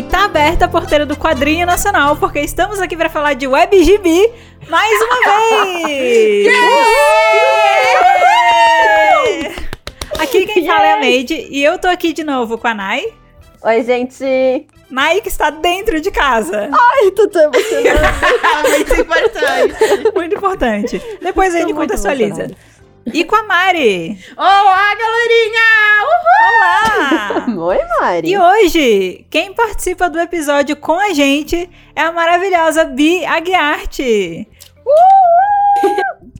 E tá aberta a porteira do Quadrinho Nacional, porque estamos aqui para falar de WebGB mais uma vez! Yeah! Aqui quem fala é a Neide e eu tô aqui de novo com a Nai. Oi, gente! Nai que está dentro de casa. Ai, tô tão emocionada. Muito importante. Muito importante. Depois a gente contextualiza. E com a Mari. Olá, galerinha! Uhul! Olá! Oi, Mari. E hoje, quem participa do episódio com a gente é a maravilhosa Bi Aguiarte. Uhul!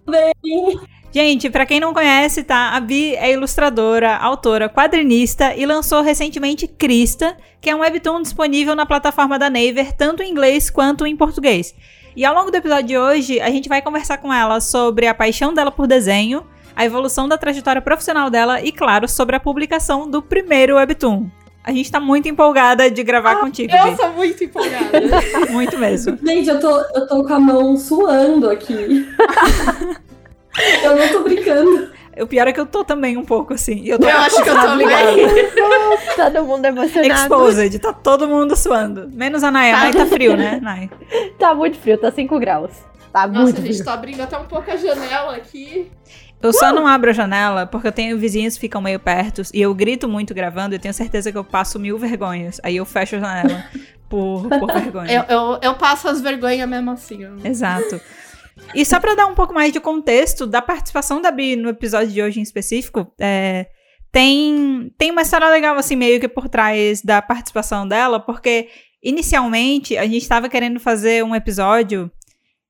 Bem. Gente, para quem não conhece, tá? A Bi é ilustradora, autora, quadrinista e lançou recentemente Crista, que é um webtoon disponível na plataforma da Naver, tanto em inglês quanto em português. E ao longo do episódio de hoje, a gente vai conversar com ela sobre a paixão dela por desenho, a evolução da trajetória profissional dela e, claro, sobre a publicação do primeiro webtoon. A gente tá muito empolgada de gravar Ah, contigo, Eu Bi. sou muito empolgada. Muito mesmo. Gente, eu tô, eu tô com a mão suando aqui. eu não tô brincando. O pior é que eu tô também um pouco assim. Eu tô Eu acho que eu tô obrigada. Todo mundo emocionado. Exposed, tá todo mundo suando. Menos a Nai. A Nai tá frio, né, Nai? Tá muito frio, tá 5 graus. Tá Nossa, muito a gente frio. tá abrindo até um pouco a janela aqui. Eu só não abro a janela porque eu tenho vizinhos que ficam meio perto e eu grito muito gravando e tenho certeza que eu passo mil vergonhas. Aí eu fecho a janela por, por vergonha. Eu, eu, eu passo as vergonhas mesmo assim. eu- Exato. E só pra dar um pouco mais de contexto da participação da Bi no episódio de hoje em específico, é, tem, tem uma história legal, assim, meio que por trás da participação dela, porque inicialmente a gente tava querendo fazer um episódio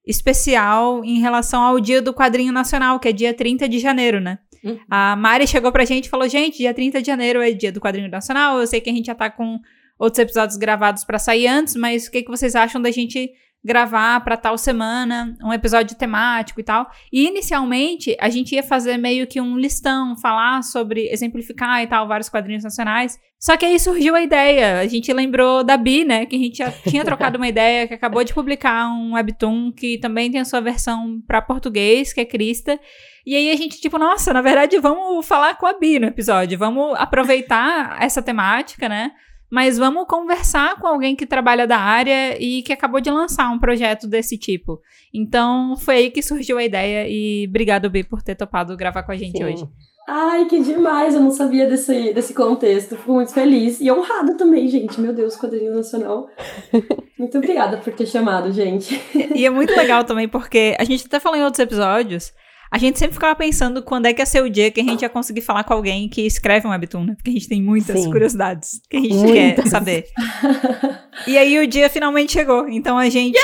especial em relação ao dia do quadrinho nacional, que é dia 30 de janeiro, né? Uhum. A Mari chegou pra gente e falou: gente, dia 30 de janeiro é dia do quadrinho nacional. Eu sei que a gente já tá com outros episódios gravados pra sair antes, mas o que, que vocês acham da gente gravar pra tal semana um episódio temático e tal? E inicialmente a gente ia fazer meio que um listão, falar sobre, exemplificar e tal, vários quadrinhos nacionais. Só que aí surgiu a ideia. A gente lembrou da Bi, né? Que a gente já tinha trocado uma ideia, que acabou de publicar um webtoon que também tem a sua versão pra português, que é Crista. E aí a gente, tipo, nossa, na verdade, vamos falar com a Bi no episódio. Vamos aproveitar essa temática, né? Mas vamos conversar com alguém que trabalha da área e que acabou de lançar um projeto desse tipo. Então, foi aí que surgiu a ideia. E obrigado, Bi, por ter topado gravar com a gente Sim. hoje. Ai, que demais. Eu não sabia desse, desse contexto. Fico muito feliz. E honrada também, gente. Meu Deus, quadrinho nacional. Muito obrigada por ter chamado, gente. E é muito legal também porque a gente até falou em outros episódios. A gente sempre ficava pensando quando é que ia ser o dia que a gente ia conseguir falar com alguém que escreve um webtoon, né? Porque a gente tem muitas Sim. curiosidades que a gente Muitas. quer saber. E aí o dia finalmente chegou. Então a gente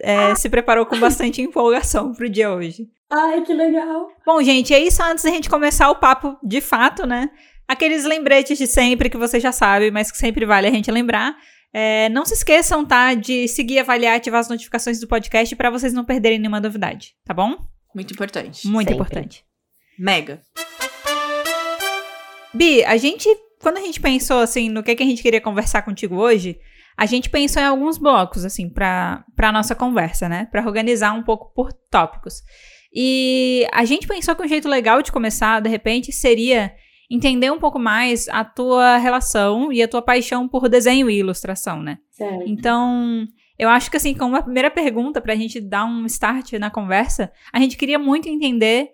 é, se preparou com bastante empolgação pro dia hoje. Ai, que legal. Bom, gente, é isso antes da gente começar o papo de fato, né? Aqueles lembretes de sempre que você já sabe, mas que sempre vale a gente lembrar. É, não se esqueçam, tá? De seguir, avaliar, ativar as notificações do podcast pra vocês não perderem nenhuma novidade, tá bom? Muito importante. Muito Sempre. importante. Mega. Bi, a gente, quando a gente pensou assim no que, que a gente queria conversar contigo hoje, a gente pensou em alguns blocos assim pra para nossa conversa, né? Pra organizar um pouco por tópicos. E a gente pensou que um jeito legal de começar, de repente, seria entender um pouco mais a tua relação e a tua paixão por desenho e ilustração, né? Sério. Então, eu acho que assim, como uma primeira pergunta pra gente dar um start na conversa, a gente queria muito entender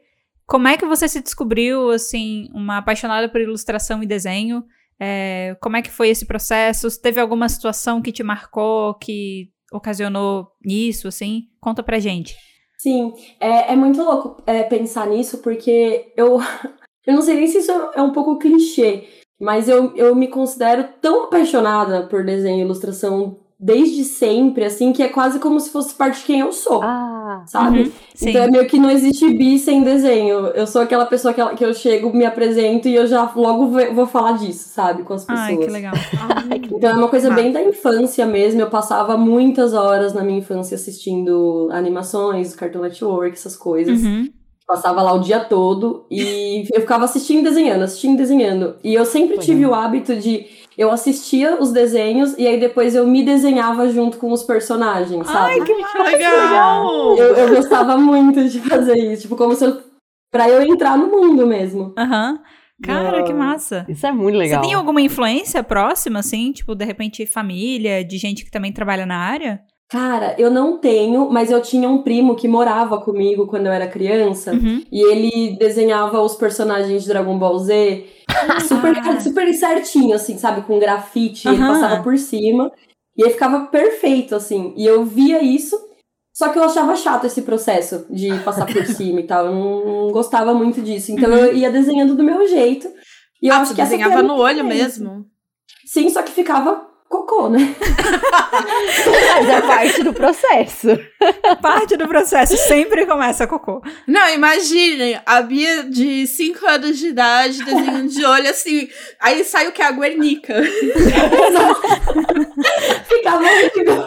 como é que você se descobriu, assim, uma apaixonada por ilustração e desenho. É, como é que foi esse processo? Teve alguma situação que te marcou, que ocasionou isso, assim? Conta pra gente. Sim, é, é muito louco é, pensar nisso, porque eu, eu não sei nem se isso é um pouco clichê, mas eu, eu me considero tão apaixonada por desenho e ilustração desde sempre, assim, que é quase como se fosse parte de quem eu sou, Ah, sabe? Uhum. Então é meio que não existe bi sem desenho. Eu sou aquela pessoa que, ela- que eu chego, me apresento e eu já logo vou falar disso, sabe? Com as pessoas. Ai, que legal. Então é uma coisa bem da infância mesmo. Eu passava muitas horas na minha infância assistindo animações, Cartoon Network, essas coisas. Uhum. Passava lá o dia todo e eu ficava assistindo e desenhando, assistindo e desenhando. E eu sempre Legal. tive o hábito de. Eu assistia os desenhos e aí depois eu me desenhava junto com os personagens, sabe? Ai, que legal! eu, eu gostava muito de fazer isso. Tipo, como se eu. Pra eu entrar no mundo mesmo. Aham. Cara, que massa. Isso é muito legal. Você tem alguma influência próxima, assim? Tipo, de repente, família, de gente que também trabalha na área? Cara, eu não tenho, mas eu tinha um primo que morava comigo quando eu era criança. Uhum. E ele desenhava os personagens de Dragon Ball Z super, Ah. super certinho, assim, sabe? Com grafite. Ele Aham. passava por cima. E aí ficava perfeito, assim. E eu via isso. Só que eu achava chato esse processo de passar por cima e tal. Eu não, gostava muito disso. Então eu ia desenhando do meu jeito. E eu ah, acho que desenhava no olho mesmo. Sim, só que ficava cocô, né? Mas é parte do processo. Parte do processo sempre começa cocô. Não, imagine a Bia de 5 anos de idade desenhando de olho assim. Aí sai o que? A Guernica. ficava horrível.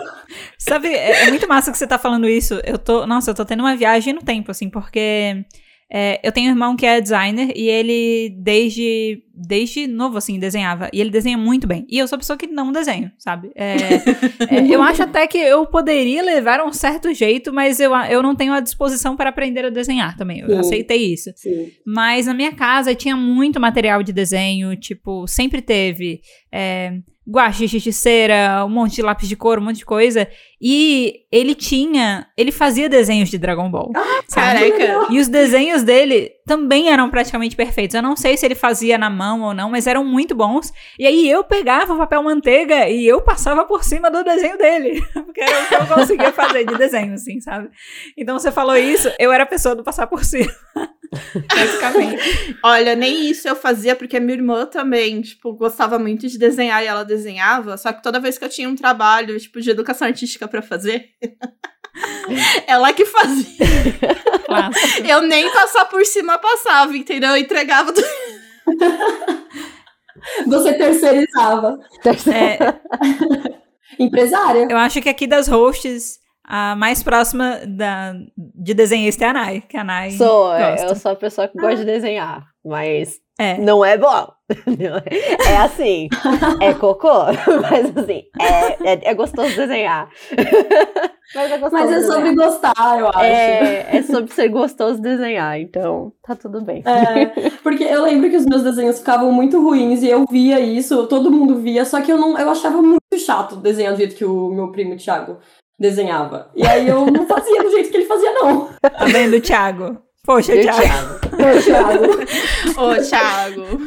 Sabe, é, é muito massa que você tá falando isso. Eu tô, nossa, eu tô tendo uma viagem no tempo, assim, porque é, eu tenho um irmão que é designer e ele, desde, desde novo, assim, desenhava. E ele desenha muito bem. E eu sou a pessoa que não desenho, sabe? É, é, eu acho até que eu poderia levar um certo jeito, mas eu, eu não tenho a disposição para aprender a desenhar também. Eu Sim. aceitei isso. Sim. Mas na minha casa tinha muito material de desenho, tipo, sempre teve é, guache, cera, um monte de lápis de cor, um monte de coisa. E ele tinha, ele fazia desenhos de Dragon Ball. sabe? Caraca. E os desenhos dele também eram praticamente perfeitos. Eu não sei se ele fazia na mão ou não, mas eram muito bons. E aí eu pegava o papel manteiga e eu passava por cima do desenho dele. Porque era o que eu conseguia fazer de desenho, assim, sabe? Então você falou isso, eu era a pessoa do passar por cima. Basicamente. Olha, nem isso eu fazia, porque minha irmã também, tipo, gostava muito de desenhar e ela desenhava. Só que toda vez que eu tinha um trabalho, tipo, de educação artística pra fazer, ela que fazia. Clássico. Eu nem passar por cima passava, entendeu? Eu entregava do... Você terceirizava. É, Empresária. eu acho que aqui das hosts, a mais próxima da, de desenhista é a Nai. Que a Nai Sou, é, gosta. eu sou a pessoa que gosta de desenhar, mas É. não é bom. É- É assim, é cocô, mas assim, é, é, é gostoso desenhar. Mas é gostoso Mas é desenhar. sobre gostar, eu acho. É, é sobre ser gostoso desenhar, então tá tudo bem. É, porque eu lembro que os meus desenhos ficavam muito ruins e eu via isso, todo mundo via, só que eu não eu achava muito chato desenhar do jeito que o meu primo Thiago desenhava. E aí eu não fazia do jeito que ele fazia, não. Tá vendo, Thiago? Poxa, Thiago. Thiago? Ô, Thiago, Ô, Thiago.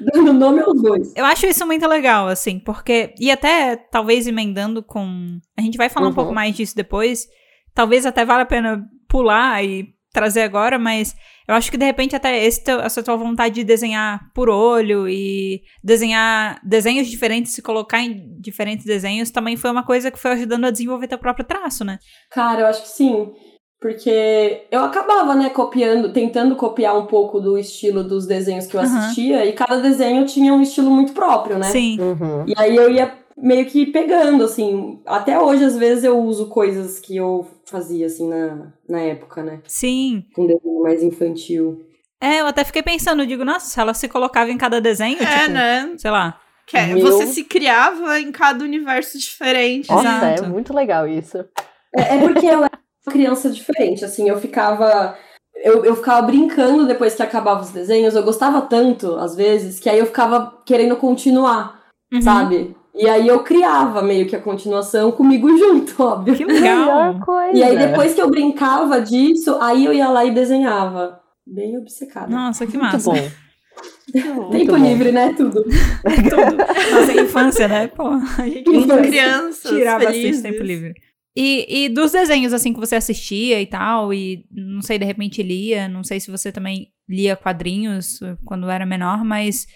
dando nome aos dois. Eu acho isso muito legal, assim, porque. E até talvez emendando com. A gente vai falar um Uhum. pouco mais disso depois. Talvez até valha a pena pular e trazer agora, mas eu acho que de repente até esse teu- essa tua vontade de desenhar por olho e desenhar desenhos diferentes, se colocar em diferentes desenhos, também foi uma coisa que foi ajudando a desenvolver teu próprio traço, né? Cara, eu acho que sim. Porque eu acabava, né, copiando, tentando copiar um pouco do estilo dos desenhos que eu Aham. assistia, e cada desenho tinha um estilo muito próprio, né? Sim. Uhum. E aí eu ia meio que pegando, assim. Até hoje, às vezes, eu uso coisas que eu fazia, assim, na, na época, né? Sim. Com desenho mais infantil. É, eu até fiquei pensando, eu digo, nossa, se ela se colocava em cada desenho, É, tipo, né? sei lá. Que é, Meu- Você se criava em cada universo diferente. Nossa, Exato. é muito legal isso. É, é porque eu era uma criança diferente, assim, eu ficava. Eu, eu ficava brincando depois que acabava os desenhos, eu gostava tanto, às vezes, que aí eu ficava querendo continuar, Uhum. sabe? E aí eu criava meio que a continuação comigo junto, óbvio. Que legal. Coisa. E aí depois que eu brincava disso, aí eu ia lá e desenhava. Bem obcecada. Nossa, que Muito massa. bom. Tempo muito bom. livre, né? Tudo. Tudo. Nossa infância, né? Pô, a gente Infância. nunca Crianças tirar bastante felizes. tempo livre. E, e dos desenhos, assim, que você assistia e tal, e não sei, de repente lia, não sei se você também lia quadrinhos quando era menor, mas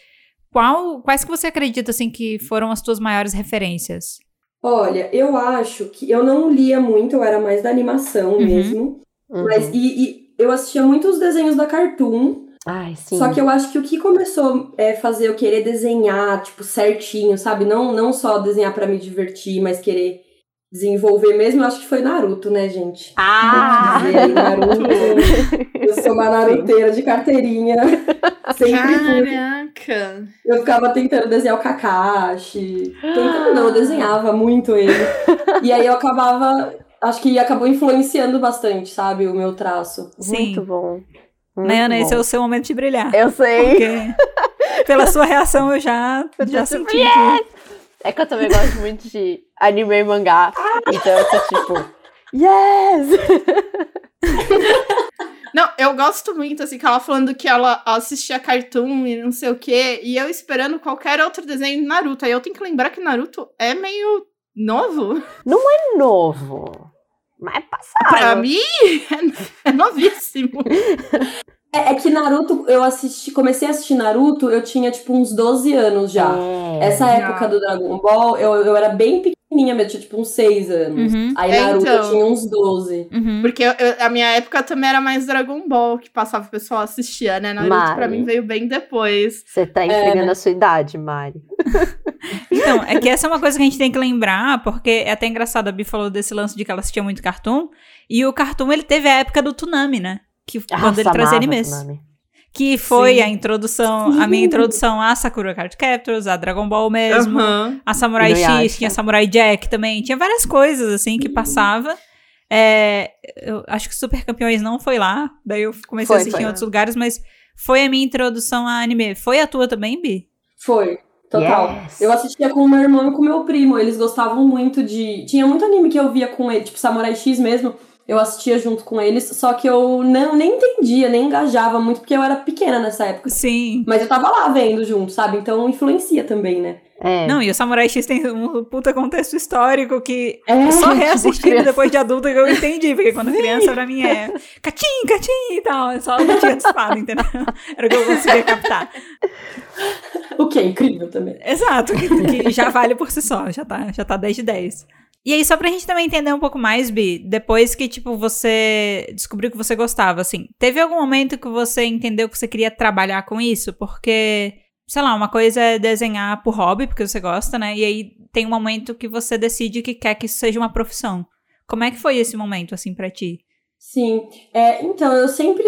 qual, quais que você acredita, assim, que foram as tuas maiores referências? Olha, eu acho que eu não lia muito, eu era mais da animação Uhum. mesmo. Uhum. Mas e, e eu assistia muito os desenhos da Cartoon. Ai, sim. Só que eu acho que o que começou é fazer eu querer desenhar, tipo, certinho, sabe? Não, não só desenhar pra me divertir, mas querer desenvolver mesmo, eu acho que foi Naruto, né, gente? Ah! Dizer Naruto. Eu sou uma naruteira de carteirinha. Sempre fui. Caraca. Eu ficava tentando desenhar o Kakashi. Tentando não, eu desenhava muito ele. E aí eu acabava. Acho que acabou influenciando bastante, sabe, o meu traço. Sim. Muito bom. Muito Nayana, esse é o seu momento de brilhar. Eu sei. Porque pela sua reação eu já, Eu já tô senti. tipo, que-! É que eu também gosto muito de anime e mangá. Então eu tô tipo, yes! Não, eu gosto muito, assim, que ela falando que ela assistia cartoon e não sei o quê, e eu esperando qualquer outro desenho de Naruto. Aí eu tenho que lembrar que Naruto é meio novo. É novo. Mas é passado. Pra mim, é novíssimo. É, é que Naruto, eu assisti, comecei a assistir Naruto, eu tinha tipo uns 12 anos já. É. Essa época do Dragon Ball, eu, eu era bem pequenininha mesmo, tinha tipo uns 6 anos. Uhum, Aí É, Naruto então. eu tinha uns 12. uhum. Porque eu- eu- a minha época também era mais Dragon Ball, que passava o pessoal assistia, né? Naruto pra Mari. mim veio bem depois. Você tá entregando a sua idade, Mari. Então, é que essa é uma coisa que a gente tem que lembrar, porque é até engraçado, a Bi falou desse lance de que ela assistia muito cartoon, e o cartoon, ele teve a época do Toonami, né? Que quando ele trazia animes. Que foi Sim. a introdução, a minha introdução a Sakura Card Captors, a Dragon Ball mesmo, Aham. a Samurai. X, tinha Samurai Jack também, tinha várias coisas assim que passava. É, eu acho que Super Campeões não foi lá, daí eu comecei Foi, a assistir foi. em outros lugares, mas foi a minha introdução a anime. Foi a tua também, Bi? Foi, total. Yes. Eu assistia com o meu irmão e com o meu primo. Eles gostavam muito de. Tinha muito anime que eu via com ele, tipo Samurai X mesmo. Eu assistia junto com eles, só que eu não, nem entendia, nem engajava muito, porque eu era pequena nessa época. Sim. Mas eu tava lá vendo junto, sabe? Então influencia também, né? É. Não, e o Samurai X tem um puta contexto histórico que É, só reassistindo depois de adulta que eu entendi, porque quando criança pra mim é catim, catim e tal, é só lutinha de espada, entendeu? Era o que eu conseguia captar. o que é incrível também. Exato, que, que já vale por si só, já tá, já tá 10 de 10. E aí, só pra gente também entender um pouco mais, Bi, depois que, tipo, você descobriu que você gostava, assim, teve algum momento que você entendeu que você queria trabalhar com isso? Porque, sei lá, uma coisa é desenhar por hobby, porque você gosta, né? E aí tem um momento que você decide que quer que isso seja uma profissão. Como é que foi esse momento, assim, pra ti? Sim, é, então eu sempre.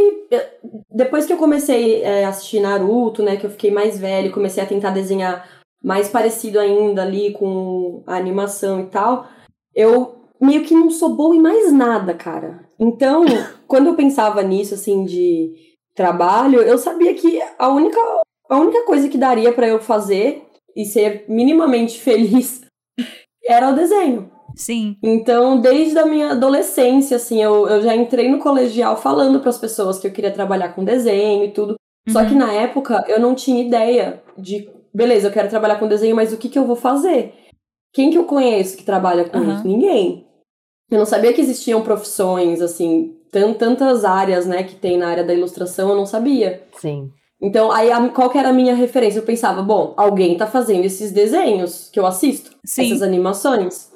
Depois que eu comecei é, a assistir Naruto, né, que eu fiquei mais velho, comecei a tentar desenhar mais parecido ainda ali com a animação e tal, eu meio que não sou boa em mais nada, cara. Então, quando eu pensava nisso, assim, de trabalho, eu sabia que a única, a única coisa que daria pra eu fazer e ser minimamente feliz era o desenho. Sim. Então, desde a minha adolescência, assim, eu, eu já entrei no colegial falando para as pessoas que eu queria trabalhar com desenho e tudo. Só Uhum. que na época eu não tinha ideia de, beleza, eu quero trabalhar com desenho, mas o que, que eu vou fazer? Quem que eu conheço que trabalha com Aham. isso? Ninguém. Eu não sabia que existiam profissões, assim, tan- tantas áreas, né, que tem na área da ilustração, eu não sabia. Sim. Então, aí, a- qual que era a minha referência? Eu pensava, bom, alguém tá fazendo esses desenhos que eu assisto, Sim. essas animações.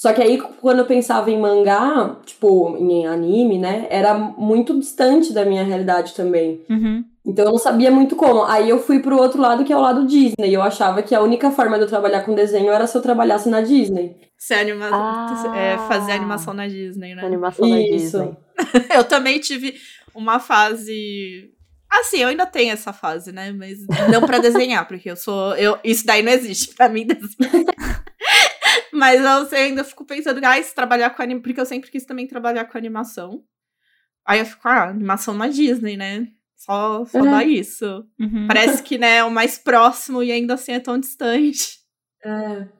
Só que aí, quando eu pensava em mangá, tipo, em anime, né, era muito distante da minha realidade também. Uhum. Então, eu não sabia muito como. Aí, eu fui pro outro lado, que é o lado Disney. Eu achava que a única forma de eu trabalhar com desenho era se eu trabalhasse na Disney. Ser anima Ah. é, fazer animação na Disney, né? Animação Isso. Disney. Eu também tive uma fase. Assim, eu ainda tenho essa fase, né? Mas não pra desenhar, porque eu sou. Eu, isso daí não existe pra mim desenhar. Mas eu ainda fico pensando, ah, se trabalhar com anime, porque eu sempre quis também trabalhar com animação. Aí eu fico, ah, animação na Disney, né? Só, só É. dá isso. Uhum. Parece que, né, é o mais próximo e ainda assim é tão distante.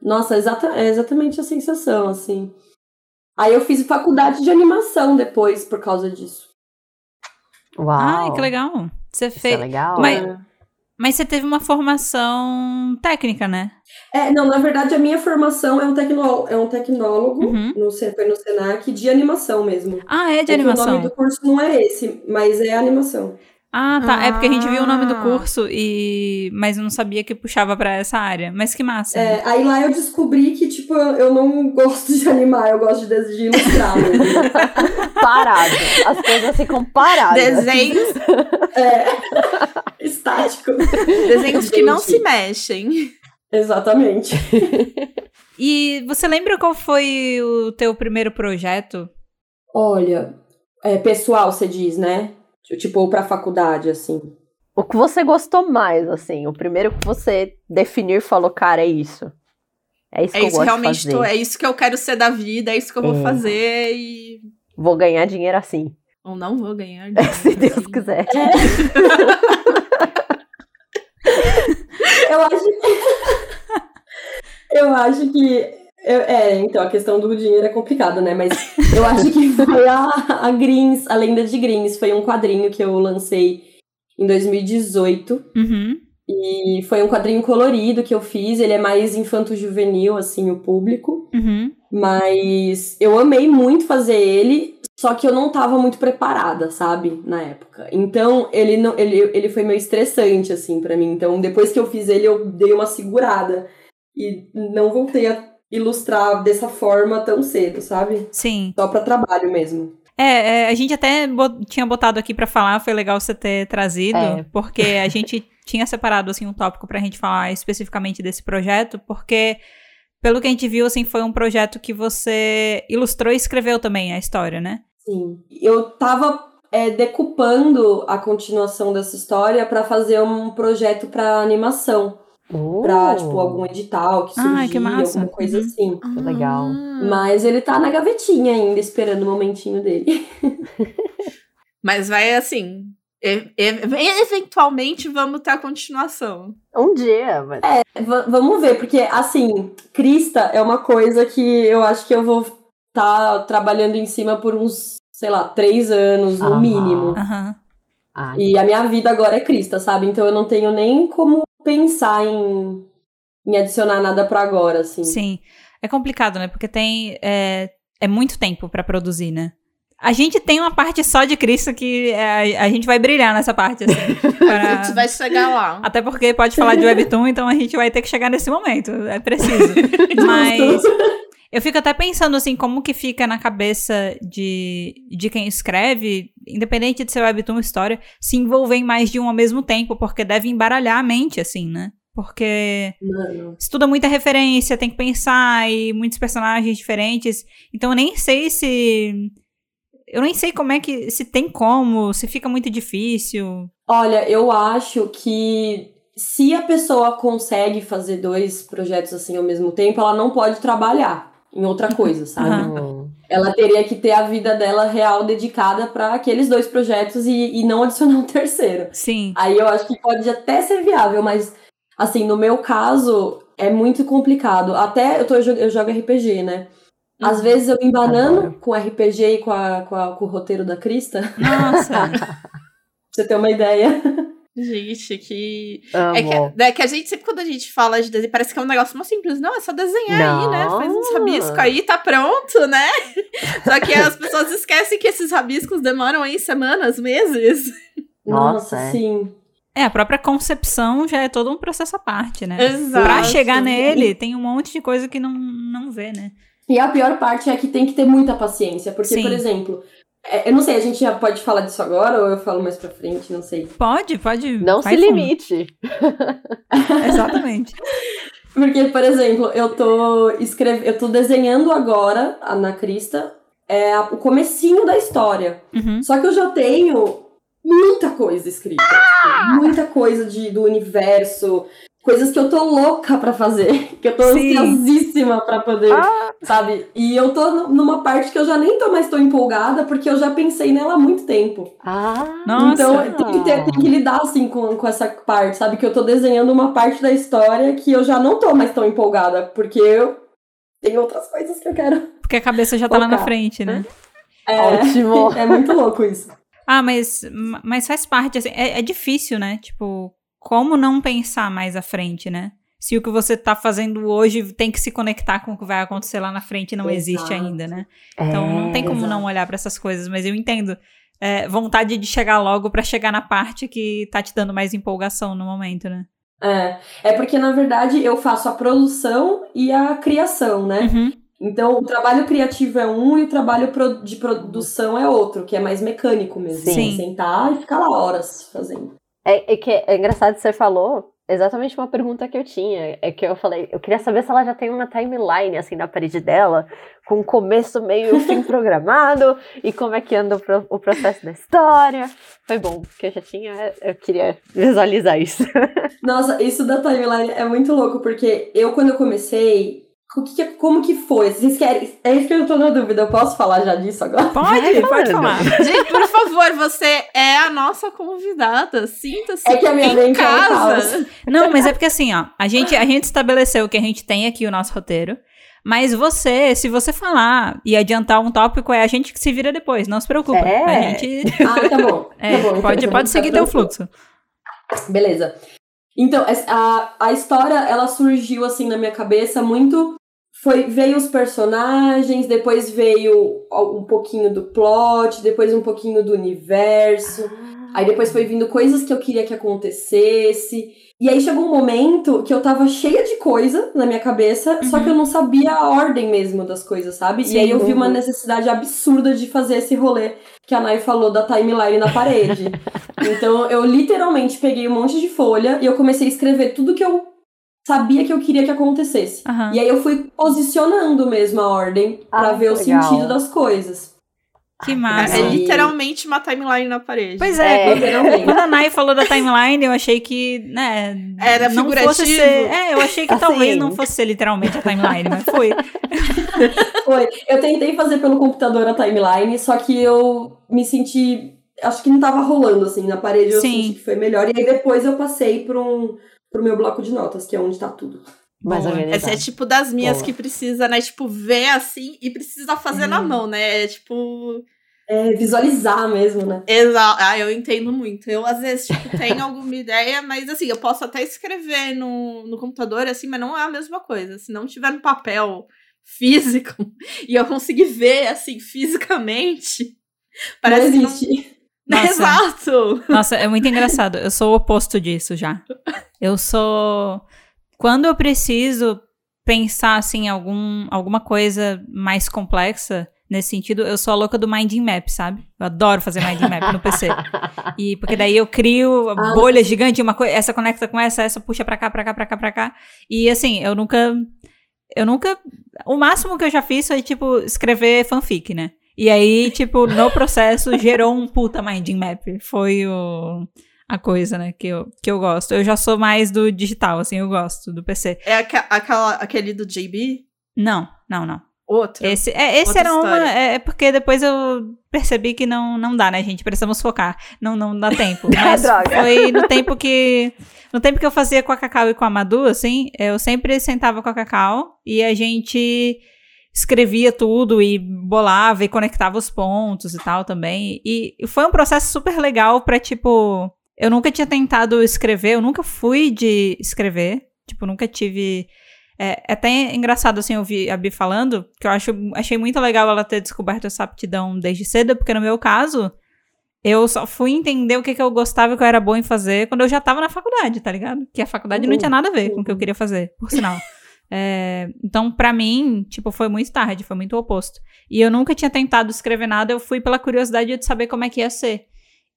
Nossa, exata, é exatamente a sensação, assim. Aí, eu fiz faculdade de animação depois, por causa disso. Uau. Ai, que legal. Você Isso é fez. legal. Mas- né? Mas você teve uma formação técnica, né? É, não, na verdade a minha formação é um, tecnó é um tecnólogo, Uhum. no, foi no Senac, de animação mesmo. Ah, é de É que O nome animação. do curso não é esse, mas é animação. Ah, tá. É porque a gente viu o nome do Ah. curso e mas eu não sabia que puxava pra essa área. Mas que massa. É, aí lá eu descobri que, tipo, eu não gosto de animar, eu gosto de, de ilustrar. Parado. As coisas ficam paradas. Desenhos, é, estático. desenhos que não se mexem. Exatamente. E você lembra qual foi o teu primeiro projeto? Olha, é, pessoal, você diz, né? Tipo, pra faculdade, assim. O que você gostou mais, assim? O primeiro que você definir falou, cara, é isso. É isso É que eu isso gosto realmente, de fazer. tô- é isso que eu quero ser da vida, é isso que eu vou É. fazer e Vou ganhar dinheiro assim. Ou não vou ganhar Se Deus assim. quiser. Eu acho Eu acho que. eu- é, então, a questão do dinheiro é complicada, né? Mas eu acho que foi a, a Greens, a Lenda de Greens, foi um quadrinho que eu lancei em 2018. Uhum. E foi um quadrinho colorido que eu fiz. Ele é mais infanto-juvenil, assim, o público. Uhum. Mas eu amei muito fazer ele, só que eu não tava muito preparada, sabe? Na época. Então, ele, não, ele, ele foi meio estressante, assim, pra mim. Então, depois que eu fiz ele, eu dei uma segurada. E não voltei a ilustrar dessa forma tão cedo, sabe? Sim. Só pra trabalho mesmo. É, é, a gente até bo- tinha botado aqui pra falar, foi legal você ter trazido, É. porque a gente tinha separado assim um tópico pra gente falar especificamente desse projeto, porque pelo que a gente viu assim foi um projeto que você ilustrou e escreveu também a história, né? Sim. Eu tava é, decupando a continuação dessa história pra fazer um projeto pra animação. Pra, Uh, tipo, algum edital que surgia, Ai, que alguma coisa Uhum. assim. Que legal. Ah. Mas ele tá na gavetinha ainda, esperando o momentinho dele. Mas vai assim. e- e- eventualmente vamos ter a continuação. Um dia, mas. V- vamos ver, porque, assim, Crista é uma coisa que eu acho que eu vou estar trabalhando em cima por uns, sei lá, três anos, no Aham. mínimo. Ah, E a minha vida agora é Crista, sabe? Então eu não tenho nem como pensar em, em adicionar nada pra agora, assim. Sim. É complicado, né? Porque tem. É, é muito tempo pra produzir, né? A gente tem uma parte só de Cristo que é, a gente vai brilhar nessa parte, assim. A gente vai chegar lá. Até porque pode falar de Webtoon, então a gente vai ter que chegar nesse momento. É preciso. Mas eu fico até pensando assim, como que fica na cabeça de, de quem escreve, independente de ser Webtoon ou história, se envolver em mais de um ao mesmo tempo, porque deve embaralhar a mente, assim, né? Porque Mano. estuda muita referência, tem que pensar, e muitos personagens diferentes. Então eu nem sei se. Eu nem sei como é que. Se tem como, se fica muito difícil. Olha, eu acho que se a pessoa consegue fazer dois projetos assim ao mesmo tempo, ela não pode trabalhar em outra coisa, sabe? Aham. hum, Ela teria que ter a vida dela real dedicada para aqueles dois projetos e, e não adicionar um terceiro. Sim. Aí eu acho que pode até ser viável, mas assim, no meu caso, é muito complicado. Até eu, tô, eu jogo- RPG, né? Às vezes eu me embanando Adoro. com RPG e com, a, com, a- com o roteiro da Crista, pra Nossa. você ter uma ideia. Gente, que. amo. É que, é que a gente, sempre quando a gente fala de desenho, parece que é um negócio muito simples. Não, é só desenhar aí, né? Faz uns Não. rabiscos aí, tá pronto, né? Só que as pessoas esquecem que esses rabiscos demoram aí semanas, meses. Nossa, Nossa, é. sim. É, a própria concepção já é todo um processo à parte, né? Exato. Pra chegar nele, tem um monte de coisa que não, não vê, né? E a pior parte é que tem que ter muita paciência, porque, Sim. por exemplo, eu não sei, a gente já pode falar disso agora ou eu falo mais pra frente, não sei. Pode, pode. Não se fundo. limite. Exatamente. Porque, por exemplo, eu tô escrevendo, eu tô desenhando agora na Crista é, o comecinho da história. Uhum. Só que eu já tenho muita coisa escrita. tipo, muita coisa de, do universo. Coisas que eu tô louca pra fazer. Que eu tô Sim. ansiosíssima pra poder, Ah. sabe? E eu tô nu- numa parte que eu já nem tô mais tão empolgada, porque eu já pensei nela há muito tempo. Ah, Nossa. Então tem que, ter- tem que lidar assim com, com essa parte, sabe? Que eu tô desenhando uma parte da história que eu já não tô mais tão empolgada, porque eu tenho outras coisas que eu quero. Porque a cabeça já tá lá na frente, né? É, ótimo. é muito louco isso. Ah, mas, mas faz parte, assim, é, é difícil, né? Tipo, como não pensar mais à frente, né? Se o que você tá fazendo hoje tem que se conectar com o que vai acontecer lá na frente não existe Exato. ainda, né? Então não tem como exato. não olhar pra essas coisas, mas eu entendo. é, vontade de chegar logo pra chegar na parte que tá te dando mais empolgação no momento, né? É, é porque, na verdade, eu faço a produção e a criação, né? Uhum. Então, o trabalho criativo é um e o trabalho de produção é outro, que é mais mecânico mesmo. Sim. Sentar e ficar lá horas fazendo. É, é que é engraçado que você falou exatamente uma pergunta que eu tinha. É que eu falei, eu queria saber se ela já tem uma timeline assim na parede dela, com um começo, meio e fim programado, e como é que anda o, pro- o processo da história. Foi bom, porque eu já tinha. Eu queria visualizar isso. Nossa, isso da timeline é muito louco, porque eu, quando eu comecei, o que, como que foi? Vocês querem. É isso que eu tô na dúvida. Eu posso falar já disso agora? Pode, pode falar. Gente, por favor, você é a nossa convidada. Sinta-se É que a minha em mente é casa. Não, mas é porque assim, ó, a gente, a gente estabeleceu que a gente tem aqui o nosso roteiro. Mas você, se você falar e adiantar um tópico, é a gente que se vira depois, não se preocupa. É. A gente. Ah, tá bom. é, tá bom, então pode, eu pode vou seguir teu fluxo. Beleza. Então, a, a história, ela surgiu assim na minha cabeça muito. Foi, veio os personagens, depois veio um pouquinho do plot, depois um pouquinho do universo. Aí depois foi vindo coisas que eu queria que acontecesse. E aí chegou um momento que eu tava cheia de coisa na minha cabeça, só que eu não sabia a ordem mesmo das coisas, sabe? Sim, e aí eu vi uma uhum. necessidade absurda de fazer esse rolê que a Nai falou da timeline na parede. então eu literalmente peguei um monte de folha e eu comecei a escrever tudo que eu sabia que eu queria que acontecesse. Aham. E aí eu fui posicionando mesmo a ordem pra Ah, ver o legal. sentido das coisas. Que massa. é literalmente uma timeline na parede. Pois é, É. Quando a Nai falou da timeline, eu achei que, né, Era não figurativo. fosse ser, é, eu achei que Assim. talvez não fosse ser literalmente a timeline, mas foi. Foi. Eu tentei fazer pelo computador a timeline, só que eu me senti. Acho que não tava rolando assim na parede, eu Sim. senti que foi melhor. E aí depois eu passei para um, pro meu bloco de notas, que é onde tá tudo. Organizado. Essa é tipo das minhas Boa. que precisa, né? Tipo, ver assim e precisa fazer na mão, né? É tipo. É visualizar mesmo, né? Exato. Ah, eu entendo muito. Eu, às vezes, tipo, tenho alguma ideia, mas assim, eu posso até escrever no, no computador, assim, mas não é a mesma coisa. Se não tiver no papel físico e eu conseguir ver, assim, fisicamente, parece não que não- existe. Nossa. Exato! Nossa, é muito engraçado. Eu sou o oposto disso já. Eu sou. Quando eu preciso pensar assim, em algum, alguma coisa mais complexa nesse sentido, eu sou a louca do Minding Map, sabe? Eu adoro fazer Minding Map no PC. E porque daí eu crio Ah. bolha gigante, uma coisa, essa conecta com essa, essa puxa pra cá, pra cá, pra cá, pra cá. E assim, eu nunca. Eu nunca. O máximo que eu já fiz foi, tipo, escrever fanfic, né? E aí, tipo, no processo gerou um puta minding map. Foi o, a coisa, né, que eu, que eu gosto. Eu já sou mais do digital, assim, eu gosto do PC. É aca- aquela, aquele do JB? Não, não, não. Outro. Esse, é, esse era uma. história. É, é porque depois eu percebi que não, não dá, né, gente? Precisamos focar. Não, não dá tempo. Mas Droga. foi no tempo que. No tempo que eu fazia com a Cacau e com a Madu, assim, eu sempre sentava com a Cacau e a gente escrevia tudo e bolava e conectava os pontos e tal também. E foi um processo super legal pra, tipo. Eu nunca tinha tentado escrever, eu nunca fui de escrever. Tipo, nunca tive. É, é até engraçado, assim, ouvir a Bi falando, que eu acho, achei muito legal ela ter descoberto essa aptidão desde cedo, porque no meu caso, eu só fui entender o que, que eu gostava e o que eu era bom em fazer quando eu já tava na faculdade, tá ligado? Que a faculdade não Uhum. tinha nada a ver com o que eu queria fazer, por sinal. É, então, pra mim, tipo, foi muito tarde, foi muito oposto. E eu nunca tinha tentado escrever nada, eu fui pela curiosidade de saber como é que ia ser.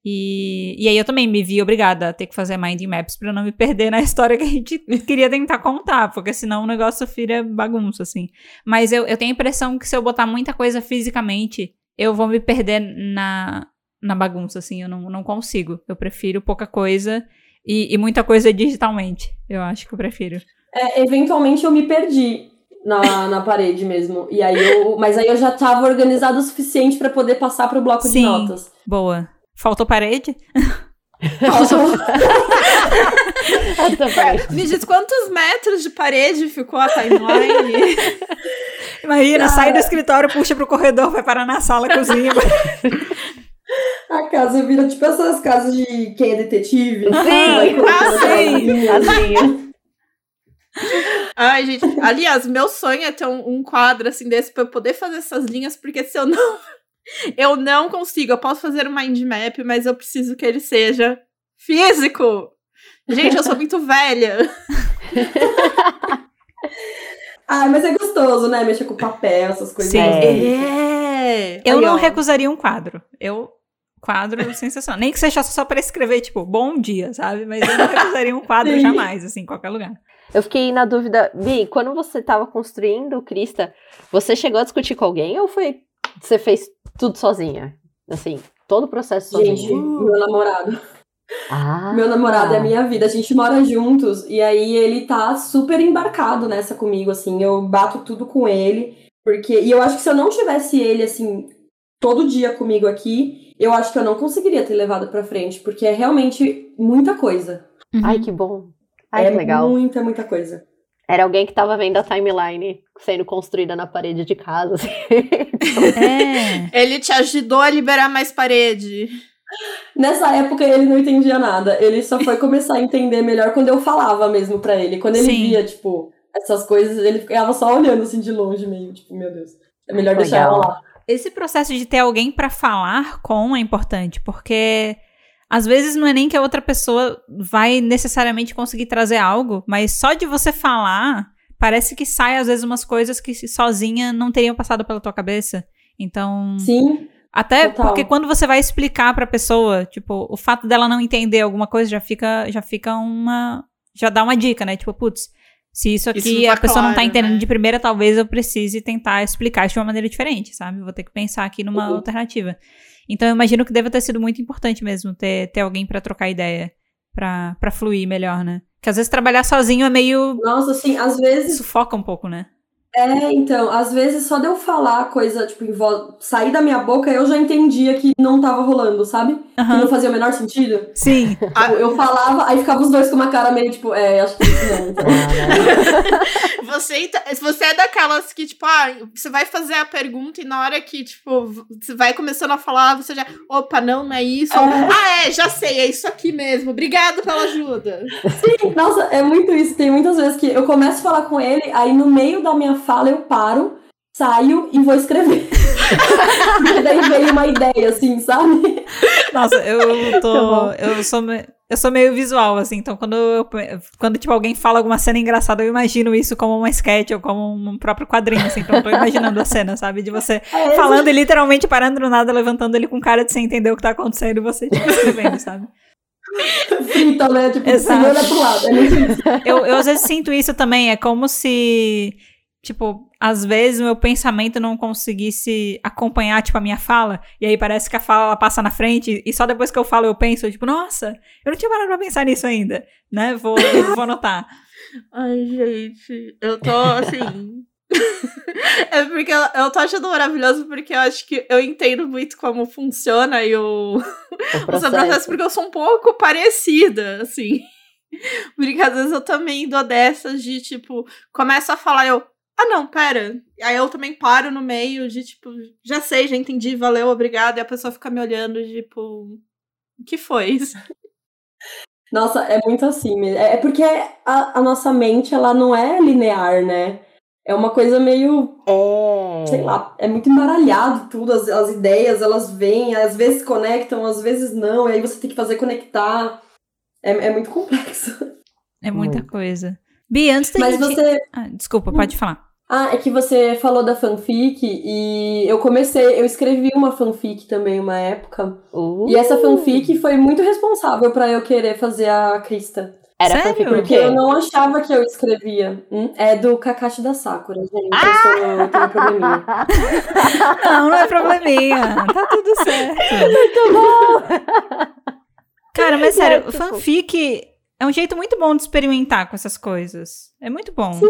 E, e aí eu também me vi obrigada a ter que fazer minding maps pra não me perder na história que a gente queria tentar contar, porque senão o negócio vira bagunça, assim. Mas eu, eu tenho a impressão que se eu botar muita coisa fisicamente, eu vou me perder na, na bagunça, assim, eu não, não consigo. Eu prefiro pouca coisa e, e muita coisa digitalmente. Eu acho que eu prefiro. É, eventualmente eu me perdi na, na parede mesmo. E aí eu, mas aí eu já tava organizado o suficiente pra poder passar pro bloco Sim. de notas. Boa. Faltou parede? Essa parte. Me diz quantos metros de parede ficou a timeline? Imagina, Cara. sai do escritório, puxa pro corredor, vai parar na sala, cozinha. A casa vira tipo essas casas de quem é detetive. Vai Sim, colocando sim. casinha. assim. Ai, gente. Aliás, meu sonho é ter um, um quadro assim desse pra eu poder fazer essas linhas, porque se eu não. Eu não consigo. Eu posso fazer um mind map, mas eu preciso que ele seja físico. Gente, eu sou muito velha. Ah, mas é gostoso, né? Mexer com papel, essas coisas. Sim. É. Eu Aí, não ó. recusaria um quadro. Eu. Quadro sensacional. Nem que seja só pra escrever, tipo, bom dia, sabe? Mas eu não recusaria um quadro jamais, assim, em qualquer lugar. Eu fiquei na dúvida, Bi, quando você tava construindo o Krista, você chegou a discutir com alguém ou foi você fez tudo sozinha? Assim, todo o processo Gente, sozinha? meu namorado. Ah, Meu namorado é a minha vida, a gente mora juntos e aí ele tá super embarcado nessa comigo, assim. Eu bato tudo com ele, porque. E eu acho que se eu não tivesse ele, assim, todo dia comigo aqui, eu acho que eu não conseguiria ter levado pra frente, porque é realmente muita coisa. Ai, que bom. Ai, é que legal. muita, muita coisa. Era alguém que tava vendo a timeline sendo construída na parede de casa. assim. É. Ele te ajudou a liberar mais parede. Nessa época ele não entendia nada. Ele só foi começar a entender melhor quando eu falava mesmo pra ele. Quando ele Sim. via, tipo, essas coisas, ele ficava só olhando assim de longe, meio, tipo, meu Deus. É melhor deixar ela lá. Esse processo de ter alguém pra falar com é importante, porque às vezes não é nem que a outra pessoa vai necessariamente conseguir trazer algo, mas só de você falar, parece que sai às vezes umas coisas que sozinha não teriam passado pela tua cabeça. Então, Sim, até total. porque quando você vai explicar pra pessoa, tipo, o fato dela não entender alguma coisa já fica já fica uma já dá uma dica, né? Tipo, putz, se isso aqui Isso tá a pessoa não tá claro, entendendo né? de primeira, talvez eu precise tentar explicar isso de uma maneira diferente, sabe? Vou ter que pensar aqui numa Uhum. alternativa. Então eu imagino que deva ter sido muito importante mesmo ter, ter alguém pra trocar ideia, pra fluir melhor, né? Porque às vezes trabalhar sozinho é meio nossa, assim, às vezes. sufoca um pouco, né? É, então, às vezes só de eu falar a coisa, tipo, em voz, sair da minha boca, eu já entendia que não tava rolando, sabe? Que Aham. não fazia o menor sentido. Sim. Ah, Eu falava, aí ficavam os dois com uma cara meio, tipo, é, acho que não. Então. Você, ent- você é daquelas que, tipo, ah, você vai fazer a pergunta e na hora que, tipo, você vai começando a falar, você já. Opa, não, não é isso. É. Ah, é, já sei, é isso aqui mesmo. Obrigado pela ajuda. Nossa, é muito isso. Tem muitas vezes que eu começo a falar com ele, aí no meio da minha fala eu paro, saio e vou escrever. Porque daí veio uma ideia, assim, sabe? Nossa, eu Tá tô. bom. eu sou. Eu sou meio visual, assim, então quando, eu, quando tipo, alguém fala alguma cena engraçada, eu imagino isso como uma sketch ou como um próprio quadrinho, assim, então eu tô imaginando a cena, sabe? De você É falando e literalmente parando do nada, levantando ele com cara de sem entender o que tá acontecendo e você, tipo, escrevendo, sabe? frita, né? Tipo, Exato. olhar pro lado. É isso. Eu, eu às vezes sinto isso também, é como se, tipo, às vezes o meu pensamento não conseguisse acompanhar, tipo, a minha fala, e aí parece que a fala ela passa na frente, e só depois que eu falo eu penso, tipo, nossa, eu não tinha parado pra pensar nisso ainda, né? Vou, vou anotar. Ai, gente, eu tô assim. é porque eu, eu tô achando maravilhoso porque eu acho que eu entendo muito como funciona e o, O processo. processo, porque eu sou um pouco parecida, assim. Porque às vezes eu também dou dessas de, tipo, começo a falar, eu, ah, não, pera. Aí eu também paro no meio de, tipo, já sei, já entendi, valeu, obrigado. E a pessoa fica me olhando, tipo, o que foi isso? Nossa, é muito assim mesmo. É é porque a, a nossa mente, ela não é linear, né? É uma coisa meio, É. sei lá, é muito embaralhado tudo, as, as ideias, elas vêm, às vezes conectam, às vezes não, e aí você tem que fazer conectar. É, é muito complexo. É muita Muito. coisa. Bi, antes da Mas gente... você. Ah, desculpa, pode falar. Ah, é que você falou da fanfic e eu comecei, eu escrevi uma fanfic também uma época. Uh, E essa fanfic foi muito responsável pra eu querer fazer a Krista. Era Sério? Porque eu não achava que eu escrevia. Hum, É do Kakashi da Sakura, gente. Ah! Eu, sou, eu tenho um probleminha. Não, não é probleminha. Tá tudo certo. Muito bom! Cara, mas sério, tipo- fanfic é um jeito muito bom de experimentar com essas coisas. É muito bom. Sim,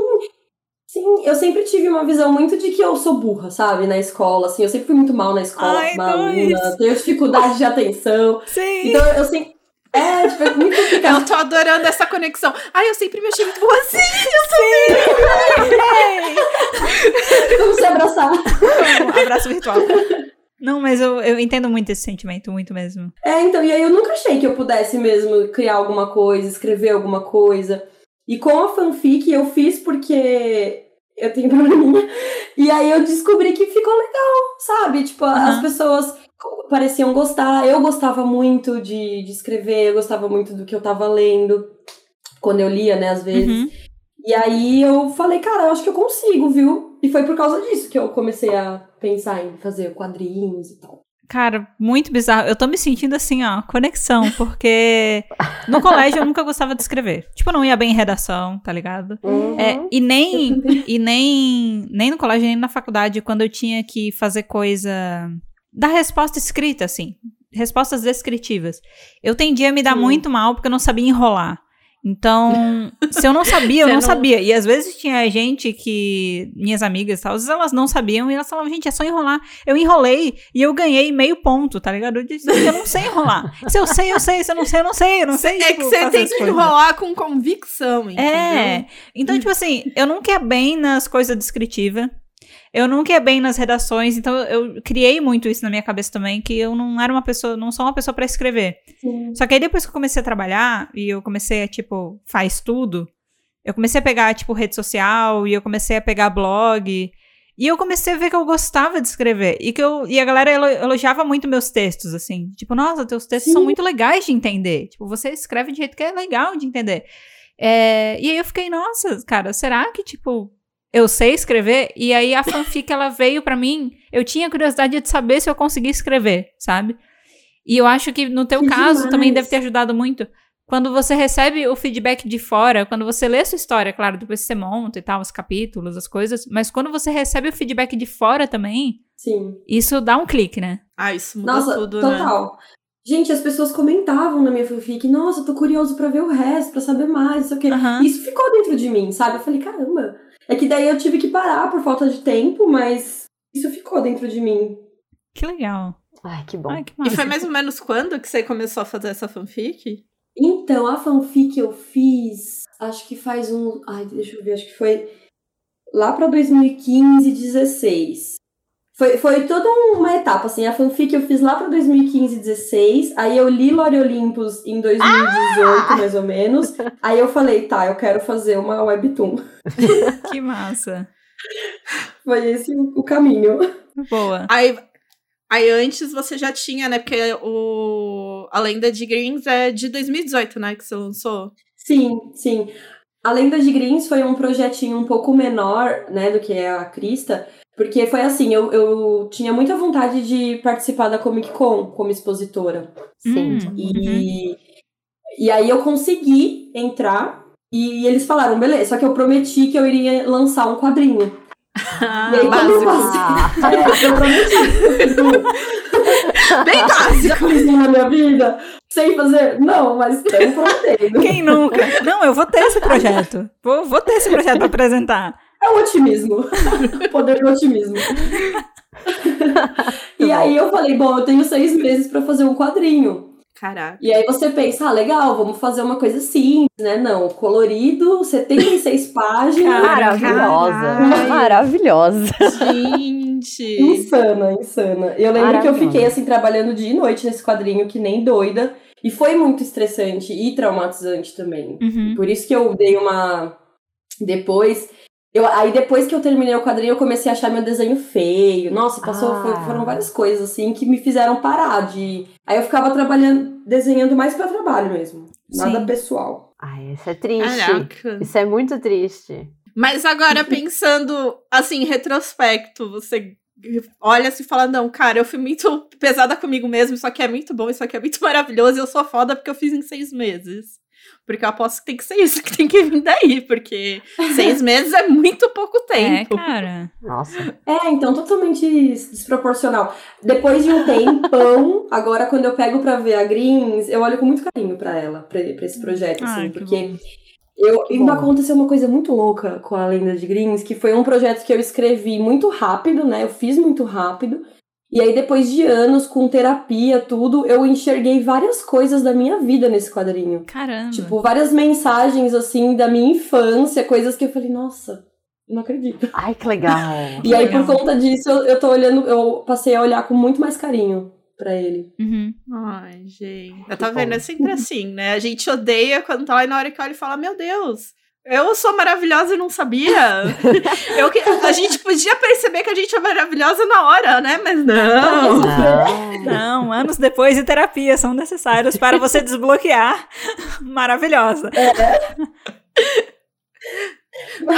eu sempre tive uma visão muito de que eu sou burra, sabe? Na escola, assim. Eu sempre fui muito mal na escola, Ai, uma dois. aluna. Tenho dificuldade de atenção. Sim. Então eu sempre... É, tipo, é muito complicado. Eu tô adorando essa conexão. Ai, eu sempre me achei muito boa assim. Vamos se abraçar. Um abraço virtual. Não, mas eu, eu entendo muito esse sentimento, muito mesmo. É, então, e aí eu nunca achei que eu pudesse mesmo criar alguma coisa, escrever alguma coisa. E com a fanfic eu fiz porque eu tenho probleminha. E aí eu descobri que ficou legal, sabe? Tipo, as Aham. pessoas pareciam gostar. Eu gostava muito de, de escrever, eu gostava muito do que eu tava lendo. Quando eu lia, né, às vezes. Uhum. E aí eu falei, cara, eu acho que eu consigo, viu? E foi por causa disso que eu comecei a pensar em fazer quadrinhos e tal. Cara, muito bizarro. Eu tô me sentindo assim, ó, conexão, porque no colégio eu nunca gostava de escrever. Tipo, eu não ia bem em redação, tá ligado? Uhum. É, e nem, e nem, nem no colégio, nem na faculdade, quando eu tinha que fazer coisa da resposta escrita, assim. respostas descritivas. Eu tendia a me dar Sim. muito mal porque eu não sabia enrolar. Então, se eu não sabia, eu não, não- sabia. E às vezes tinha gente que, minhas amigas e tal, às vezes elas não sabiam e elas falavam, gente, é só enrolar. Eu enrolei e eu ganhei meio ponto, tá ligado? Eu disse, eu não sei enrolar. Se eu sei, eu sei. Se eu não sei, eu não sei. Eu não sei, É tipo, que você tem que coisas. enrolar com convicção, entendeu? É. Então, tipo assim, eu nunca ia bem nas coisas descritivas. Eu nunca ia bem nas redações, então eu criei muito isso na minha cabeça também, que eu não era uma pessoa, não sou uma pessoa pra escrever. Sim. Só que aí depois que eu comecei a trabalhar e eu comecei a, tipo, faz tudo, eu comecei a pegar, tipo, rede social e eu comecei a pegar blog. E eu comecei a ver que eu gostava de escrever. E que eu. E a galera elo- elogiava muito meus textos, assim. Tipo, nossa, teus textos são Sim. muito legais de entender. Tipo, você escreve de jeito que é legal de entender. É, e aí eu fiquei, nossa, cara, será que, tipo, eu sei escrever? E aí a fanfic, ela veio pra mim. Eu tinha curiosidade de saber se eu conseguia escrever, sabe? E eu acho que no teu Que caso também demais. deve ter ajudado muito. Quando você recebe o feedback de fora, quando você lê a sua história, claro, depois você monta e tal, os capítulos, as coisas, mas quando você recebe o feedback de fora também, Sim. isso dá um clique, né? Ah, isso muda Nossa, tudo, né? total. Gente, as pessoas comentavam na minha fanfic, nossa, eu tô curioso pra ver o resto, pra saber mais, não sei o quê. Aham. Isso ficou dentro de mim, sabe? Eu falei, caramba. É que daí eu tive que parar por falta de tempo, mas isso ficou dentro de mim. Que legal. Ai, que bom. Ai, que E foi mais ou menos quando que você começou a fazer essa fanfic? Então, a fanfic eu fiz, acho que faz um. Ai, deixa eu ver, acho que foi lá pra 2015, 16. Foi, foi toda uma etapa, assim. A fanfic eu fiz lá pra 2015, 16. Aí eu li Lore Olympus em 2018, mais ou menos. Aí eu falei, tá, eu quero fazer uma webtoon. Que massa. Foi esse o, o caminho. Boa. Aí, aí antes você já tinha, né? Porque o A Lenda de Greens é de 2018, né? Que você lançou. Sim, sim. A Lenda de Greens foi um projetinho um pouco menor, né, do que é a Crista, porque foi assim, eu, eu tinha muita vontade de participar da Comic Con como expositora. Sim. Hum. E, e aí eu consegui entrar e eles falaram, beleza, só que eu prometi que eu iria lançar um quadrinho. Ah, E aí, quando eu básico. passei- É, eu prometi. Bem Já básico. fiz isso na minha vida? Sem fazer? Não, mas estamos prometendo. Quem nunca? Não, eu vou ter esse projeto. Vou, vou ter esse projeto pra apresentar. É o otimismo. o poder do otimismo. e aí eu falei, bom, eu tenho seis meses pra fazer um quadrinho. Caraca. E aí você pensa, ah, legal, vamos fazer uma coisa simples, né? Não, colorido, 76 páginas. Maravilhosa. Caralho. Maravilhosa. Gente. Insana, insana. Eu lembro que eu fiquei assim trabalhando dia e noite nesse quadrinho que nem doida. E foi muito estressante e traumatizante também. Uhum. Por isso que eu dei uma. Depois. Eu, aí depois que eu terminei o quadrinho, eu comecei a achar meu desenho feio. Nossa, passou, Ah. foi- foram várias coisas assim que me fizeram parar de. Aí eu ficava trabalhando, desenhando mais pra trabalho mesmo. Nada Sim. pessoal. Ai, isso é triste. Caraca. Isso é muito triste. Mas agora, pensando assim, em retrospecto, você olha assim e fala: não, cara, eu fui muito pesada comigo mesmo, isso aqui é muito bom, isso aqui é muito maravilhoso, e eu sou foda porque eu fiz em seis meses. Porque eu aposto que tem que ser isso que tem que vir daí, porque seis meses é muito pouco É, tempo. cara. Nossa. É, então totalmente desproporcional. Depois de um tempão, agora quando eu pego pra ver a Greens, eu olho com muito carinho pra ela, pra, pra esse projeto, assim, Ai, que porque bom. eu, ainda bom. aconteceu uma coisa muito louca com a Lenda de Greens, que foi um projeto que eu escrevi muito rápido, né? Eu fiz muito rápido. E aí, depois de anos, com terapia, tudo, eu enxerguei várias coisas da minha vida nesse quadrinho. Caramba. Tipo, várias mensagens, assim, da minha infância, coisas que eu falei, nossa, eu não acredito. Ai, que legal. E aí, Legal. por conta disso, eu, eu tô olhando, eu passei a olhar com muito mais carinho pra ele. Uhum. Ai, gente. Eu tá Que vendo? É sempre assim, né? A gente odeia quando tá lá e na hora que olha e fala: Meu Deus, eu sou maravilhosa e não sabia. eu, que- a gente podia perceber que a gente é maravilhosa na hora, né? Mas não. Não. Não, anos depois de terapia são necessários para você desbloquear. Maravilhosa.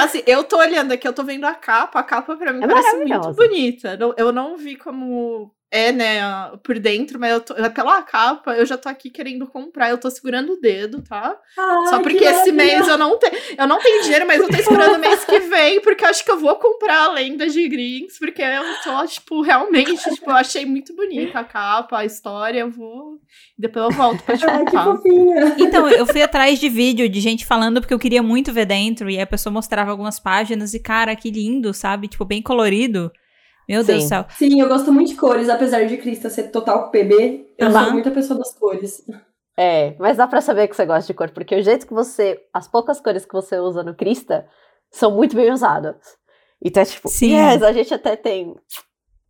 Assim, eu tô olhando aqui, eu tô vendo a capa. A capa pra mim É parece muito bonita. Eu não vi como é, né, por dentro, mas eu tô, é pela capa, eu já tô aqui querendo comprar. Eu tô segurando o dedo, tá? Ai, Só porque esse mês eu não tenho. Eu não tenho dinheiro, mas eu tô esperando o mês que vem, porque eu acho que eu vou comprar a lenda de Greens, porque eu tô, tipo, realmente, tipo, eu achei muito bonita a capa, a história. Eu vou. Depois eu volto pra te Ai, que contar. fofinha. Então, eu fui atrás de vídeo de gente falando porque eu queria muito ver dentro. E a pessoa mostrava algumas páginas e, cara, que lindo, sabe? Tipo, bem colorido. Meu Deus do Sim. céu. Sim, eu gosto muito de cores, apesar de Crista ser total PB, eu Aham. sou muita pessoa das cores. É, mas dá pra saber que você gosta de cor, porque o jeito que você. As poucas cores que você usa no Crista são muito bem usadas. Então é tipo, Sim. yes, a gente até tem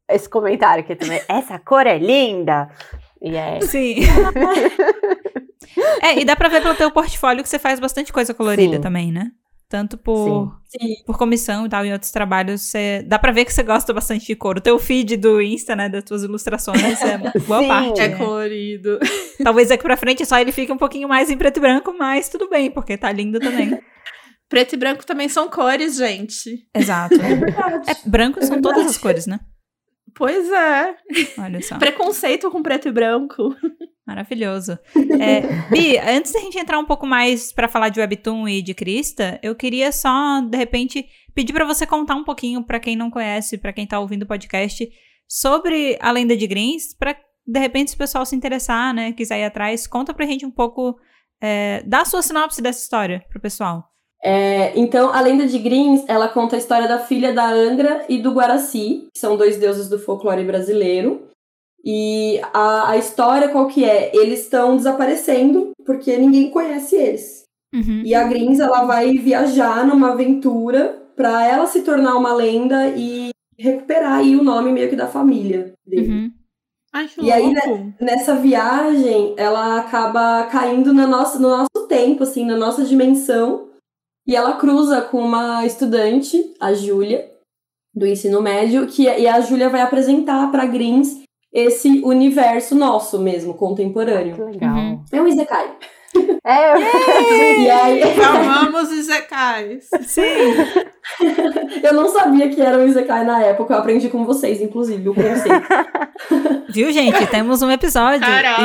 esse comentário aqui também. Essa cor é linda! E é. Sim. é, e dá pra ver pelo teu portfólio que você faz bastante coisa colorida Sim. também, né? Tanto por, Sim. por comissão e tal, em outros trabalhos, você, dá pra ver que você gosta bastante de cor. O teu feed do Insta, né, das tuas ilustrações, é boa Sim. parte. É né? colorido. Talvez daqui pra frente só ele fique um pouquinho mais em preto e branco, mas tudo bem, porque tá lindo também. Preto e branco também são cores, gente. Exato. É verdade. É, branco são verdade. todas as cores, né? Pois é. Olha só. Preconceito com preto e branco. Maravilhoso. É, Bi, antes da gente entrar um pouco mais pra falar de Webtoon e de Krista, eu queria só, de repente, pedir pra você contar um pouquinho, pra quem não conhece, pra quem tá ouvindo o podcast, sobre a lenda de Greens, pra, de repente, se o pessoal se interessar, né, quiser ir atrás, conta pra gente um pouco, é, dá a sua sinopse dessa história pro pessoal. É, então, a lenda de Greens, ela conta a história da filha da Angra e do Guaraci, que são dois deuses do folclore brasileiro. E a, a história qual que é? Eles estão desaparecendo porque ninguém conhece eles. Uhum. E a Greens, ela vai viajar numa aventura pra ela se tornar uma lenda e recuperar aí o nome meio que da família dele. Uhum. Ai, E aí, louco. Nessa viagem, ela acaba caindo no nosso, no nosso tempo, assim, na nossa dimensão. E ela cruza com uma estudante, a Júlia, do ensino médio, que, e a Júlia vai apresentar pra Greens esse universo nosso mesmo, Que contemporâneo. legal. Uhum. É um Isekai. É, E aí, Amamos os Zekais. Sim. eu não sabia que era um Isekai na época, eu aprendi com vocês, inclusive, o conceito. Viu, gente? Temos um episódio Caraca.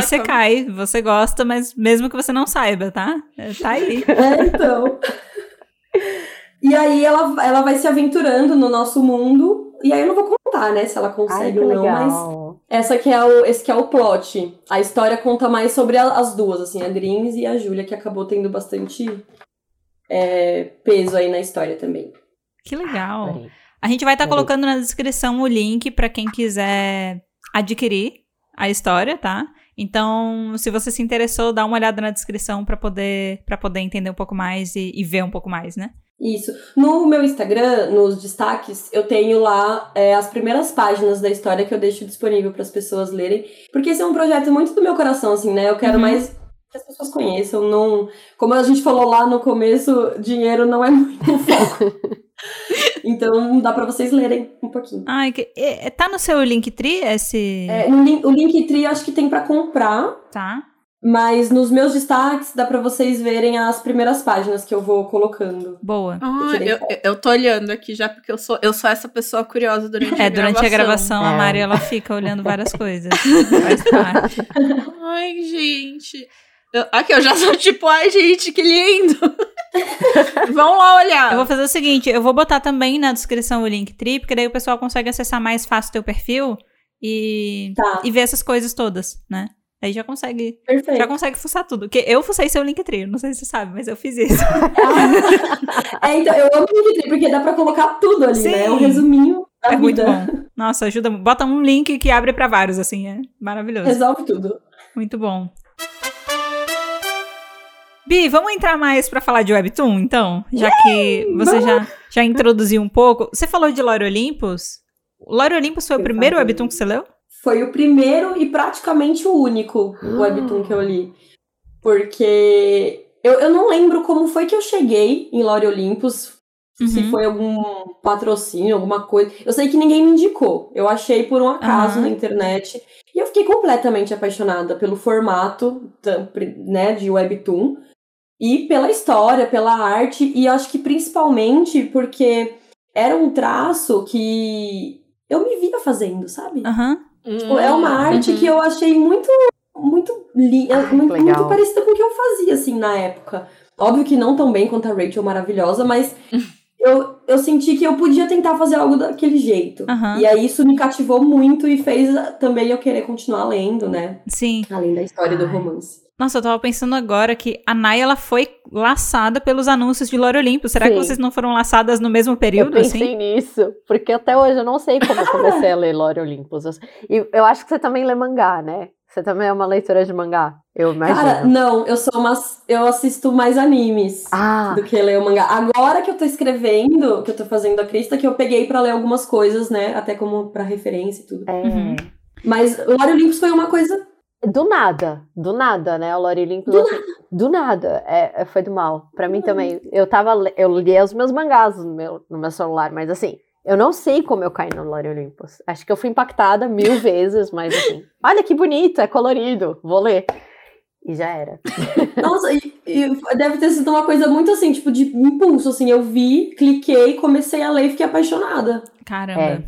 e você gosta, mas mesmo que você não saiba, tá? É, Tá aí. É, então. E aí ela, ela vai se aventurando no nosso mundo. E aí eu não vou contar, né, se ela Ai, consegue que ou não, mas legal. Essa que é o, esse que é o plot. A história conta mais sobre a- as duas, assim, a Greens e a Júlia, que acabou tendo bastante é, peso aí na história também. Que legal. A gente vai estar Adorei. colocando na descrição o link pra quem quiser adquirir a história, tá? Então, se você se interessou, dá uma olhada na descrição pra poder para poder entender um pouco mais e, e ver um pouco mais, né? Isso. No meu Instagram, nos destaques, eu tenho lá é, as primeiras páginas da história que eu deixo disponível para as pessoas lerem. Porque esse é um projeto muito do meu coração, assim, né? Eu quero Uhum. mais que as pessoas conheçam. Não... Como a gente falou lá no começo, dinheiro não é muito foco. então dá para vocês lerem um pouquinho. Ai, que, é, é- tá no seu Linktree esse. É, no link, o Linktree acho que tem para comprar. Tá. Mas nos meus destaques dá para vocês verem as primeiras páginas que eu vou colocando. Boa. Ah, eu, eu, eu tô olhando aqui já, porque eu sou, eu sou essa pessoa curiosa durante a É, durante a gravação a É. Mari ela fica olhando várias coisas. Faz parte. Ai, gente. Eu, aqui eu já sou tipo, ai, gente, que lindo. Vão lá olhar. Eu vou fazer o seguinte, eu vou botar também na descrição o Linktree, porque daí o pessoal consegue acessar mais fácil o teu perfil e, Tá, e ver essas coisas todas, né? Aí já consegue, perfeito. já consegue fuçar tudo. Porque eu fucei seu Linktree, não sei se você sabe, mas eu fiz isso. é, então, eu amo o Linktree, porque dá pra colocar tudo ali, Sim. né? Um resuminho da É muito vida. bom. Nossa, ajuda. Bota um link que abre pra vários, assim, é maravilhoso. Resolve tudo. Muito bom. Bi, vamos entrar mais pra falar de Webtoon, então? Já que você já, já introduziu um pouco. Você falou de Lore Olympus? Lore Olympus foi o Por primeiro favor. Webtoon que você leu? Foi o primeiro e praticamente o único webtoon que eu li. Porque eu, eu não lembro como foi que eu cheguei em Lore Olympus. Se Uhum. foi algum patrocínio, alguma coisa. Eu sei que ninguém me indicou. Eu achei por um acaso Aham. na internet. E eu fiquei completamente apaixonada pelo formato né, de webtoon. E pela história, pela arte. E acho que principalmente porque era um traço que eu me via fazendo, sabe? Aham. Tipo, é uma arte Uhum. que eu achei muito, muito, li- Ai, muito, legal. muito parecida com o que eu fazia, assim, na época. Óbvio que não tão bem quanto a Rachel maravilhosa, mas eu, eu senti que eu podia tentar fazer algo daquele jeito. Aham. E aí isso me cativou muito e fez também eu querer continuar lendo, né? Sim. Além da história do Ai. romance. Nossa, eu tava pensando agora que a Nai, ela foi laçada pelos anúncios de Lore Olympus. Será que Sim. vocês não foram laçadas no mesmo Eu período, pensei assim? nisso, porque até hoje eu não sei como eu comecei a ler Lore Olympus. E eu acho que você também lê mangá, né? Você também é uma leitora de mangá, eu imagino. Cara, não, eu sou uma. Eu assisto mais animes. ah, do que ler o mangá. Agora que eu tô escrevendo, que eu tô fazendo a Crista, que eu peguei pra ler algumas coisas, né? Até como pra referência e tudo. é. Uhum. Mas Lore Olympus foi uma coisa. Do nada, do nada, né? O Lore Olympus, assim, do nada, é, é- foi do mal. Pra mim também, eu tava, eu lia os meus mangás no meu, no meu celular, mas assim, eu não sei como eu caí no Lore Olympus. Acho que eu fui impactada mil vezes, mas assim, olha que bonito, é colorido, vou ler. E já era. Nossa, e, e deve ter sido uma coisa muito assim, tipo, de impulso, assim. Eu vi, cliquei, comecei a ler e fiquei apaixonada. Caramba. É.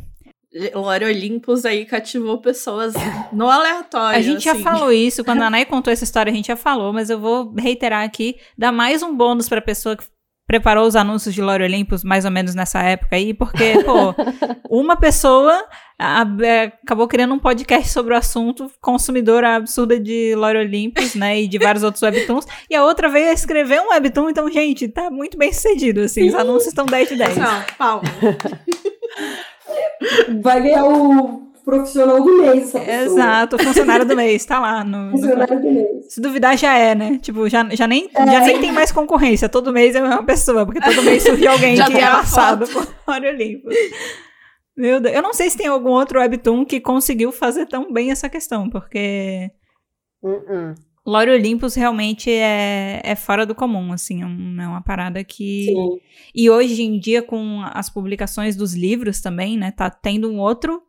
Lore Olympus aí cativou pessoas no aleatório. A gente já assim. falou isso, quando a Nai contou essa história, a gente já falou, mas eu vou reiterar aqui, dar mais um bônus pra pessoa que preparou os anúncios de Lore Olympus mais ou menos nessa época aí, porque, pô, uma pessoa a- é, acabou criando um podcast sobre o assunto, consumidora absurda de Lore Olympus, né, e de vários outros webtoons, e a outra veio a escrever um webtoon, então, gente, tá muito bem sucedido, assim, os anúncios estão 10 de 10. Não, palma. Vai ganhar o profissional do mês, essa pessoa. Exato, o funcionário do mês, tá lá no, no Funcionário do mês. Se duvidar, já é, né? Tipo, já, já, nem, já nem tem mais concorrência. Todo mês é a mesma pessoa, porque todo mês surge alguém que é a laçado por Lore Olympus. Meu Deus. Eu não sei se tem algum outro webtoon que conseguiu fazer tão bem essa questão, porque Uh-uh. Lore Olympus realmente é, é fora do comum, assim. É, é uma parada que... Sim. E hoje em dia, com as publicações dos livros também, né? Tá tendo um outro...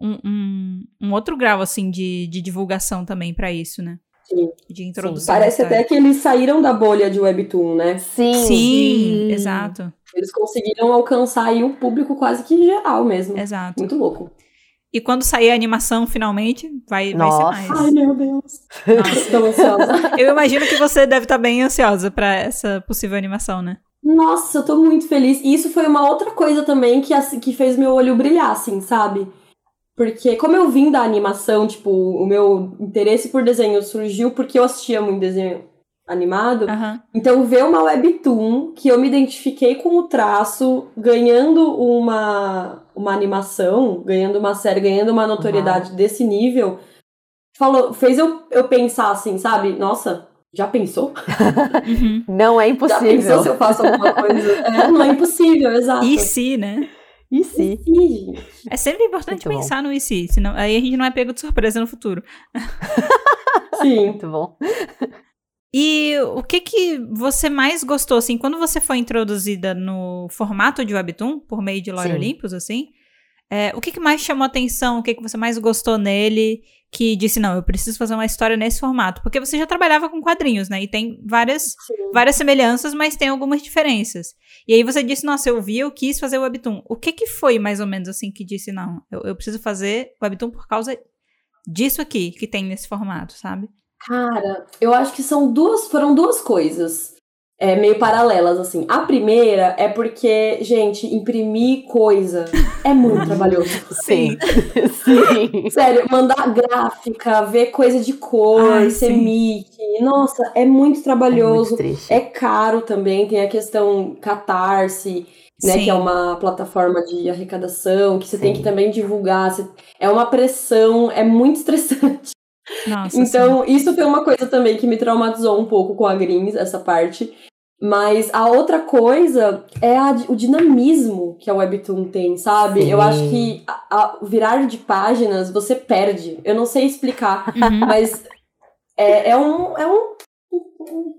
Um, um, um outro grau, assim, de, de divulgação também pra isso, né? Sim. De introdução. Parece da história. até que eles saíram da bolha de Webtoon, né? Sim. Sim, Sim. exato, Eles conseguiram alcançar aí um público quase que geral mesmo. exato. Muito louco. E quando sair a animação, finalmente, vai, vai ser mais. Ai, meu Deus. Nossa. Tô ansiosa. Eu imagino que você deve estar bem ansiosa pra essa possível animação, né? Nossa, eu tô muito feliz. E isso foi uma outra coisa também que, assim, que fez meu olho brilhar, assim, sabe? Porque como eu vim da animação, tipo, o meu interesse por desenho surgiu porque eu assistia muito desenho animado. Aham. Então ver uma webtoon que eu me identifiquei com o traço, ganhando uma, uma animação, ganhando uma série, ganhando uma notoriedade desse nível, falou, fez eu, eu pensar assim, sabe? Nossa, já pensou? Uhum. Não é Já pensou impossível. se eu faço alguma coisa? É, não é impossível, exato. E se, né? E gente. É sempre importante Muito bom. pensar no e se, senão aí a gente não é pego de surpresa no futuro. Sim. Muito bom. E o que que você mais gostou, assim, quando você foi introduzida no formato de webtoon, por meio de Lore Sim. Olympus, assim, é, o que que mais chamou atenção, o que que você mais gostou nele, que disse, não, eu preciso fazer uma história nesse formato? Porque você já trabalhava com quadrinhos, né, e tem várias, Sim. várias semelhanças, mas tem algumas diferenças. E aí você disse, nossa, eu vi, eu quis fazer webtoon. O que que foi, mais ou menos, assim, que disse, não, eu, eu preciso fazer webtoon por causa disso aqui, que tem nesse formato, sabe? Cara, eu acho que são duas, foram duas coisas é, meio paralelas, assim. A primeira é porque, gente, imprimir coisa é muito trabalhoso. Sim. Sim. Sério, mandar gráfica, ver coisa de cor, Ai, semic, nossa, é muito É trabalhoso. muito triste. É caro também, tem a questão Catarse, né, Sim. que é uma plataforma de arrecadação, que você tem Sim. que também divulgar. você- É uma pressão, é muito estressante. Nossa, sim. Então, isso foi uma coisa também que me traumatizou um pouco com a Greens, essa parte. Mas a outra coisa é a o dinamismo que a Webtoon tem, sabe? Sim. Eu acho que a, a- o virar de páginas você perde. Eu não sei explicar, Uhum. mas é, é, um, é um,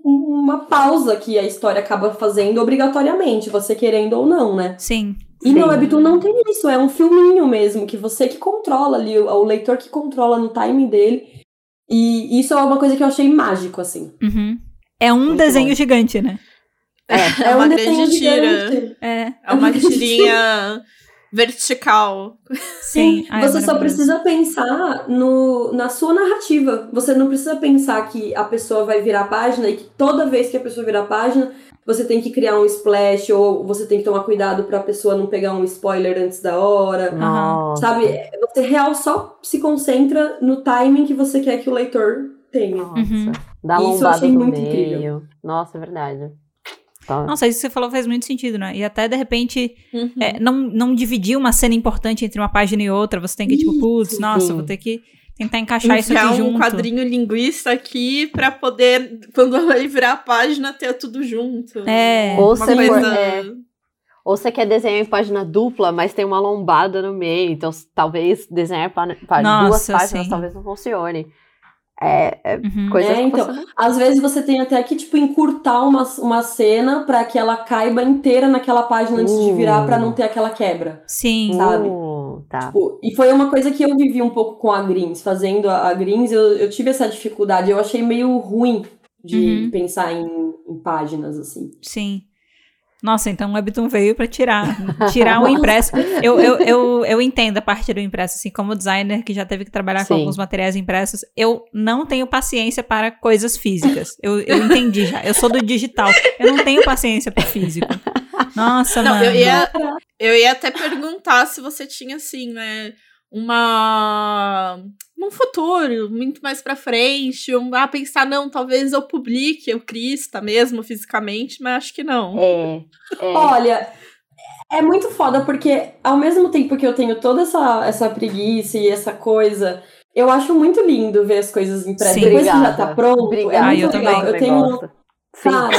um- uma pausa que a história acaba fazendo obrigatoriamente, você querendo ou não, né? Sim. E no Sim. Webtoon não tem isso, é um filminho mesmo, que você que controla ali, o, o leitor que controla no timing dele. E isso é uma coisa que eu achei mágico, assim. Uhum. É um Muito desenho bom. gigante, né? É, uma um grande desenho tira. gigante. É. É uma tirinha vertical. Sim, Ai, você só precisa pensar no, na sua narrativa. Você não precisa pensar que a pessoa vai virar a página e que toda vez que a pessoa virar a página, você tem que criar um splash ou você tem que tomar cuidado pra pessoa não pegar um spoiler antes da hora. Nossa. Sabe? Você real só se concentra no timing que você quer que o leitor tenha. Nossa. Uhum. Dá Isso eu achei muito meio. incrível. Nossa, é verdade. Tá. Nossa, isso que você falou faz muito sentido, né? E até, de repente, Uhum. é, não, não dividir uma cena importante entre uma página e outra. Você tem que, tipo, putz, nossa, sim. vou ter que tentar encaixar isso aqui um junto. quadrinho linguista aqui pra poder, quando ele virar a página, ter tudo junto. É. Ou você coisa... é. Ou você quer desenhar em página dupla, mas tem uma lombada no meio. Então, talvez desenhar pá- duas páginas sim. talvez não funcione. É, é Uhum. coisa É, então, você Às vezes você tem até que, tipo, encurtar uma, uma cena pra que ela caiba inteira naquela página antes de virar Uh. pra não ter aquela quebra. Sim. sabe? Uh, tá. Tipo, E foi uma coisa que eu vivi um pouco com a Greens. Fazendo a, a Greens, eu, eu tive essa dificuldade. Eu achei meio ruim de Uhum. pensar em, em páginas, assim. Sim. Nossa, então o Webtoon veio pra tirar, tirar o impresso. Eu, eu, eu, eu entendo a parte do impresso, assim, como designer que já teve que trabalhar com Sim. alguns materiais impressos, eu não tenho paciência para coisas físicas. Eu, eu entendi já. Eu sou do digital. Eu não tenho paciência para físico. Nossa, Não, mano. eu ia, eu ia até perguntar se você tinha, assim, né, uma... Um futuro, muito mais pra frente, um, ah, pensar, não, talvez eu publique o Crista mesmo, fisicamente, mas acho que não. É, é. Olha, é muito foda, porque ao mesmo tempo que eu tenho toda essa, essa preguiça e essa coisa, eu acho muito lindo ver as coisas impressas. Sim. Depois que já tá pronto, Obrigada. é Ah, muito eu legal. também. Eu tenho. Cara,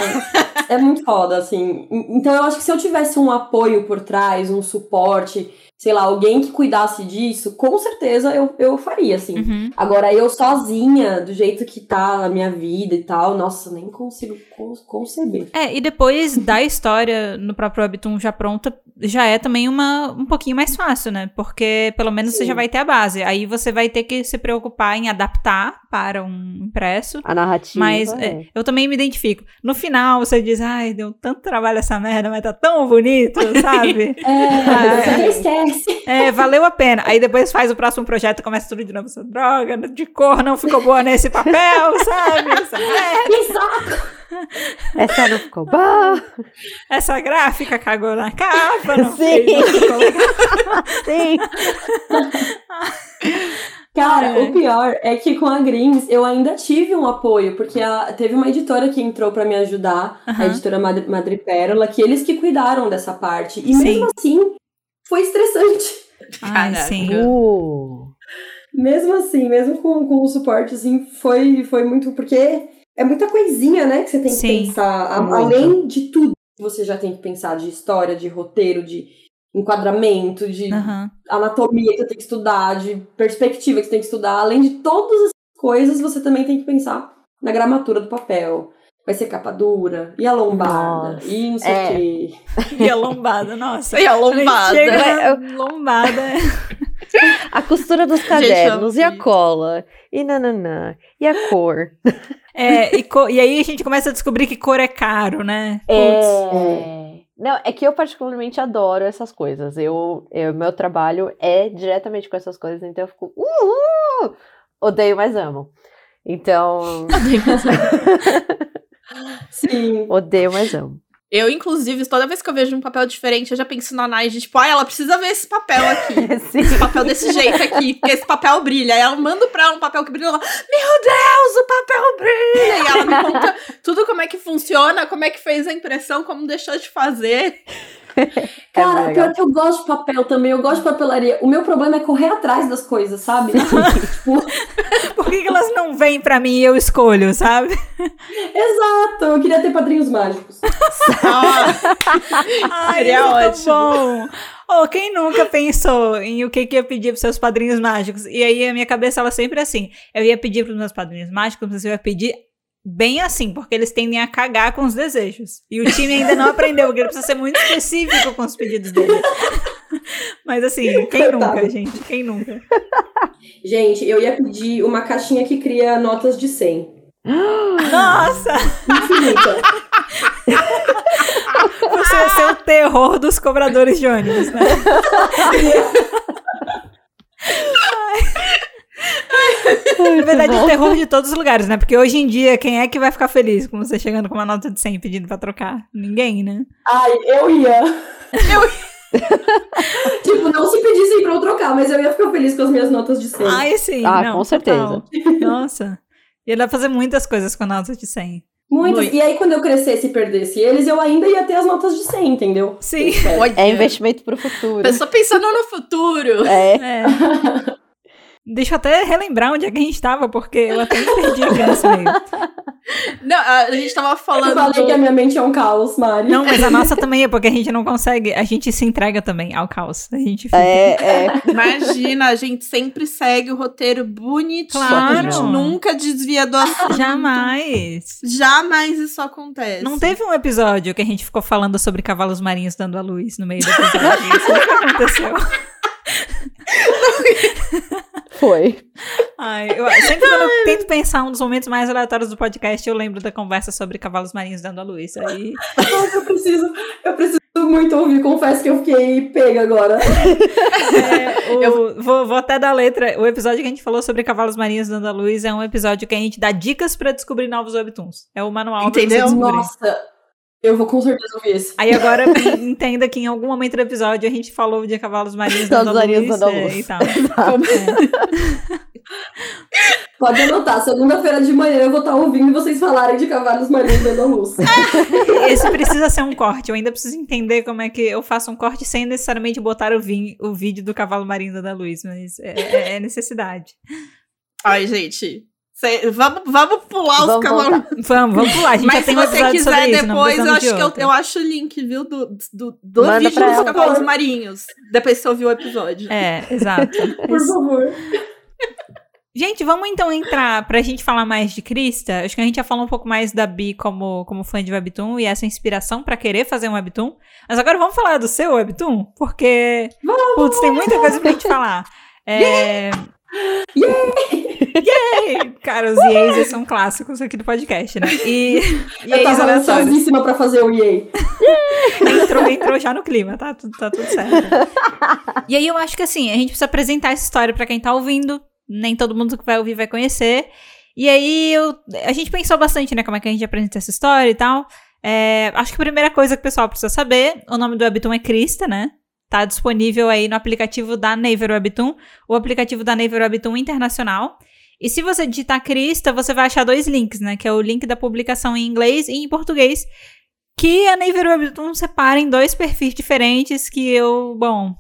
é muito foda, assim. Então eu acho que se eu tivesse um apoio por trás, um suporte, sei lá, alguém que cuidasse disso, com certeza eu, eu faria, assim. Uhum. Agora, eu sozinha, do jeito que tá a minha vida e tal, nossa, nem consigo con- conceber. É, e depois da história no próprio Webtoon já pronta, já é também uma, um pouquinho mais fácil, né? Porque pelo menos você Sim. já vai ter a base. Aí você vai ter que se preocupar em adaptar para um impresso. A narrativa. Mas é. é, eu também me identifico. No final você diz, ai, deu tanto trabalho essa merda, mas tá tão bonito, sabe? É, você até esquece. É, valeu a pena. Aí depois faz o próximo projeto e começa tudo de novo. Essa droga de cor não ficou boa nesse papel, sabe? Essa, merda. Essa não ficou boa. essa gráfica cagou na capa, não, Sim. fez, não ficou legal. Sim. Cara, É. o pior é que com a Greens eu ainda tive um apoio, porque a- teve uma editora que entrou pra me ajudar, a editora Madre, Madre Pérola, que eles que cuidaram dessa parte. E Sim. mesmo assim, foi estressante. Ai, Caraca. sim. Uh. Mesmo assim, mesmo com, com o suporte, assim, foi, foi muito. Porque é muita coisinha, né, que você tem que Sim. pensar. Muito. além de tudo que você já tem que pensar de história, de roteiro, de enquadramento, de Aham. anatomia que você tem que estudar, de perspectiva que você tem que estudar. Além de todas as coisas, você também tem que pensar na gramatura do papel. Vai ser capa dura, e a lombada, Nossa. e não sei É. o quê. E a lombada, nossa. E a lombada. Chega lombada. A costura dos cadernos e a cola. E nananã. E a cor. É, e, co- e aí a gente começa a descobrir que cor é caro, né? Putz. É. Não, é que eu particularmente adoro essas coisas. Eu, eu, meu trabalho é diretamente com essas coisas, então eu fico, uhul! Odeio, mas amo. Então, Sim. odeio, mas amo. Eu, inclusive, toda vez que eu vejo um papel diferente, eu já penso na Nai de tipo, ah, ela precisa ver esse papel aqui. Sim. Esse papel desse jeito aqui, porque esse papel brilha. Aí ela manda pra ela um papel que brilha. Ela, Meu Deus, o papel brilha! E ela me conta tudo como é que funciona, como é que fez a impressão, como deixou de fazer. É Cara, pior que eu gosto de papel também, eu gosto de papelaria. O meu problema é correr atrás das coisas, sabe? tipo, Por que, que elas não vêm pra mim e eu escolho, sabe? exato, eu queria ter padrinhos mágicos. Ah, Ai, Seria é tão ótimo. bom. Oh, quem nunca pensou em o que, que ia pedir pros seus padrinhos mágicos? E aí a minha cabeça, ela sempre é assim. Eu ia pedir pros meus padrinhos mágicos, mas eu ia pedir bem assim, porque eles tendem a cagar com os desejos. E o time ainda não aprendeu, porque ele precisa ser muito específico com os pedidos dele. Mas assim, quem nunca, gente? Quem nunca? Gente, eu ia pedir uma caixinha que cria notas de 100. Nossa! Infinita. Você ia ser o terror dos cobradores de ônibus, né? Na verdade, o terror de todos os lugares, né? Porque hoje em dia, quem é que vai ficar feliz com você chegando com uma nota de 100 pedindo pra trocar? Ninguém, né? Ai, eu ia. Eu ia. tipo, não se pedissem pra eu trocar, mas eu ia ficar feliz com as minhas notas de 100. Ai, sim. Ah, não, com certeza. total. Nossa. E ele vai fazer muitas coisas com a nota de 100. Muitas. Muito. E aí, quando eu crescesse e perdesse eles, eu ainda ia ter as notas de 100, entendeu? Sim. É investimento pro futuro. Pessoa pensando no futuro. É. É. Deixa eu até relembrar onde é que a gente tava, porque eu até me perdi aqui nesse meio. Não, a gente tava Eu falando. falei do- que a minha mente é um caos, Mari. Não, mas a nossa também é porque a gente não consegue, a gente se entrega também ao caos. A gente fica. É, é. Imagina, a gente sempre segue o roteiro bonitinho. Claro. A gente nunca desvia do assunto. Jamais. Jamais isso acontece. Não teve um episódio que a gente ficou falando sobre cavalos marinhos dando a luz no meio do episódio. Isso nunca aconteceu. Foi. Ai, eu, sempre quando eu tento pensar um dos momentos mais aleatórios do podcast, eu lembro da conversa sobre cavalos marinhos dando a luz. Aí, Nossa, eu preciso, eu preciso muito ouvir. Confesso que eu fiquei pega agora. é, o- vou, vou até dar a letra. O episódio que a gente falou sobre cavalos marinhos dando a luz é um episódio que a gente dá dicas pra descobrir novos webtoons. É o manual pra você Entendeu? Nossa, eu vou com certeza ouvir esse. Aí agora entenda que em algum momento do episódio a gente falou de cavalos marinhos Cavalos dando a marinhos luz, dando a é, luz. e tal. Pode anotar, segunda-feira de manhã eu vou estar ouvindo vocês falarem de cavalos marinhos dando a luz. Esse precisa ser um corte. Eu ainda preciso entender como é que eu faço um corte sem necessariamente botar o, vi- o vídeo do cavalo marinho dando a luz, mas é, é- é necessidade. Ai, gente. Cê- vamos, vamos pular os Vamos cavalos. Vamos, vamos pular. A gente Mas já se tem você quiser sobre isso, depois, eu acho de que eu, eu acho o link, viu? Do, do, do Manda vídeo dos ela. cavalos marinhos. Depois que você ouvir o episódio. É, exato. Por favor. Gente, vamos então entrar pra gente falar mais de Krista. Acho que a gente já falou um pouco mais da Bi como, como fã de Webtoon e essa inspiração pra querer fazer um Webtoon. Mas agora vamos falar do seu Webtoon, porque, putz, tem muita coisa pra gente falar. É... Yay! Cara, os Yeas são clássicos aqui do podcast, né? E, e Eu tava ansiosíssima pra fazer o yay. Entrou, entrou já no clima, tá, tudo- tá tudo certo. E aí eu acho que assim, a gente precisa apresentar essa história pra quem tá ouvindo. Nem todo mundo que vai ouvir vai conhecer. E aí eu, a gente pensou bastante, né, como é que a gente apresenta essa história e tal. É, acho que a primeira coisa que o pessoal precisa saber, o nome do Webtoon é Krista, né? Tá disponível aí no aplicativo da Naver Webtoon, o aplicativo da Naver Webtoon Internacional. E se você digitar Krista, você vai achar dois links, né? Que é o link da publicação em inglês e em português, que a Naver Webtoon separa em dois perfis diferentes que eu, bom,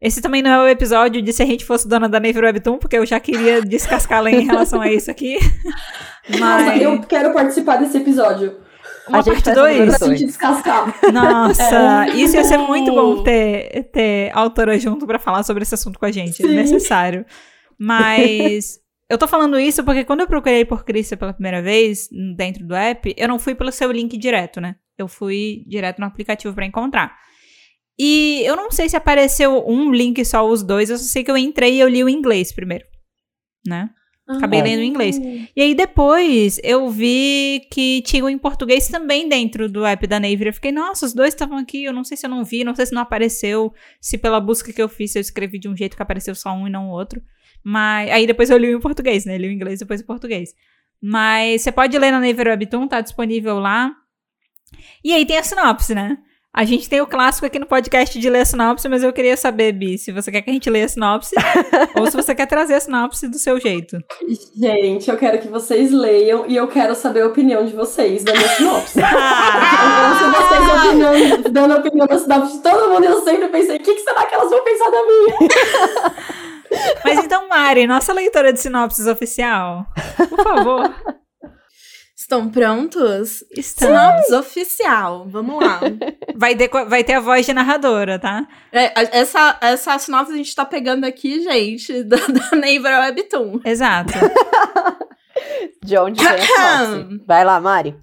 esse também não é o episódio de se a gente fosse dona da Naver Webtoon, porque eu já queria descascá-la em relação a isso aqui. Nossa, Mas eu quero participar desse episódio. Uma A gente parte faz 2. uma Pra gente descascar. Nossa, isso ia ser muito bom ter, ter autora junto pra falar sobre esse assunto com a gente. É Sim. necessário. Mas eu tô falando isso porque quando eu procurei por Krista pela primeira vez dentro do app, eu não fui pelo seu link direto, né? Eu fui direto no aplicativo pra encontrar. E eu não sei se apareceu um link só os dois, eu só sei que eu entrei e eu li o inglês primeiro, né? Acabei lendo em inglês. E aí depois eu vi que tinha em português também dentro do app da Naver. Eu fiquei, nossa, os dois estavam aqui. Eu não sei se eu não vi, não sei se não apareceu. Se pela busca que eu fiz eu escrevi de um jeito que apareceu só um e não o outro. Mas aí depois eu li em português, né? Li o inglês depois em português. Mas você pode ler na Naver Webtoon, tá disponível lá. E aí tem a sinopse, né? A gente tem o clássico aqui no podcast de ler a sinopse, mas eu queria saber, Bi, se você quer que a gente leia a sinopse ou se você quer trazer a sinopse do seu jeito. Gente, eu quero que vocês leiam e eu quero saber a opinião de vocês da minha sinopse. Ah! Eu quero saber vocês opinião, dando a opinião da sinopse de todo mundo e eu sempre pensei, o que, que será que elas vão pensar da minha? Mas então, Mari, nossa leitora de sinopses oficial, por favor. Estão prontos? Sinopse oficial. Vamos lá. Vai vai ter a voz de narradora, tá? É, essa, essa sinopse a gente tá pegando aqui, gente, da, da Neighbor Webtoon. Exato. De onde vem a sinopse? Vai lá, Mari.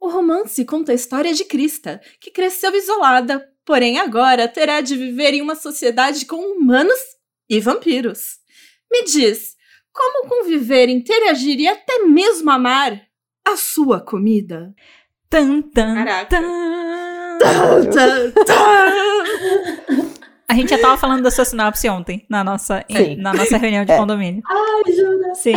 O romance conta a história de Krista, que cresceu isolada, porém agora terá de viver em uma sociedade com humanos e vampiros. Me diz, como conviver, interagir e até mesmo amar a sua comida? Tan, tan, Caraca. tan. A gente já tava falando da sua sinopse ontem, na nossa, Sim. na nossa reunião de É. condomínio. Ai, jura? Sim.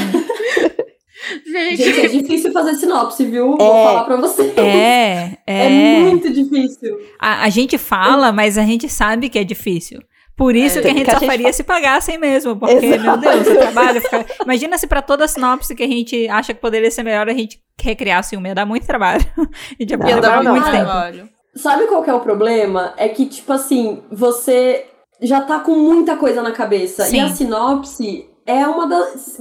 Gente, Gente, é difícil fazer sinopse, viu? É. Vou falar pra você. É, É é. muito difícil. A, a gente fala, mas a gente sabe que é difícil. Por isso É, que a gente que a só gente faria se pagassem mesmo. Porque, Exato. meu Deus, o trabalho fica... Imagina se pra toda sinopse que a gente acha que poderia ser melhor, a gente recriasse uma. Ia dar muito trabalho. A gente ia Não, muito não. tempo. trabalho. Sabe qual que é o problema? É que, tipo assim, você já tá com muita coisa na cabeça. Sim. E a sinopse é uma das.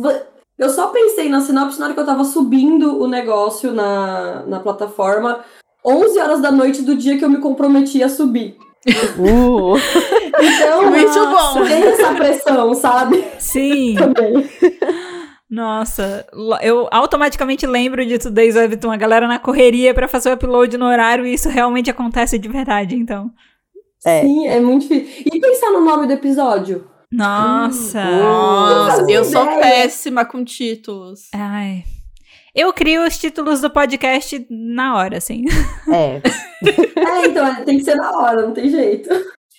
Eu só pensei na sinopse na hora que eu tava subindo o negócio na, na plataforma, 11 horas da noite do dia que eu me comprometi a subir. Uh, Então, Muito bom. tem essa pressão, sabe? Sim. Também. Nossa, eu automaticamente lembro de Today's Webtoon, a galera na correria pra fazer o upload no horário e isso realmente acontece de verdade, então. É. Sim, é muito difícil. E pensar no nome do episódio. Nossa. Nossa, fazia eu sou péssima com títulos. Ai. Eu crio os títulos do podcast na hora, assim. é. É, então, é, tem que ser na hora, não tem jeito.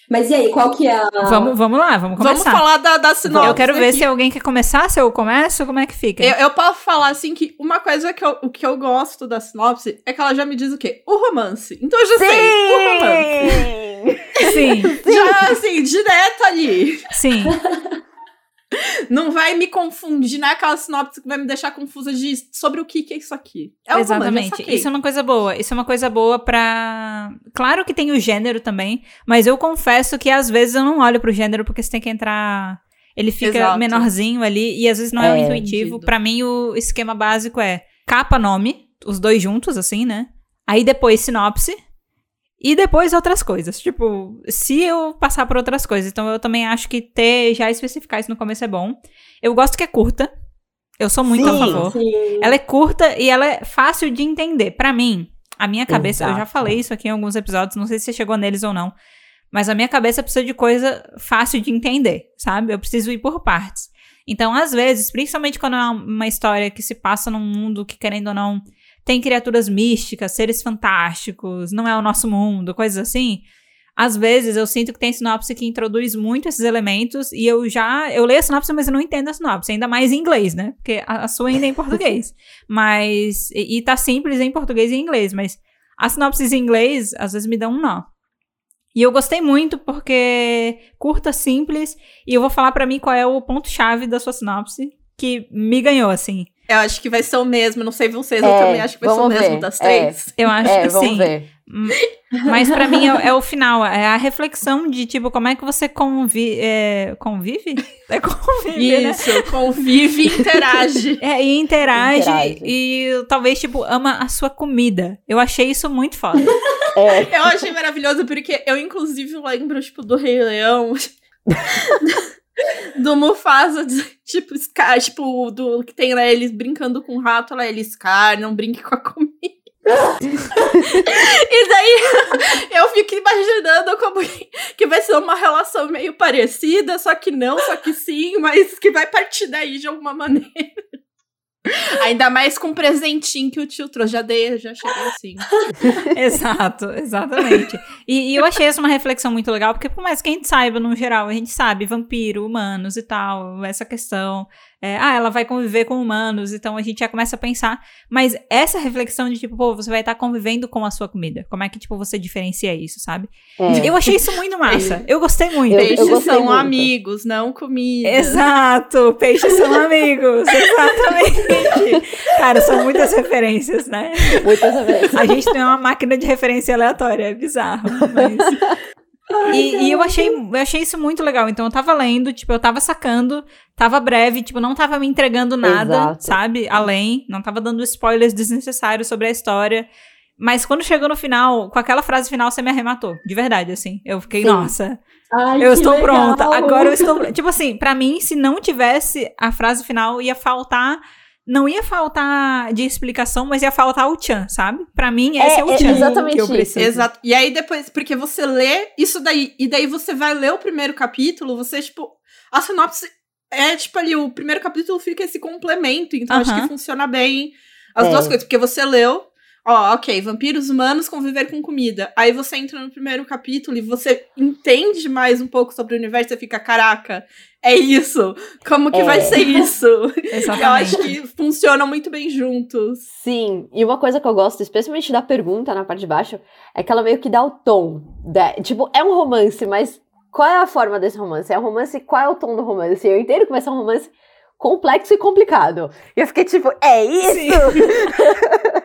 Mas e aí, qual que é a. Vamos, vamos lá, vamos Vamos começar. falar da, da sinopse. eu quero ver aqui. se alguém quer começar, se eu começo, como é que fica? Eu, eu posso falar assim que uma coisa que eu, o que eu gosto da sinopse é que ela já me diz o quê? O romance. Então eu já sei, o romance. Sim, Já, assim, direto ali. sim. Não vai me confundir, não é aquela sinopse que vai me deixar confusa de sobre o que, que é isso aqui. É romance, Exatamente. saquei. Isso é uma coisa boa. Isso é uma coisa boa pra. Claro que tem o gênero também, mas eu confesso que às vezes eu não olho pro gênero porque você tem que entrar. Ele fica Exato. menorzinho ali e às vezes não é, É, o intuitivo. Pra mim, o esquema básico é capa, nome, os dois juntos, assim, né? Aí depois sinopse. E depois outras coisas. Tipo, se eu passar por outras coisas. Então eu também acho que ter, já especificar isso no começo é bom. Eu gosto que é curta. Eu sou muito a Sim. favor. Sim. Ela é curta e ela é fácil de entender. Pra mim, a minha cabeça, eu já Exato. falei isso aqui em alguns episódios, não sei se você chegou neles ou não, mas a minha cabeça precisa de coisa fácil de entender, sabe? Eu preciso ir por partes. Então, às vezes, principalmente quando é uma história que se passa num mundo que, querendo ou não, tem criaturas místicas, seres fantásticos, não é o nosso mundo, coisas assim. Às vezes eu sinto que tem sinopse que introduz muito esses elementos e eu já. Eu leio a sinopse, mas eu não entendo a sinopse, ainda mais em inglês, né? Porque a, a sua ainda é em português. mas. E, e tá simples em português e em inglês, mas as sinopses em inglês às vezes me dão um nó. E eu gostei muito porque curta, simples, e eu vou falar pra mim qual é o ponto-chave da sua sinopse que me ganhou, assim. Eu acho que vai ser o mesmo, não sei vocês, eu É, também acho que vai ser o mesmo ver. das É. três. Eu acho É, que vamos sim. ver. Mas pra mim é, é o final, é a reflexão de tipo como é que você convi é, convive? É convive, né? Isso, convive e interage. É, e interage, Interage. e talvez tipo ama a sua comida. Eu achei isso muito foda. É, Eu achei maravilhoso porque eu, inclusive, lembro, tipo, do Rei Leão. do Mufasa, tipo, Scar, tipo, do que tem lá eles brincando com o rato, lá ele Scar, não brinque com a comida. e daí eu fico imaginando como que vai ser uma relação meio parecida, só que não, só que sim, mas que vai partir daí de alguma maneira. Ainda mais com o presentinho que o tio trouxe. Já dei, já cheguei assim. Exato, exatamente. E, e eu achei essa uma reflexão muito legal, porque por mais que a gente saiba, no geral, a gente sabe vampiro, humanos e tal, essa questão. É, ah, ela vai conviver com humanos, então a gente já começa a pensar. Mas essa reflexão de tipo, pô, você vai estar convivendo com a sua comida. Como é que, tipo, você diferencia isso, sabe? é. Eu achei isso muito massa. Eu gostei muito. Eu- Peixes gostei são muito. amigos, não comida. Exato, peixes são amigos, exatamente. Cara, são muitas referências, né? Muitas referências. A gente tem uma máquina de referência aleatória, é bizarro. Mas... E, e eu achei, eu achei isso muito legal. Então eu tava lendo, tipo, eu tava sacando, tava breve, tipo, não tava me entregando nada, Exato. sabe? Além, não tava dando spoilers desnecessários sobre a história. Mas quando chegou no final, com aquela frase final, você me arrematou. De verdade, assim. Eu fiquei, Sim. nossa, Ai, eu estou legal. pronta. Agora eu estou. Tipo assim, pra mim, se não tivesse a frase final, ia faltar. Não ia faltar de explicação, mas ia faltar o Chan, sabe? Pra mim, esse é, É, o é Chan exatamente que eu isso. preciso. Exato. E aí depois, porque você lê isso daí, e daí você vai ler o primeiro capítulo, você, tipo, a sinopse é, tipo, ali, o primeiro capítulo fica esse complemento, então acho Aham. que funciona bem as É. duas coisas, porque você leu, ó, ok, vampiros humanos conviver com comida. Aí você entra no primeiro capítulo e você entende mais um pouco sobre o universo, você fica, caraca, é isso. Como que É. vai ser isso? Exatamente. Eu acho que funcionam muito bem juntos. Sim, e uma coisa que eu gosto, especialmente da pergunta na parte de baixo, é que ela meio que dá o tom. Da, tipo, é um romance, mas qual é a forma desse romance? É um romance, qual é o tom do romance? Eu entendo que vai ser um romance complexo e complicado. E eu fiquei tipo, é isso?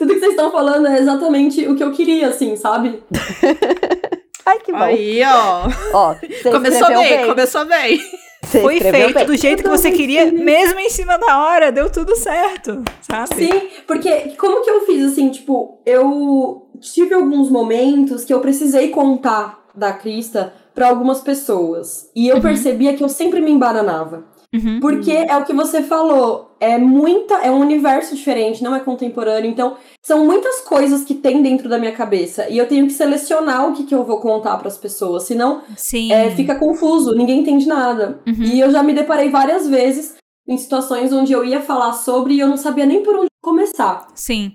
Tudo que vocês estão falando é exatamente o que eu queria, assim, sabe? Ai, que bom. Aí, ó. Ó, Começou escreveu bem, começou bem. Você Foi feito bem. do jeito que você queria, mesmo em cima da hora, deu tudo certo, sabe? Sim, porque como que eu fiz assim, tipo, eu tive alguns momentos que eu precisei contar da Crista pra algumas pessoas. E eu Uhum. percebia que eu sempre me embananava. Uhum. Porque é o que você falou, é muita, é um universo diferente, não é contemporâneo, então são muitas coisas que tem dentro da minha cabeça e eu tenho que selecionar o que, que eu vou contar pras pessoas, senão é, fica confuso, ninguém entende nada. Uhum. E eu já me deparei várias vezes em situações onde eu ia falar sobre e eu não sabia nem por onde começar. Sim.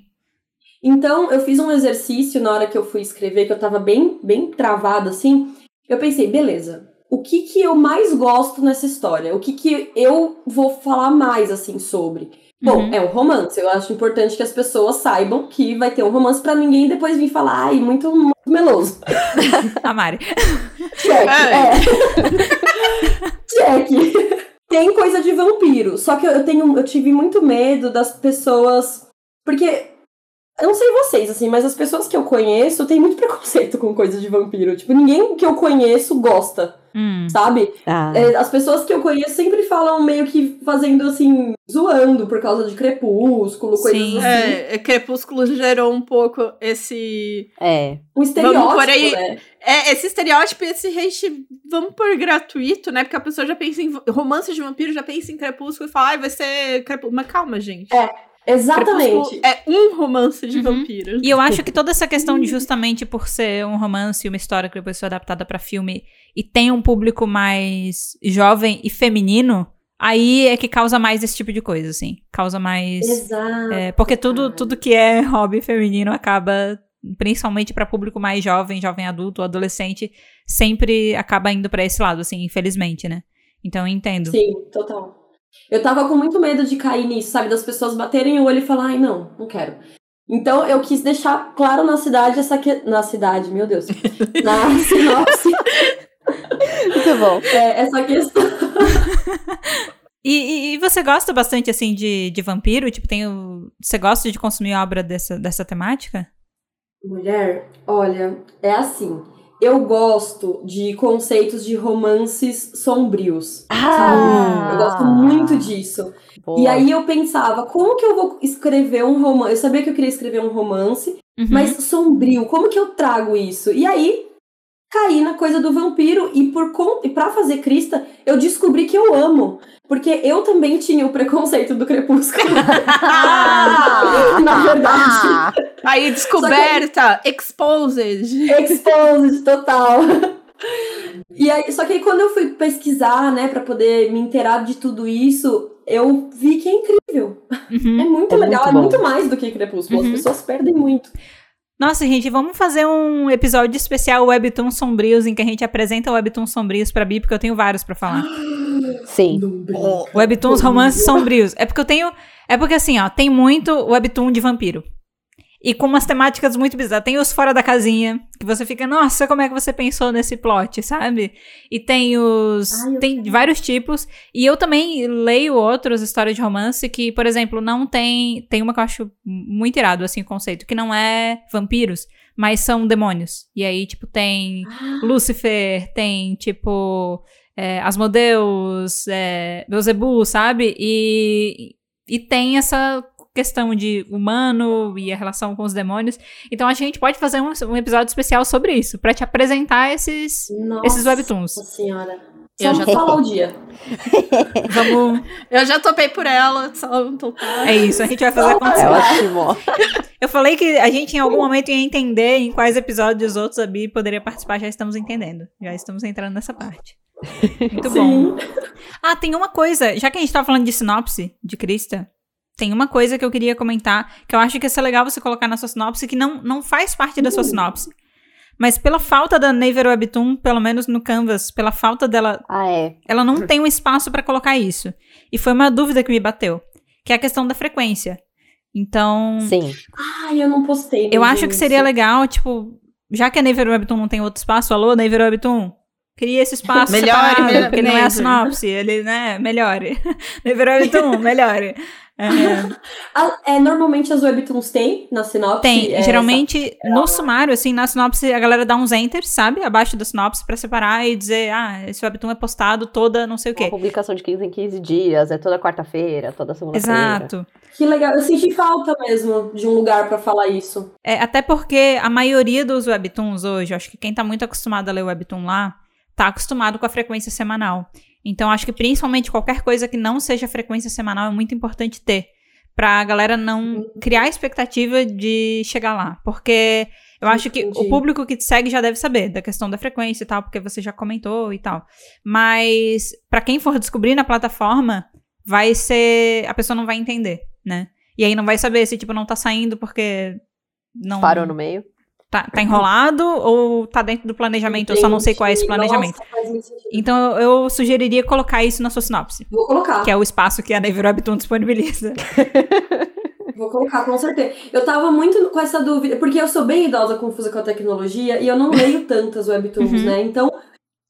Então, eu fiz um exercício na hora que eu fui escrever, que eu tava bem, bem travada assim. Eu pensei, beleza, o que que eu mais gosto nessa história? O que que eu vou falar mais, assim, sobre? Bom, Uhum. é um romance. Eu acho importante que as pessoas saibam que vai ter um romance pra ninguém depois vir falar, ai, muito, muito meloso. A Mari. Check, é. Check. Tem coisa de vampiro, só que eu tenho, eu tive muito medo das pessoas, porque eu não sei vocês assim, mas as pessoas que eu conheço têm muito preconceito com coisa de vampiro. Tipo, ninguém que eu conheço gosta, Hum. sabe? Ah, É, as pessoas que eu conheço sempre falam meio que fazendo assim, zoando por causa de crepúsculo, coisas Sim. assim. É, Crepúsculo gerou um pouco esse. é. Um estereótipo, por aí. né? É, esse estereótipo e esse hate, vamos por gratuito, né? Porque a pessoa já pensa em romance de vampiro, já pensa em Crepúsculo e fala, ai, vai ser Crepúsculo. Mas calma, gente. É, Exatamente. É um romance de Uhum. vampiro. E eu acho que toda essa questão de justamente por ser um romance e uma história que depois foi adaptada pra filme e tem um público mais jovem e feminino, aí é que causa mais esse tipo de coisa, assim. Causa mais. Exato. É, porque tudo, tudo que é hobby feminino acaba, principalmente pra público mais jovem, jovem adulto, adolescente, sempre acaba indo pra esse lado, assim, infelizmente, né? Então eu entendo. Sim, total. Eu tava com muito medo de cair nisso, sabe? Das pessoas baterem o olho e falar, ai, não, não quero. Então eu quis deixar claro na cidade essa que... Na cidade, meu Deus. Na sinopse, Muito bom. é, essa questão. E, e- e você gosta bastante, assim, de, de vampiro? Tipo, tem o... Você gosta de consumir obra dessa, dessa temática? Mulher, olha, é assim. Eu gosto de conceitos de romances sombrios. Ah! Eu gosto muito disso. Boa. E aí eu pensava, como que eu vou escrever um romance? Eu sabia que eu queria escrever um romance, Uhum. mas sombrio. Como que eu trago isso? E aí caí na coisa do vampiro e por e para fazer Crista, eu descobri que eu amo, porque eu também tinha o preconceito do crepúsculo. Ah! na verdade, Ah! Aí, descoberta, exposed. exposed total. E aí, só que aí quando eu fui pesquisar, né, para poder me inteirar de tudo isso, eu vi que é incrível. Uhum. É muito É legal, muito é muito mais do que crepúsculo. Uhum. As pessoas perdem muito. Nossa, gente, vamos fazer um episódio especial Webtoons Sombrios, em que a gente apresenta Webtoons Sombrios pra Bi, porque eu tenho vários pra falar. Sim. Webtoons Romances Sombrios. É porque eu tenho. É porque assim, ó, tem muito Webtoon de vampiro. E com umas temáticas muito bizarras. Tem os fora da casinha, que você fica, nossa, como é que você pensou nesse plot, sabe? E tem os. Ai, tem vários tipos. E eu também leio outros histórias de romance que, por exemplo, não tem. Tem uma que eu acho muito irado, assim, o conceito, que não é vampiros, mas são demônios. E aí, tipo, tem. Lúcifer, tem tipo é, Asmodeus, é, Beelzebub, sabe? E, e tem essa questão de humano e a relação com os demônios. Então a gente pode fazer um, um episódio especial sobre isso, pra te apresentar esses, Nossa esses webtoons. senhora. Eu Só já já falar o dia. Vamos. Eu já topei por ela, só não topar. É isso, a gente vai fazer É acontecer. ótimo. Eu falei que a gente em algum momento ia entender em quais episódios outros a Bi poderia participar, já estamos entendendo. Já estamos entrando nessa parte. Muito bom. Sim. Ah, tem uma coisa, já que a gente tá falando de sinopse de Krista, tem uma coisa que eu queria comentar, que eu acho que ia ser legal você colocar na sua sinopse, que não, não faz parte da sua Uhum. sinopse. Mas pela falta da Naver Webtoon, pelo menos no Canvas, pela falta dela, Ah, é. ela não tem um espaço pra colocar isso. E foi uma dúvida que me bateu, que é a questão da frequência. Então, Sim. Ai, eu não postei. eu acho que isso. seria legal, tipo, já que a Naver Webtoon não tem outro espaço, alô, Naver Webtoon, cria esse espaço Melhore, separado, melhor- porque não é a sinopse, ele, né, melhore. Naver Webtoon, melhore. É, é, normalmente as webtoons têm na sinopse. tem, é, geralmente, no sumário, assim, na sinopse, a galera dá uns enter, sabe, abaixo da sinopse, pra separar e dizer, ah, esse Webtoon é postado toda não sei o Uma quê. publicação de 15 em 15 dias, é toda quarta-feira, toda segunda-feira. Exato. Que legal. Eu senti falta mesmo de um lugar pra falar isso. É, até porque a maioria dos webtoons hoje, acho que quem tá muito acostumado a ler webtoon lá, tá acostumado com a frequência semanal. Então, acho que principalmente qualquer coisa que não seja frequência semanal é muito importante ter. Pra galera não criar a expectativa de chegar lá. Porque eu acho que o Entendi. público que te segue já deve saber da questão da frequência e tal, porque você já comentou e tal. Mas, pra quem for descobrir na plataforma, vai ser. A pessoa não vai entender, né? E aí não vai saber se, tipo, não tá saindo porque. Não, Parou no meio. Tá, tá enrolado ou tá dentro do planejamento? Eu só não sei qual é esse Entendi. planejamento. Nossa. Então eu, sugeriria colocar isso na sua sinopse, Vou colocar. que é o espaço que a Naver Webtoon disponibiliza. Vou colocar, com certeza. Eu tava muito com essa dúvida, porque eu sou bem idosa, confusa com a tecnologia, e eu não leio tantas webtoons, Uhum. né? Então,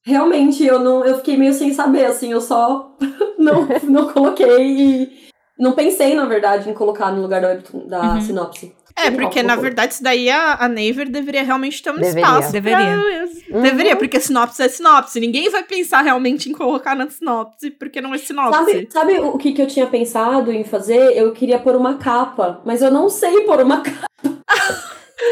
realmente, eu não eu fiquei meio sem saber, assim, eu só não, não coloquei e não pensei, na verdade, em colocar no lugar da webtoon, da Uhum. sinopse. É, porque na verdade isso daí a, a Naver deveria realmente ter um Deveria. espaço. Deveria. pra- Uhum. Deveria, porque sinopse é sinopse. Ninguém vai pensar realmente em colocar na sinopse, porque não é sinopse. Sabe, sabe o que, que eu tinha pensado em fazer? Eu queria pôr uma capa, mas eu não sei pôr uma capa,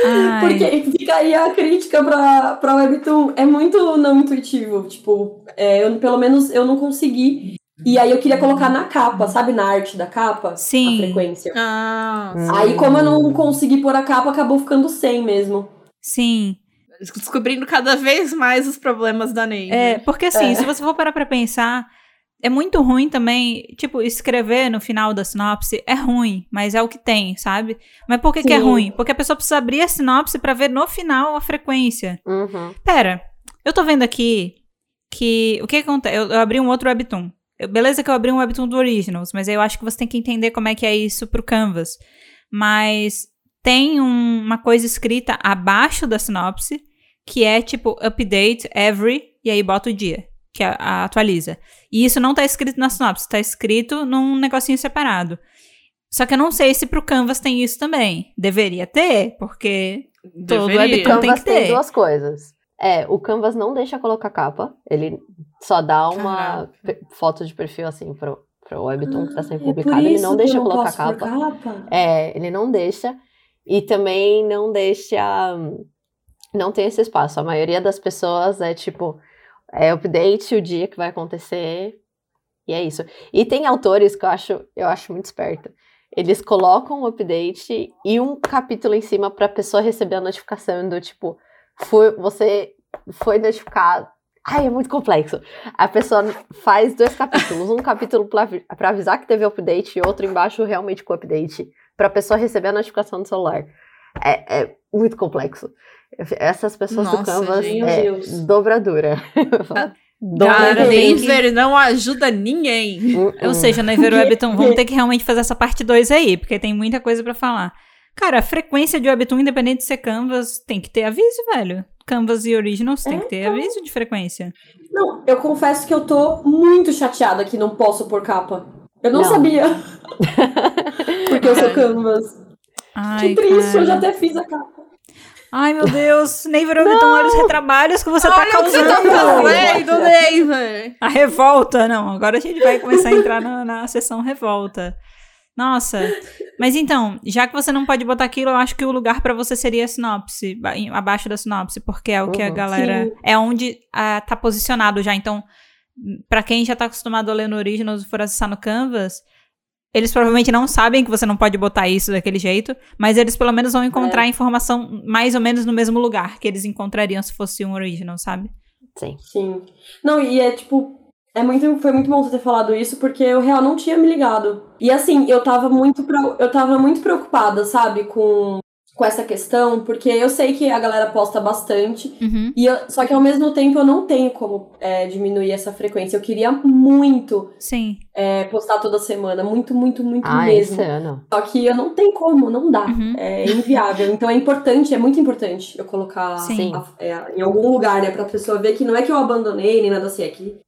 Ai, porque fica aí a crítica pra, pra webtoon. É muito não intuitivo, tipo, é, eu, pelo menos eu não consegui. E aí eu queria colocar na capa, sabe, na arte da capa? Sim. A frequência. Ah, Hum. Aí, como eu não consegui pôr a capa, acabou ficando sem mesmo. sim. descobrindo cada vez mais os problemas da Naver. É, porque assim, É. se você for parar pra pensar, é muito ruim também, tipo, escrever no final da sinopse é ruim, mas é o que tem, sabe? Mas por que, que é Sim. ruim? Porque a pessoa precisa abrir a sinopse pra ver no final a frequência. Uhum. Pera, eu tô vendo aqui que. O que acontece? Eu, eu abri um outro webtoon. Beleza que eu abri um webtoon do Originals, mas aí eu acho que você tem que entender como é que é isso pro Canvas. Mas tem um- uma coisa escrita abaixo da sinopse, que é tipo update every, e aí bota o dia, que a- a- atualiza. E isso não tá escrito na sinopse, tá escrito num negocinho separado. Só que eu não sei se pro Canvas tem isso também. Deveria ter, porque todo Deveria. webtoon tem que tem ter. duas coisas. É, o Canvas não deixa colocar capa, ele só dá uma foto de perfil assim pro, pro webtoon que tá sendo É publicado, por ele não deixa não colocar capa. capa. É, ele não deixa. E também não deixa. Não tem esse espaço. A maioria das pessoas é tipo. É update o dia que vai acontecer. E é isso. E tem autores que eu acho, eu acho muito esperto. Eles colocam o update e um capítulo em cima pra pessoa receber a notificação do tipo. Foi, você foi notificado. Ai, é muito complexo. A pessoa faz dois capítulos. Um capítulo pra avisar que teve update e outro embaixo realmente com update pra pessoa receber a notificação do celular. É, é muito complexo. Essas pessoas do Nossa, Canvas gente. é Deus. dobradura. Cara, Naver não ajuda ninguém. Hum, Ou hum. seja, na Never Webtoon, vamos ter que realmente fazer essa parte 2 aí, porque tem muita coisa pra falar. Cara, a frequência de Webtoon, independente de ser Canvas, tem que ter aviso, velho. Canvas e Originals tem É, que ter aviso de frequência. Não, eu confesso que eu tô muito chateada que não posso pôr capa. Eu não, Não. sabia. Porque eu sou canvas. Ai, que triste, cara. eu já até fiz a capa. Ai, meu Deus. Never Webtoon, olha os retrabalhos que você tá Olha o que você causando. tá fazendo, Naver! A revolta, não. Agora a gente vai começar a entrar na, na sessão revolta. Nossa. Mas então, já que você não pode botar aquilo, eu acho que o lugar pra você seria a sinopse, abaixo da sinopse, porque é o que a Uhum. galera. Sim. É onde ah, tá posicionado já. Então, pra quem já tá acostumado a ler no Originals e for acessar no Canvas, eles provavelmente não sabem que você não pode botar isso daquele jeito, mas eles pelo menos vão encontrar a informação mais ou menos no mesmo lugar que eles encontrariam se fosse um Original, sabe? Sim. Sim. Não, e é tipo. É muito, foi muito bom você ter falado isso, porque eu real não tinha me ligado. E assim, eu tava muito, eu tava muito preocupada, sabe, com, com essa questão, porque eu sei que a galera posta bastante, Uhum. e eu- só que ao mesmo tempo eu não tenho como é, diminuir essa frequência. Eu queria muito Sim. é, postar toda semana, muito, muito, muito Ah, mesmo. insano. Só que eu não tenho como, não dá. Uhum. É inviável. Então é importante, é muito importante eu colocar Sim. a- é, em algum lugar, né? Pra pessoa ver que não é que eu abandonei nem nada assim, é que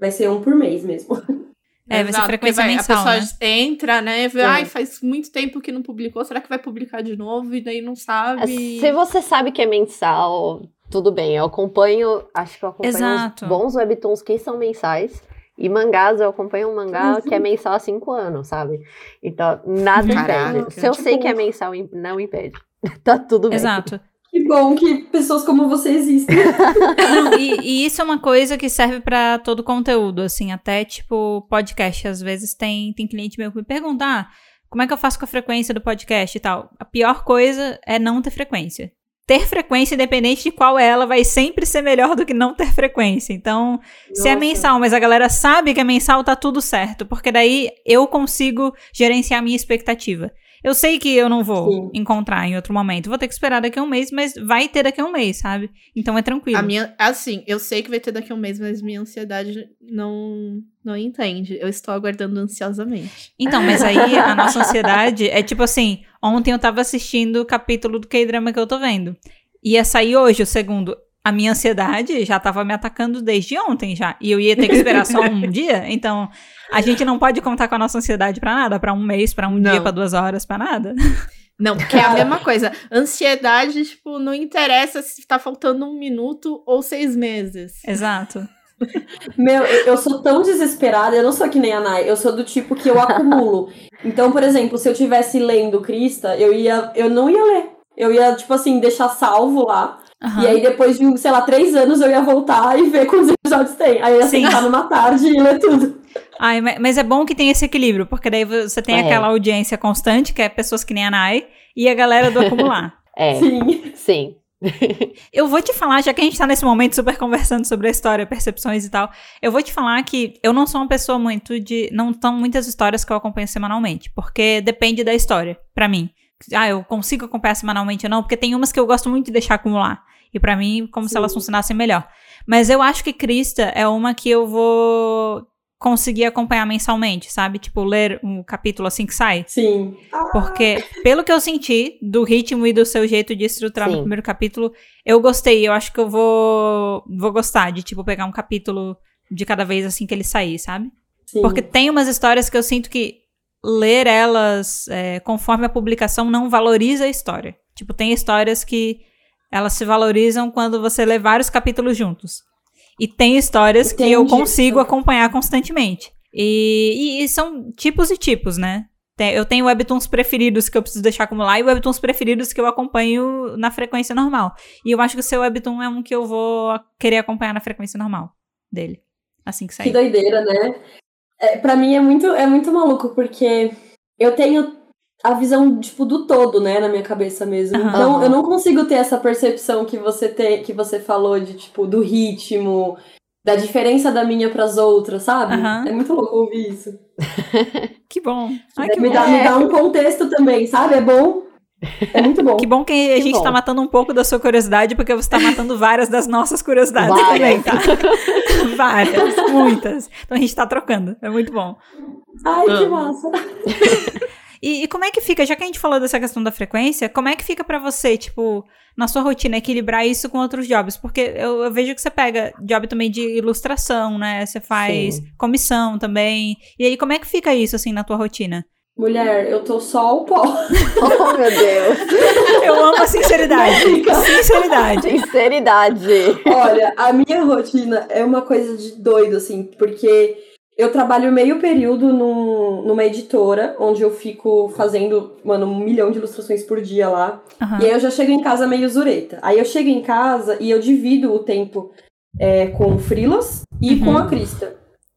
vai ser um por mês mesmo. É, vai ser frequência porque mensal, A né? pessoa entra, né? Vê, É. ai, faz muito tempo que não publicou, será que vai publicar de novo? E daí não sabe. Se você sabe que é mensal, tudo bem. Eu acompanho, acho que eu acompanho Exato. bons webtoons que são mensais. E mangás, eu acompanho um mangá Uhum. que é mensal há cinco anos, sabe? Então, nada Caraca. impede. Se eu Tipo- sei que é mensal, não impede. tá tudo bem. Exato. Que bom que pessoas como você existem. Não, e, e isso é uma coisa que serve pra todo conteúdo, assim, até tipo podcast. Às vezes tem, tem cliente meu que me pergunta: ah, como é que eu faço com a frequência do podcast e tal? A pior coisa é não ter frequência. Ter frequência, independente de qual é ela, vai sempre ser melhor do que não ter frequência. Então, se é Nossa. mensal, mas a galera sabe que é mensal, tá tudo certo. Porque daí eu consigo gerenciar a minha expectativa. Eu sei que eu não vou Sim. encontrar em outro momento. Vou ter que esperar daqui a um mês, mas vai ter daqui a um mês, sabe? Então é tranquilo. A minha, assim, eu sei que vai ter daqui a um mês, mas minha ansiedade não, não entende. Eu estou aguardando ansiosamente. Então, mas aí a nossa ansiedade é tipo assim: ontem eu tava assistindo o capítulo do K-drama que eu tô vendo. Ia sair hoje o segundo. A minha ansiedade já tava me atacando desde ontem já. E eu ia ter que esperar só um dia. Então, a gente não pode contar com a nossa ansiedade pra nada, Pra um mês, pra um Não. dia, pra duas horas, pra nada. Não, porque é a mesma coisa. Ansiedade, tipo, não interessa se tá faltando um minuto ou seis meses. Exato. Meu, eu eu sou tão desesperada, eu não sou que nem a Nai, eu sou do tipo que eu acumulo. Então, por exemplo, se eu tivesse lendo Crista, eu ia, eu não ia ler. Eu ia, tipo assim, deixar salvo lá. Aham. E aí, depois de, sei lá, três anos, eu ia voltar e ver quantos episódios tem. Aí eu ia Sim. sentar numa tarde e ler tudo. Ai, ma- mas é bom que tem esse equilíbrio, porque daí você tem É. aquela audiência constante, que é pessoas que nem a Nai, e a galera do acumular. É, Sim. sim. Eu vou te falar, já que a gente tá nesse momento super conversando sobre a história, percepções e tal, eu vou te falar que eu não sou uma pessoa muito de. Não são muitas histórias que eu acompanho semanalmente, porque depende da história, pra mim. Ah, eu consigo acompanhar semanalmente ou não, porque tem umas que eu gosto muito de deixar acumular. E pra mim, como se Sim. elas funcionassem melhor. Mas eu acho que Krista é uma que eu vou conseguir acompanhar mensalmente, sabe? Tipo, ler um capítulo assim que sai. Sim. Porque, pelo que eu senti do ritmo e do seu jeito de estruturar Sim. no primeiro capítulo, eu gostei. Eu acho que eu vou, vou gostar de, tipo, pegar um capítulo de cada vez assim que ele sair, sabe? Sim. Porque tem umas histórias que eu sinto que ler elas é, conforme a publicação não valoriza a história. Tipo, tem histórias que elas se valorizam quando você lê vários capítulos juntos. E tem histórias que eu Entendi. consigo acompanhar constantemente. E, e- e são tipos e tipos, né? Tem- Eu tenho webtoons preferidos que eu preciso deixar acumular e webtoons preferidos que eu acompanho na frequência normal. E eu acho que o seu webtoon é um que eu vou querer acompanhar na frequência normal dele. Assim que sair. Que doideira, né? É, pra mim é muito, é muito maluco, porque eu tenho a visão, tipo, do todo, né, na minha cabeça mesmo. Aham. Então, eu não consigo ter essa percepção que você tem, que você falou de, tipo, do ritmo, da diferença da minha pras outras, sabe? Aham. É muito louco ouvir isso. Que bom. Ai, que me, bom. dá, me dá um contexto também, sabe? É bom. É muito bom. Que bom que a Que gente bom. tá matando um pouco da sua curiosidade, porque você tá matando várias das nossas curiosidades também, Várias. tá? várias, muitas. Então a gente tá trocando. É muito bom. Ai, que massa. E, e como é que fica, já que a gente falou dessa questão da frequência, como é que fica pra você, tipo, na sua rotina, equilibrar isso com outros jobs? Porque eu, eu vejo que você pega job também de ilustração, né? Você faz Sim. comissão também. E aí, como é que fica isso, assim, na tua rotina? Mulher, eu tô só o pó. Oh, meu Deus. Eu amo a sinceridade. sinceridade. Sinceridade. Olha, a minha rotina é uma coisa de doido, assim, porque eu trabalho meio período num, numa editora, onde eu fico fazendo, mano, um milhão de ilustrações por dia lá. Aham. E aí eu já chego em casa meio zureta. Aí eu chego em casa e eu divido o tempo é, com o Frilos e Uhum. com a Krista.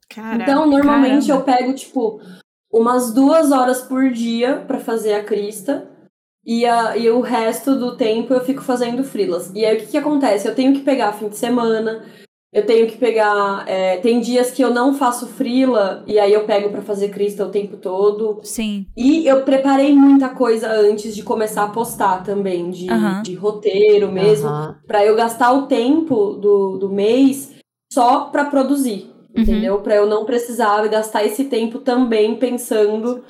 Caraca. Então, normalmente caramba. eu pego, tipo, umas duas horas por dia pra fazer a Krista. E, a, e o resto do tempo eu fico fazendo frilas. E aí o que, que acontece? Eu tenho que pegar fim de semana, Eu tenho que pegar. é, tem dias que eu não faço frila e aí eu pego pra fazer crista o tempo todo. Sim. E eu preparei muita coisa antes de começar a postar também, de, de roteiro mesmo, Aham. Pra eu gastar o tempo do, do mês só pra produzir, Uhum. entendeu? Pra eu não precisar gastar esse tempo também pensando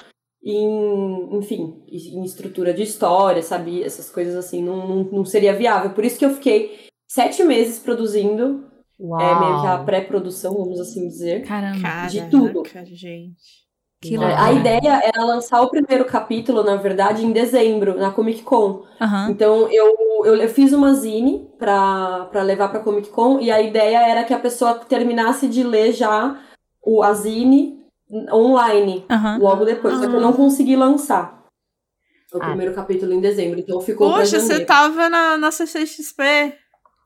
em, enfim, em estrutura de história, sabe? Essas coisas assim, não, não, não seria viável. Por isso que eu fiquei sete meses produzindo, Uau. é meio que a pré-produção, vamos assim dizer. Caramba. Caraca, de tudo. gente. Que É, a ideia era lançar o primeiro capítulo, na verdade, em dezembro, na Comic Con. Aham. Então eu, eu, eu fiz uma zine pra, pra levar pra Comic Con e a ideia era que a pessoa terminasse de ler já o, a zine online Aham. logo depois. Só que eu Ah. não consegui lançar o Ah. primeiro capítulo em dezembro, então ficou pra Poxa, você tava na, na CCXP.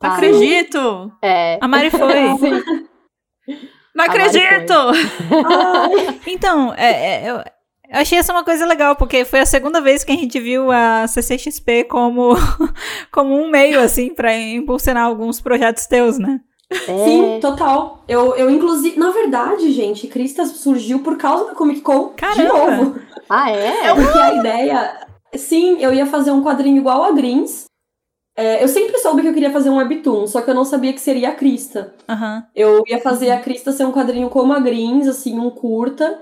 Não acredito! É. A Mari foi. Sim. Não A acredito! Então, é, é, eu, achei essa uma coisa legal, porque foi a segunda vez que a gente viu a CCXP como, como um meio, assim, pra impulsionar alguns projetos teus, né? É. Sim, total. Eu, eu, inclusive, na verdade, gente, Crista surgiu por causa da Comic Con de Caramba! novo. Ah, é? Porque a ideia. Sim, eu ia fazer um quadrinho igual a Greens. É, eu sempre soube que eu queria fazer um webtoon, só que eu não sabia que seria a Crista. Aham. Eu ia fazer a Crista ser um quadrinho como a Greens, assim, um curta.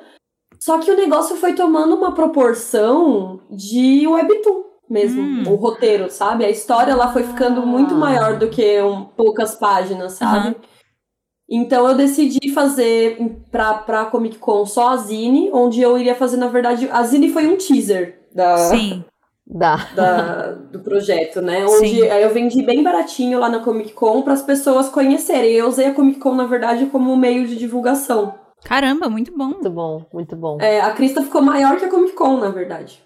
Só que o negócio foi tomando uma proporção de webtoon mesmo, Hum. o roteiro, sabe? A história lá foi ficando Ah. muito maior do que um, poucas páginas, sabe? Aham. Então eu decidi fazer pra, pra Comic Con só a Zine, onde eu iria fazer, na verdade, a Zine foi um teaser da, Sim. Dá. da- do projeto, né? Onde Sim. eu vendi bem baratinho lá na Comic Con para as pessoas conhecerem. Eu usei a Comic Con, na verdade, como meio de divulgação. Caramba, muito bom. Muito bom, muito bom. É, a Crista ficou maior que a Comic Con, na verdade.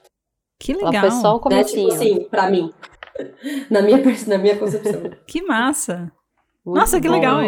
Que Ela legal. foi só um Né? Tipo assim, pra mim. Na minha, na minha concepção. Que massa. Muito Nossa, que bom. legal.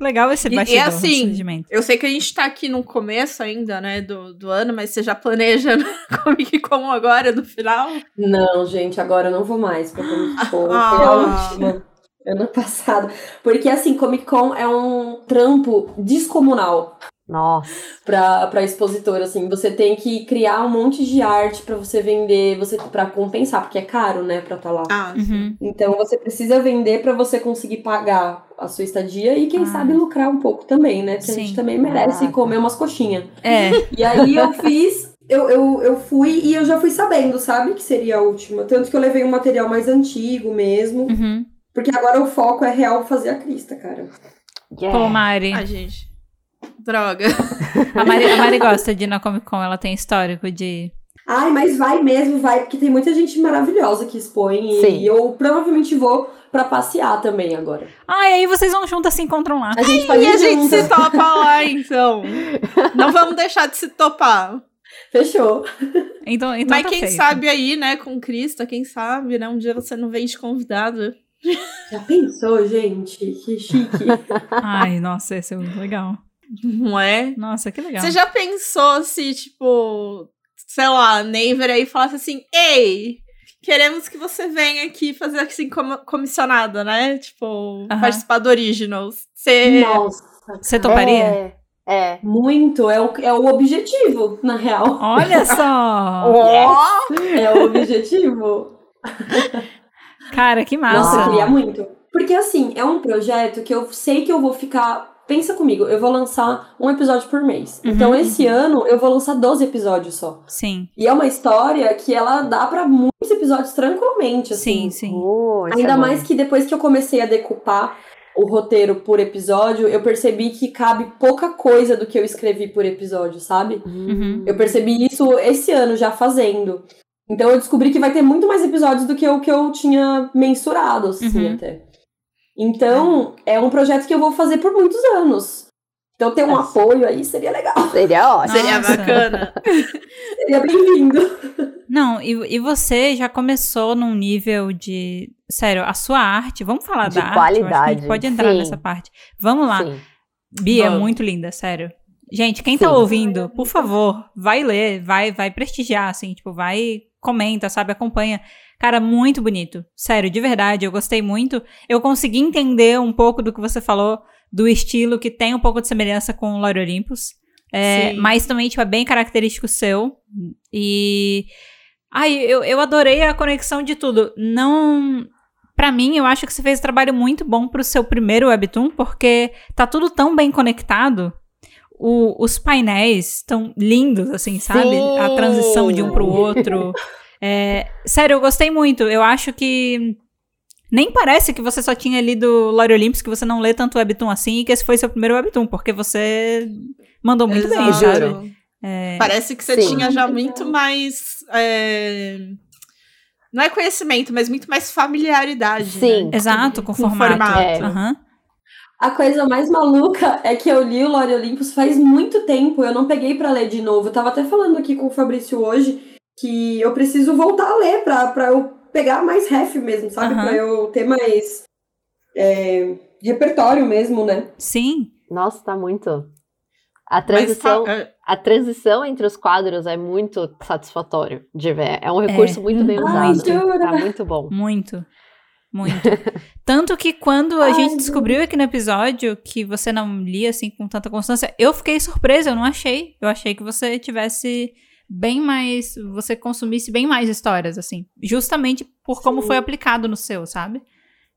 Legal esse E- e bastidor, assim. Eu sei que a gente tá aqui no começo ainda, né, do, do ano, mas você já planeja Comic Con agora, no final? Não, gente, agora eu não vou mais pra Comic Con. Foi Ah. a última. Ano passado. Porque, assim, Comic Con é um trampo descomunal. Nossa. pra, pra expositora, assim. Você tem que criar um monte de arte pra você vender, você para compensar, porque é caro, né, pra estar lá. Ah, Uhum. Então você precisa vender pra você conseguir pagar a sua estadia e quem Ah. sabe lucrar um pouco também, né? Porque a Sim. gente também merece Caraca. comer umas coxinhas. É. E aí eu fiz, eu, eu, eu fui e eu já fui sabendo, sabe, que seria a última. Tanto que eu levei um material mais antigo mesmo, Uhum. porque agora o foco é real fazer a crista, cara. Yeah. Pô, Mari. Ai, gente. Droga. A Mari, a Mari gosta de ir na Comic Con, ela tem histórico de. Ai, mas vai mesmo, vai, porque tem muita gente maravilhosa que expõe e, Sim. e eu provavelmente vou pra passear também agora. Ah, e aí vocês vão juntas se encontram lá. A gente pode E a gente juntas. se topa lá, então. Não vamos deixar de se topar. Fechou. Então, então Mas tá quem feito. sabe aí, né, com Crista, quem sabe, né? Um dia você não vem de convidado. Já pensou, gente? Que chique. Ai, nossa, esse é muito legal. Não é? Nossa, que legal. Você já pensou se, tipo, sei lá, Neighbor aí falasse assim, ei, queremos que você venha aqui fazer assim como comissionada, né? Tipo, Aham. participar do Originals. Você. Nossa. Você toparia? É. é. Muito. É o, é o objetivo, na real. Olha só! É o objetivo. Cara, que Nossa, massa. eu queria muito. Porque, assim, é um projeto que eu sei que eu vou ficar. Pensa comigo, eu vou lançar um episódio por mês. Uhum. Então, esse ano, eu vou lançar 12 episódios só. Sim, E é uma história que ela dá pra muitos episódios tranquilamente, assim. sim, sim. Isso Ainda é mais que depois que eu comecei a decupar o roteiro por episódio, eu percebi que cabe pouca coisa do que eu escrevi por episódio, sabe? Uhum. Eu percebi isso esse ano já fazendo. Então eu descobri que vai ter muito mais episódios do que o que eu tinha mensurado, assim, Uhum. até. Então, é um projeto que eu vou fazer por muitos anos. Então ter um Nossa. apoio aí seria legal. Seria ótimo. Seria bacana. Seria bem-vindo. Não, e, e você já começou num nível de. Sério, a sua arte, vamos falar De da arte? acho que a gente qualidade, pode entrar sim. nessa parte. Vamos lá. Sim. Bia, é Vamos. muito linda, sério. Gente, quem tá Sim. ouvindo, por favor, vai ler, vai, vai prestigiar, assim, tipo, vai, comenta, sabe, acompanha. Cara, muito bonito. Sério, de verdade, eu gostei muito. Eu consegui entender um pouco do que você falou do estilo que tem um pouco de semelhança com o Lore Olympus. É, mas também, tipo, é bem característico seu. E. Ai, eu, eu adorei a conexão de tudo. Não. Pra mim, eu acho que você fez um trabalho muito bom pro seu primeiro Webtoon, porque tá tudo tão bem conectado. O- os painéis estão lindos, assim, sabe? A Sim. transição de um pro outro. É, sério, eu gostei muito. Eu acho que. Nem parece que você só tinha lido Lore Olympus, que você não lê tanto Webtoon assim, e que esse foi seu primeiro Webtoon, porque você mandou muito bem, Exato. sabe? É, Parece que você Sim. tinha já muito mais. é, Não é conhecimento, mas muito mais familiaridade. Sim. Né? exato, com, Com formato. formato. É. Aham. A coisa mais maluca é que eu li o Lore Olympus faz muito tempo, eu não peguei pra ler de novo. Eu tava até falando aqui com o Fabrício hoje que eu preciso voltar a ler pra, pra eu pegar mais ref mesmo, sabe? Aham. Pra eu ter mais é, repertório mesmo, né? Sim. Nossa, tá muito. A Mas transição, fa- é, a transição entre os quadros é muito satisfatório de ver. É um recurso muito bem Ai, usado. jura? Tá muito bom. Muito. Muito. Tanto que quando a Ai, gente descobriu aqui no episódio que você não lia assim com tanta constância, eu fiquei surpresa, eu não achei. Eu achei que você tivesse bem mais. Você consumisse bem mais histórias, assim. Justamente por como Sim. foi aplicado no seu, sabe?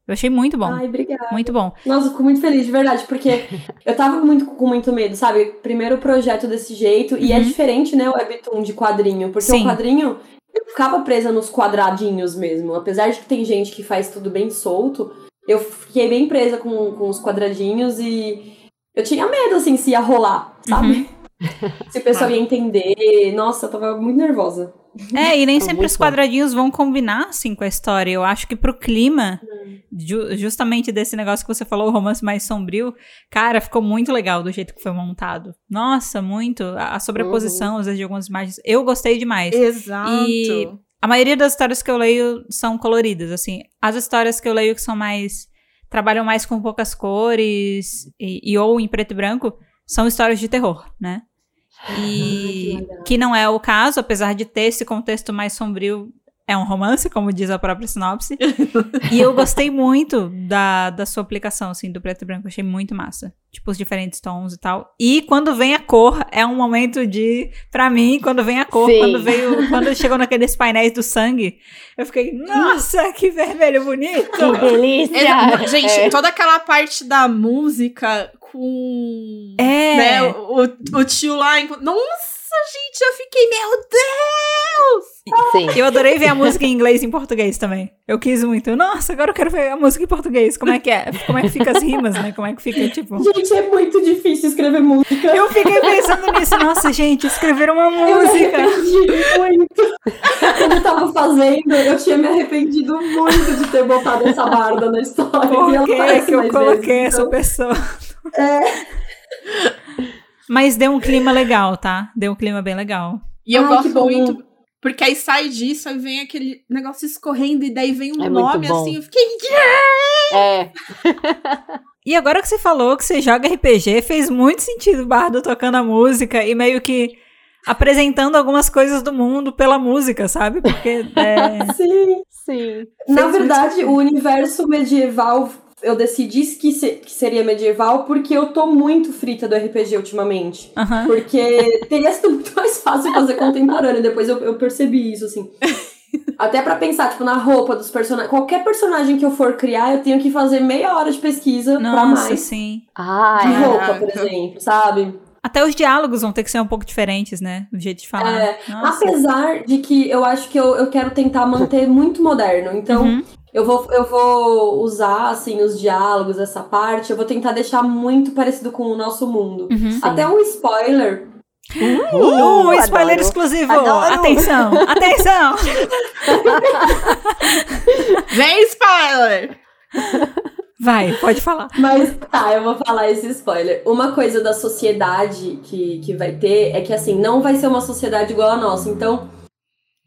Eu achei muito bom. Ai, obrigada. Muito bom. Nossa, fico muito feliz, de verdade, porque eu tava muito, com muito medo, sabe? Primeiro projeto desse jeito, e é Uhum. diferente, né, o webtoon de quadrinho, porque Sim. o quadrinho, eu ficava presa nos quadradinhos mesmo, apesar de que tem gente que faz tudo bem solto, eu fiquei bem presa com, com os quadradinhos e eu tinha medo, assim, se ia rolar, sabe? Uhum. Se o pessoal ia entender, nossa, eu tava muito nervosa. É, e nem sempre os bom. quadradinhos vão combinar, assim, com a história. Eu acho que pro clima, Hum. ju- justamente desse negócio que você falou, o romance mais sombrio, cara, ficou muito legal do jeito que foi montado. Nossa, muito. A a sobreposição, Uhum. às vezes, de algumas imagens. Eu gostei demais. Exato. E- A maioria das histórias que eu leio são coloridas, assim. As histórias que eu leio que são mais. trabalham mais com poucas cores e, e ou em preto e branco são histórias de terror, né? E que legal. que não é o caso, apesar de ter esse contexto mais sombrio, é um romance, como diz a própria sinopse. e eu gostei muito da, da sua aplicação, assim, do preto e branco. Achei muito massa. Tipo, os diferentes tons e tal. E quando vem a cor, é um momento de. Pra mim, quando vem a cor, Sim. quando veio. Quando chegou naqueles painéis do sangue, eu fiquei, nossa, que vermelho bonito! Que delícia! Exa- Gente, É. toda aquela parte da música com. É. Né, o, o tio lá. Nossa, gente, eu fiquei, meu Deus! Sim. Eu adorei ver a música em inglês e em português também. Eu quis muito. Nossa, agora eu quero ver a música em português. Como é que é? Como é que fica as rimas, né? Como é que fica, tipo. Gente, é muito difícil escrever música. Eu fiquei pensando nisso. Nossa, gente, escrever uma Eu me música. arrependi muito. Quando eu tava fazendo, eu tinha me arrependido muito de ter botado essa barda na história. e Por que, aparece que eu mais coloquei vezes, essa então- pessoa? É. Mas deu um clima legal, tá? Deu um clima bem legal. E eu Ai, gosto bom. muito. Porque aí sai disso, aí vem aquele negócio escorrendo, e daí vem um É nome assim. Eu fiquei. É. E agora que você falou que você joga RPG, fez muito sentido o Bardo tocando a música e meio que apresentando algumas coisas do mundo pela música, sabe? Porque é, Sim. Sim. Na verdade, o universo medieval, eu decidi que, se- que seria medieval porque eu tô muito frita do RPG ultimamente. aham. Porque teria sido muito mais fácil fazer contemporâneo. Depois eu, eu percebi isso, assim. Até pra pensar, tipo, na roupa dos personagens. Qualquer personagem que eu for criar, eu tenho que fazer meia hora de pesquisa pra Nossa, mais. sim. De Ai, roupa, por exemplo, sabe? Até os diálogos vão ter que ser um pouco diferentes, né? Do jeito de falar. É, Nossa. Apesar de que eu acho que eu, eu quero tentar manter muito moderno. Então, Uhum. Eu, vou, eu vou usar, assim, os diálogos, essa parte. Eu vou tentar deixar muito parecido com o nosso mundo. Uhum. Até um spoiler. Uh, Uh, spoiler adoro. exclusivo! Adoro. Atenção! Atenção! Vem, spoiler! Vai, pode falar. Mas tá, eu vou falar esse spoiler. Uma coisa da sociedade que, que vai ter é que, assim, não vai ser uma sociedade igual a nossa. Então,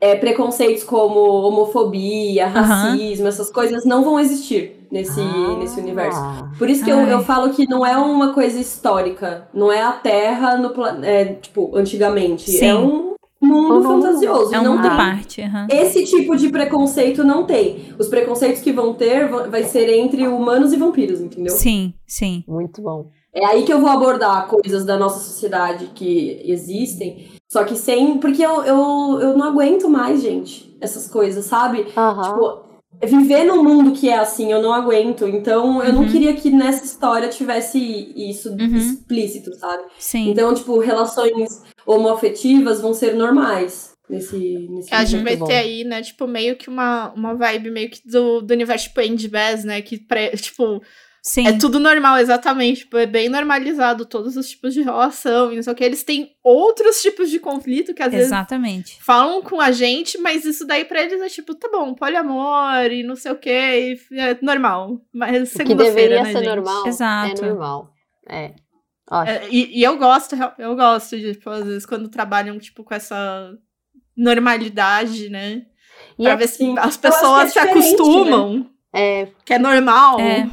é, preconceitos como homofobia, racismo, essas coisas não vão existir nesse, Ah. nesse universo. Por isso que eu, eu falo que não é uma coisa histórica. Não é a Terra no é, tipo, antigamente. Sim. É um mundo no- fantasioso. É não uma tem parte. aham. Esse tipo de preconceito não tem. Os preconceitos que vão ter va- vai ser entre humanos e vampiros, entendeu? Sim, sim. Muito bom. É aí que eu vou abordar coisas da nossa sociedade que existem. Só que sem. Porque eu, eu, eu não aguento mais, gente, essas coisas, sabe? Aham. Tipo, viver num mundo que é assim, eu não aguento. Então, eu não Uhum. queria que nessa história tivesse isso Uhum. explícito, sabe? Sim. Então, tipo, relações homoafetivas vão ser normais nesse, nesse A gente vai ter aí, né, tipo, meio que uma, uma vibe meio que do, do universo tipo Andy Bass, né? Que, pré, tipo, Sim. é tudo normal, exatamente. Tipo, é bem normalizado todos os tipos de relação e não sei o que. Eles têm outros tipos de conflito que às vezes Exatamente. falam com a gente, mas isso daí pra eles é tipo, tá bom, poliamor e não sei o que, é normal. Mas O que segunda-feira, deveria né, ser gente? normal Exato. é normal. É. Ótimo. É, e, e eu gosto, eu gosto de, tipo, às vezes, quando trabalham, tipo, com essa normalidade, né? E pra é- ver se assim, as acho pessoas é se diferente, acostumam, é, que é normal. É.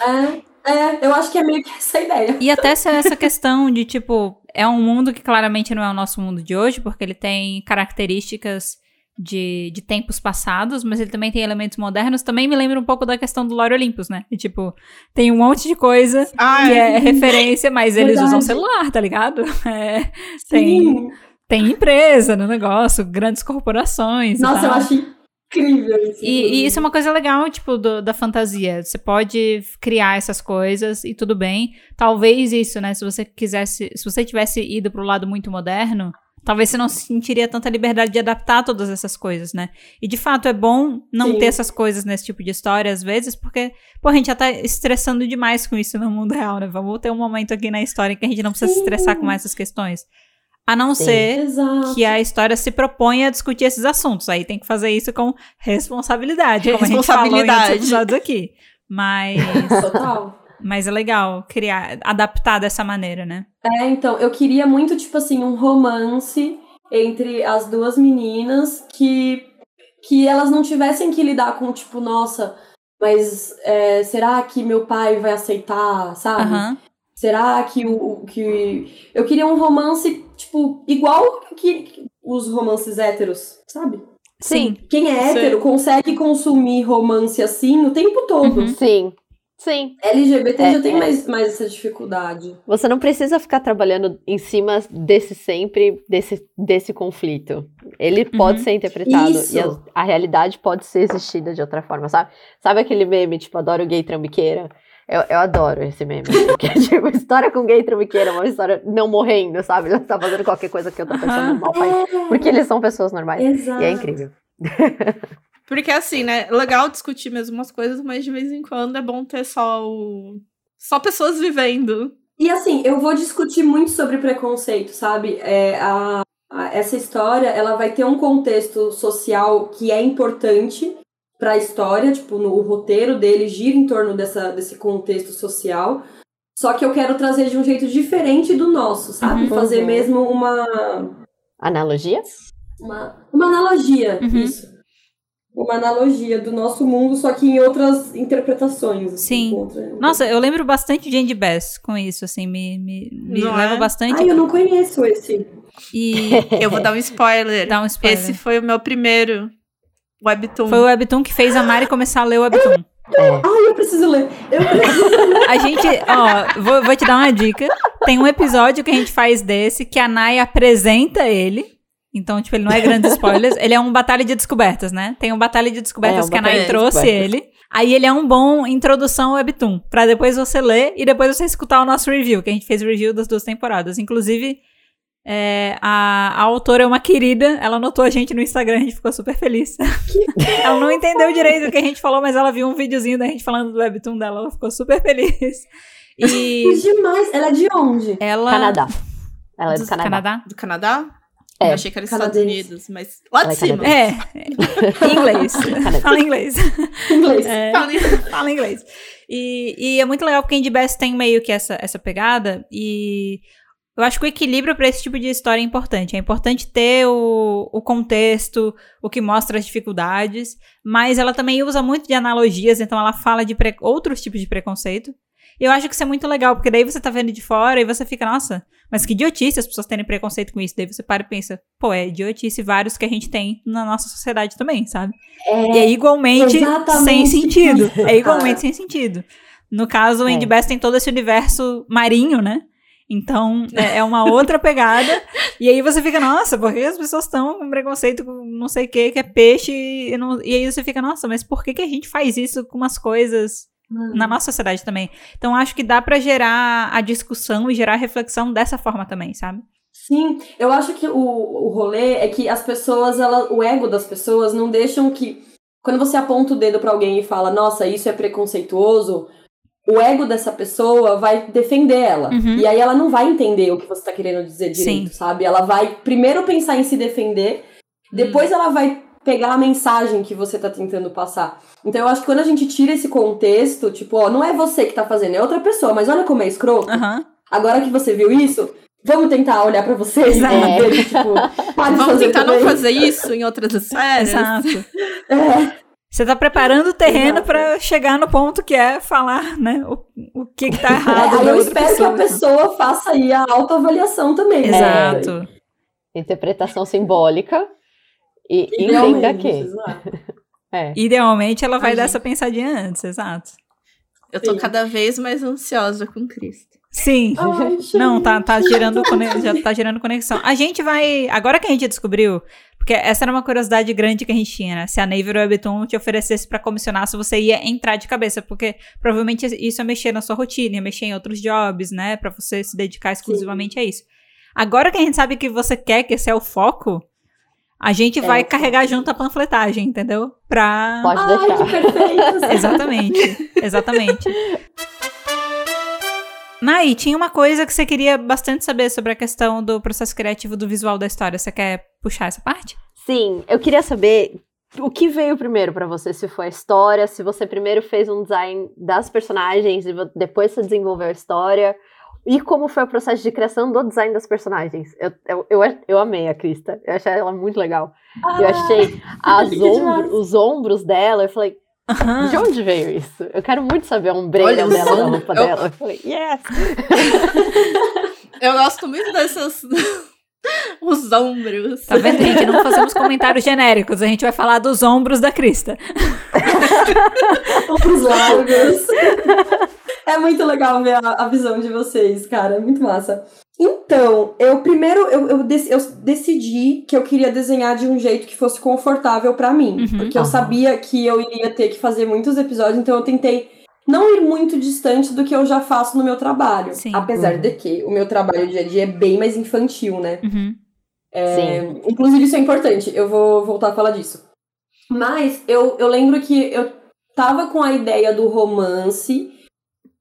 É, é, eu acho que é meio que essa ideia. E até essa, questão de, tipo, é um mundo que claramente não é o nosso mundo de hoje, porque ele tem características de, de tempos passados, mas ele também tem elementos modernos. Também me lembra um pouco da questão do Lore Olympus, né? E, tipo, tem um monte de coisa Ah, que é. é referência, mas eles Verdade. usam celular, tá ligado? É, tem, Sim. tem empresa no negócio, grandes corporações. e Nossa, eu acho incrível isso. E, e isso é uma coisa legal, tipo, do- da fantasia. Você pode criar essas coisas e tudo bem. Talvez isso, né? Se você quisesse, se você tivesse ido pro lado muito moderno, talvez você não sentiria tanta liberdade de adaptar todas essas coisas, né? E de fato é bom não Sim. ter essas coisas nesse tipo de história às vezes, porque, pô, a gente já tá estressando demais com isso no mundo real, né? Vamos ter um momento aqui na história em que a gente não precisa se Sim. estressar com essas questões. A não Sim. ser Exato. que a história se propõe a discutir esses assuntos. Aí tem que fazer isso com responsabilidade, como a gente falou em outros Responsabilidade. episódios aqui. Mas, Total. mas é legal criar, adaptar dessa maneira, né? É, então, eu queria muito, tipo assim, um romance entre as duas meninas que, que elas não tivessem que lidar com, tipo, nossa, mas é, será que meu pai vai aceitar, sabe? Aham. Será que o, que. Eu queria um romance, tipo, igual que os romances héteros, sabe? Sim. Quem é Sim. hétero consegue consumir romance assim o tempo todo. Uhum. sim. Sim. LGBT É, já tem é. mais, mais essa dificuldade. Você não precisa ficar trabalhando em cima desse sempre, desse, desse conflito. Ele pode Uhum. ser interpretado Isso. e a, a realidade pode ser existida de outra forma, sabe? Sabe aquele meme, tipo, adoro gay trambiqueira? Eu, eu adoro esse meme. Porque, tipo, história com gay trambiqueira é uma história não morrendo, sabe? Ele tá fazendo qualquer coisa que outra pessoa normal faz. Porque eles são pessoas normais. Exato. E é incrível. Porque assim, né? Legal discutir mesmo umas coisas, mas de vez em quando é bom ter só o. Só pessoas vivendo. E assim, eu vou discutir muito sobre preconceito, sabe? É, a, a- essa história, ela vai ter um contexto social que é importante para a história, tipo, no, o roteiro dele gira em torno dessa, desse contexto social. Só que eu quero trazer de um jeito diferente do nosso, sabe? Uhum. Fazer Uhum. mesmo uma, Analogia? uma, uma analogia, Uhum. isso. Uma analogia do nosso mundo, só que em outras interpretações. assim, Sim. Nossa, eu lembro bastante de Andy Bass com isso, assim, me, me, me Não leva é? bastante. Ai, eu não conheço esse. E Eu vou dar um spoiler. dá um spoiler. Esse foi o meu primeiro webtoon. Foi o Webtoon que fez a Mari começar a ler o Webtoon. É. Ai, eu preciso ler. Eu preciso A gente, ó, vou, vou te dar uma dica. Tem um episódio que a gente faz desse que a Nai apresenta ele. Então, tipo, ele não é grandes spoilers. Ele é um batalha de descobertas, né? Tem um batalha de descobertas É, que a Nai trouxe ele. Aí ele é um bom introdução ao Webtoon. Pra depois você ler e depois você escutar o nosso review, que a gente fez o review das duas temporadas. Inclusive, é, a, a autora é uma querida. Ela notou a gente no Instagram, a gente ficou super feliz. ela não entendeu direito o que a gente falou, mas ela viu um videozinho da gente falando do Webtoon dela. Ela ficou super feliz. E demais. Ela é de onde? ela. Canadá. Ela é do Dos- Canadá. Do Canadá? É. Eu achei que era dos Estados. Unidos, mas. Lá Ela de é cima. canadense. É, em inglês. Fala inglês. Inglês. É, Fala em- fala inglês. E, e é muito legal porque Indie Best tem meio que essa, essa pegada e eu acho que o equilíbrio para esse tipo de história é importante. É importante ter o, o contexto, o que mostra as dificuldades, mas ela também usa muito de analogias, então ela fala de outros tipos de preconceito. E eu acho que isso é muito legal, porque daí você tá vendo de fora e você fica, nossa, mas que idiotice as pessoas terem preconceito com isso. Daí você para e pensa, pô, é idiotice vários que a gente tem na nossa sociedade também, sabe? É, E é igualmente sem sentido. É igualmente sem sentido. No caso, o É. Bass tem todo esse universo marinho, né? Então, é é uma outra pegada. E aí você fica, nossa, por que as pessoas estão com preconceito com não sei o que, que é peixe? E, não- e aí você fica, nossa, mas por que, que a gente faz isso com umas coisas na nossa sociedade também? Então, acho que dá pra gerar a discussão e gerar a reflexão dessa forma também, sabe? Sim, eu acho que o, o rolê é que as pessoas, ela, o ego das pessoas não deixam que. Quando você aponta o dedo pra alguém e fala, nossa, isso é preconceituoso, o ego dessa pessoa vai defender ela. Uhum. E aí ela não vai entender o que você tá querendo dizer direito, sabe? Ela vai primeiro pensar em se defender, depois ela vai pegar a mensagem que você tá tentando passar. Então eu acho que quando a gente tira esse contexto, tipo, ó, não é você que tá fazendo, é outra pessoa, mas olha como é escroto. Aham. Agora que você viu isso, vamos tentar olhar pra você e Exato. ver, tipo, para Vamos tentar não também. fazer isso em outras esferas. Exato. É, Você tá preparando o terreno pra chegar no ponto que é falar, né, o, o que que tá É, errado da eu espero pessoa. que a pessoa faça aí a autoavaliação também. né? Exato. Interpretação simbólica e Idealmente, entenda que. É. Idealmente, ela vai Ai, dar gente. essa pensadinha antes, exato. Eu tô Sim. cada vez mais ansiosa com Cristo. Sim. Ai, Não, tá, tá gerando já tá gerando conexão. A gente vai. Agora que a gente descobriu, porque essa era uma curiosidade grande que a gente tinha, né? Se a Naver Webtoon te oferecesse pra comissionar, se você ia entrar de cabeça, porque provavelmente isso ia mexer na sua rotina, ia mexer em outros jobs, né? Pra você se dedicar exclusivamente a isso. Agora que a gente sabe que você quer que esse é o foco, a gente vai É. carregar junto a panfletagem, entendeu? Pra. Pode Ai, deixar. que perfeito. Exatamente, Nai, tinha uma coisa que você queria bastante saber sobre a questão do processo criativo do visual da história. Você quer puxar essa parte? Sim, eu queria saber o que veio primeiro pra você, se foi a história, se você primeiro fez um design das personagens e depois você desenvolveu a história. E como foi o processo de criação do design das personagens? Eu, eu, eu, eu amei a Krista, eu achei ela muito legal. Eu achei as ombro- os ombros dela, eu falei, Aham. de onde veio isso? Eu quero muito saber a ombreira dela, da ombros. roupa Eu- dela. Eu falei, yes! Eu gosto muito dessas. Os ombros. Tá vendo, gente? Não fazemos comentários genéricos. A gente vai falar dos ombros da Krista. Ombros largos. É muito legal ver a, a visão de vocês, cara. É muito massa. Então, eu primeiro eu, eu, dec- eu decidi que eu queria desenhar de um jeito que fosse confortável pra mim. Uhum. Porque eu Aham. sabia que eu iria ter que fazer muitos episódios, então eu tentei não ir muito distante do que eu já faço no meu trabalho. Sim. Apesar Uhum. de que o meu trabalho dia a dia é bem mais infantil, né? Uhum. Sim. Inclusive, isso é importante, eu vou voltar a falar disso. Mas eu, eu lembro que eu tava com a ideia do romance.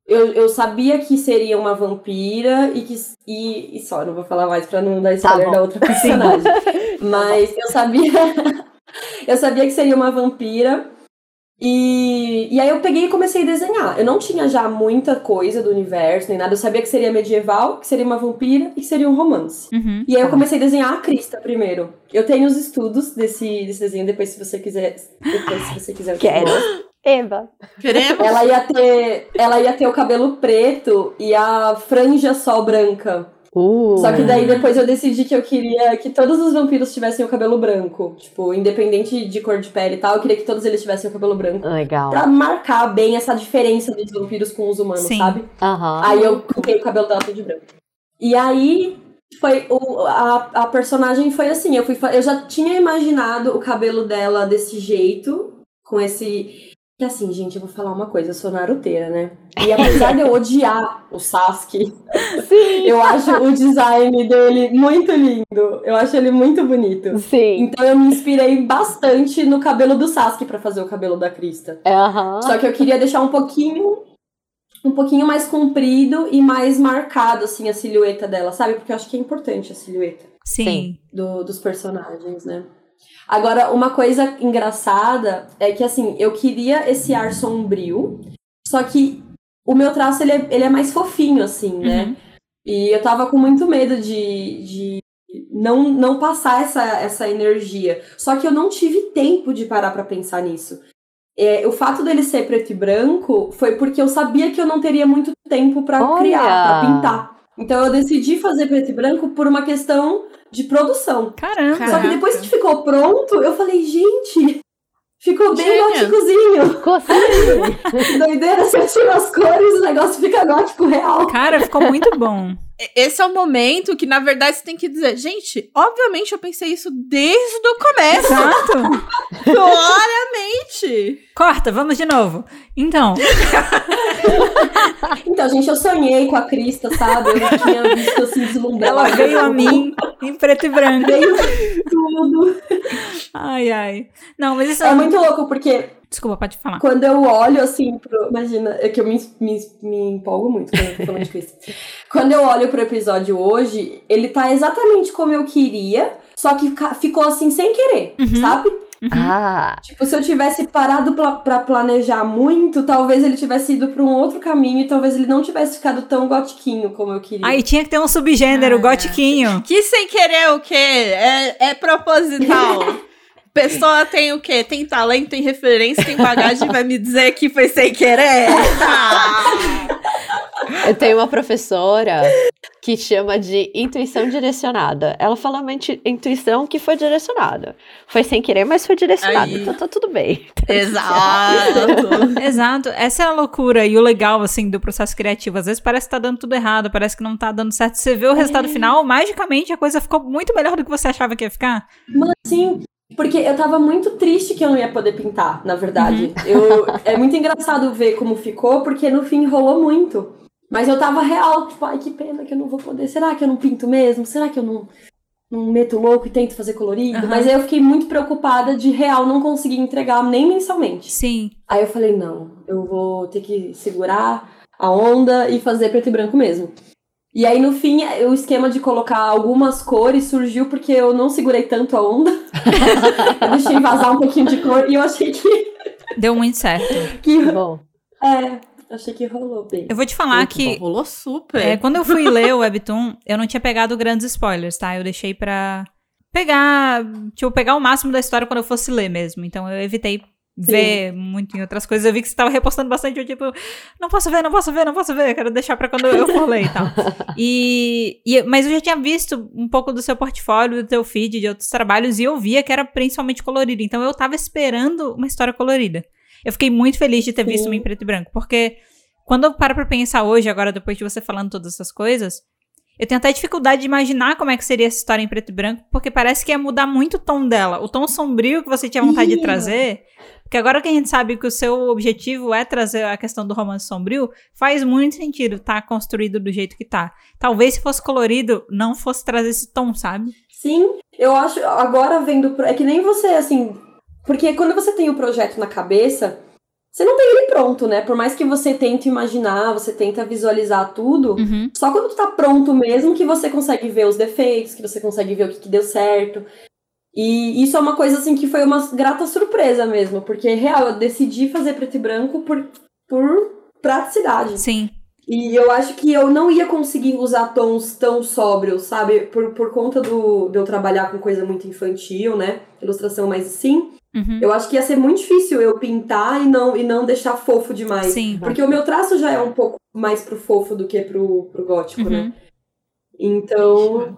Eu, eu sabia que seria uma vampira e que. E, e só, não vou falar mais pra não dar spoiler bom. da outra personagem. Mas eu sabia. eu sabia que seria uma vampira. E, e aí eu peguei e comecei a desenhar. Eu não tinha já muita coisa do universo, nem nada. Eu sabia que seria medieval, que seria uma vampira e que seria um romance. Uhum. E aí eu comecei a desenhar a Krista primeiro. Eu tenho os estudos desse, desse desenho, depois se você quiser. Depois, se você quiser. Quero. Eva! Queremos. Ela ia ter. Ela ia ter o cabelo preto e a franja só branca. Uh, Só que daí depois eu decidi que eu queria que todos os vampiros tivessem o cabelo branco. Tipo, independente de cor de pele e tal, eu queria que todos eles tivessem o cabelo branco. Legal. Pra marcar bem essa diferença dos vampiros com os humanos, Sim. sabe? Aham. Aí eu coloquei o cabelo dela todo de branco. E aí foi o, a, a personagem foi assim, eu fui eu já tinha imaginado o cabelo dela desse jeito, com esse que assim, gente, eu vou falar uma coisa, eu sou naruteira, né? E apesar de eu odiar o Sasuke, Sim! eu acho o design dele muito lindo. Eu acho ele muito bonito. Sim! Então eu me inspirei bastante no cabelo do Sasuke pra fazer o cabelo da Krista. Aham. Só que eu queria deixar um pouquinho um pouquinho mais comprido e mais marcado assim a silhueta dela, sabe? Porque eu acho que é importante a silhueta Sim. Sim. do- dos personagens, né? Agora, uma coisa engraçada é que assim, eu queria esse ar sombrio, só que o meu traço ele é, ele é mais fofinho assim, né? Uhum. E eu tava com muito medo de, de não, não passar essa, essa energia. Só que eu não tive tempo de parar pra pensar nisso. é, o fato dele ser preto e branco foi porque eu sabia que eu não teria muito tempo para criar, para pintar. Então eu decidi fazer preto e branco por uma questão de produção. Caramba. Cara. Só que depois que ficou pronto, eu falei, gente, ficou bem Gênia. góticozinho. Ficou assim. Doideira, se eu tiro as cores, o negócio fica gótico real. Cara, ficou muito bom. Esse é o momento que, na verdade, você tem que dizer, gente, obviamente eu pensei isso desde o começo. Exato. Claramente. Corta, vamos de novo. Então, Então, gente, eu sonhei com a Crista, sabe? Eu já tinha visto assim, deslumbrada. ela veio a mim em preto e branco. Veio tudo. Ai, ai. Não, mas isso É muito louco, porque Desculpa, pode falar. quando eu olho assim pro. Imagina, é que eu me, me, me empolgo muito quando eu tô falando de. Quando eu olho pro episódio hoje, ele tá exatamente como eu queria, só que ficou assim sem querer, Uhum. sabe? Ah, Tipo, se eu tivesse parado pra, pra planejar muito, talvez ele tivesse ido pra um outro caminho e talvez ele não tivesse ficado tão gotiquinho como eu queria. Aí tinha que ter um subgênero, Ah. gotiquinho. Que sem querer o quê? É, é proposital. Pessoa tem o quê? Tem talento, tem referência, tem bagagem, vai me dizer que foi sem querer? Eu tenho uma professora que chama de intuição direcionada. Ela fala uma intu- intuição que foi direcionada. Foi sem querer, mas foi direcionada. Aí. Então tá tudo bem. Exato. Exato. Essa é a loucura e o legal, assim, do processo criativo. Às vezes parece que tá dando tudo errado, parece que não tá dando certo. Você vê o resultado final, magicamente a coisa ficou muito melhor do que você achava que ia ficar. Sim, porque eu tava muito triste que eu não ia poder pintar, na verdade. Eu, é muito engraçado ver como ficou, porque no fim rolou muito. Mas eu tava real, tipo, ai, que pena que eu não vou poder. Será que eu não pinto mesmo? Será que eu não, não meto louco e tento fazer colorido? Aham. Mas aí eu fiquei muito preocupada de real não conseguir entregar nem mensalmente. Sim. Aí eu falei, não, eu vou ter que segurar a onda e fazer preto e branco mesmo. E aí, no fim, o esquema de colocar algumas cores surgiu porque eu não segurei tanto a onda. eu deixei vazar um pouquinho de cor e eu achei que. Deu muito certo. que Bom, é, achei que rolou bem. Eu vou te falar Muito que bom, Rolou super. É, quando eu fui ler o Webtoon, eu não tinha pegado grandes spoilers, tá? Eu deixei pra pegar, tipo, pegar o máximo da história quando eu fosse ler mesmo. Então eu evitei ver muito em outras coisas. Eu vi que você tava repostando bastante, eu tipo, não posso ver, não posso ver, não posso ver, quero deixar pra quando eu for ler e tal. E, e- mas eu já tinha visto um pouco do seu portfólio, do teu feed, de outros trabalhos, e eu via que era principalmente colorido. Então eu tava esperando uma história colorida. Eu fiquei muito feliz de ter Sim. visto uma em preto e branco, porque quando eu paro pra pensar hoje, agora depois de você falando todas essas coisas, eu tenho até dificuldade de imaginar como é que seria essa história em preto e branco, porque parece que ia mudar muito o tom dela. O tom sombrio que você tinha vontade de trazer. Porque agora que a gente sabe que o seu objetivo é trazer a questão do romance sombrio, faz muito sentido estar construído do jeito que tá. Talvez se fosse colorido, não fosse trazer esse tom, sabe? Sim, eu acho, agora vendo. É que nem você, assim. Porque quando você tem o projeto na cabeça, você não tem ele pronto, né? Por mais que você tente imaginar, você tenta visualizar tudo. Uhum. Só quando tu tá pronto mesmo que você consegue ver os defeitos, que você consegue ver o que, que deu certo. E isso é uma coisa assim que foi uma grata surpresa mesmo, porque real, eu decidi fazer preto e branco por, por praticidade. Sim. E eu acho que eu não ia conseguir usar tons tão sóbrios, sabe? Por, por conta do, de eu trabalhar com coisa muito infantil, né? Ilustração mais assim. Uhum. Eu acho que ia ser muito difícil eu pintar e não, e não deixar fofo demais. Sim. Porque o meu traço já é um pouco mais pro fofo do que pro, pro gótico, Uhum. né? Então,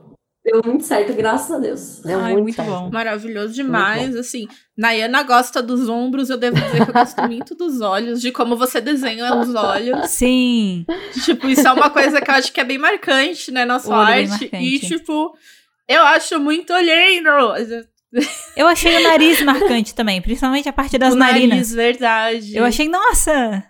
deu muito certo, graças a Deus. deu Ai, muito, muito certo. bom. Maravilhoso demais, assim. Nayana gosta dos ombros, eu devo dizer que eu gosto muito dos olhos, de como você desenha os olhos. Sim. Tipo, isso é uma coisa que eu acho que é bem marcante, né, na sua bem arte. E, tipo, eu acho muito lindo. Eu achei o nariz marcante também, principalmente a parte das o narinas. nariz, verdade. Eu achei, nossa,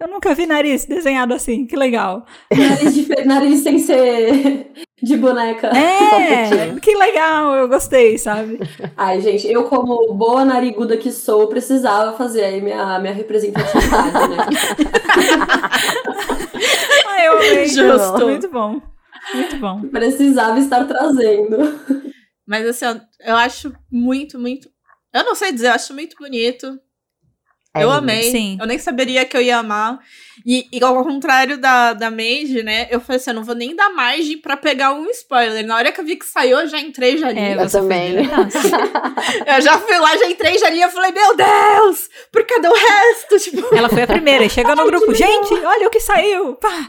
eu nunca vi nariz desenhado assim, que legal. Nariz, de- nariz sem ser de boneca. É, que legal, eu gostei, sabe? Ai, gente, eu como boa nariguda que sou, precisava fazer aí minha, minha representatividade, né? Ah, eu amei. Justo. Muito bom. Muito bom. Precisava estar trazendo. Mas assim, eu- eu acho muito, muito. Eu não sei dizer, eu acho muito bonito. É eu amei. Sim. Eu nem saberia que eu ia amar. E, e ao contrário da, da Mage, né? Eu falei assim, eu não vou nem dar margem pra pegar um spoiler. Na hora que eu vi que saiu, eu já entrei, já li. É, Eu também. Eu já fui lá, já entrei, já li. Eu falei, meu Deus! Por cadê o resto? Tipo, Ela foi a primeira, chegou no grupo. Gente, olha o que saiu! Pá!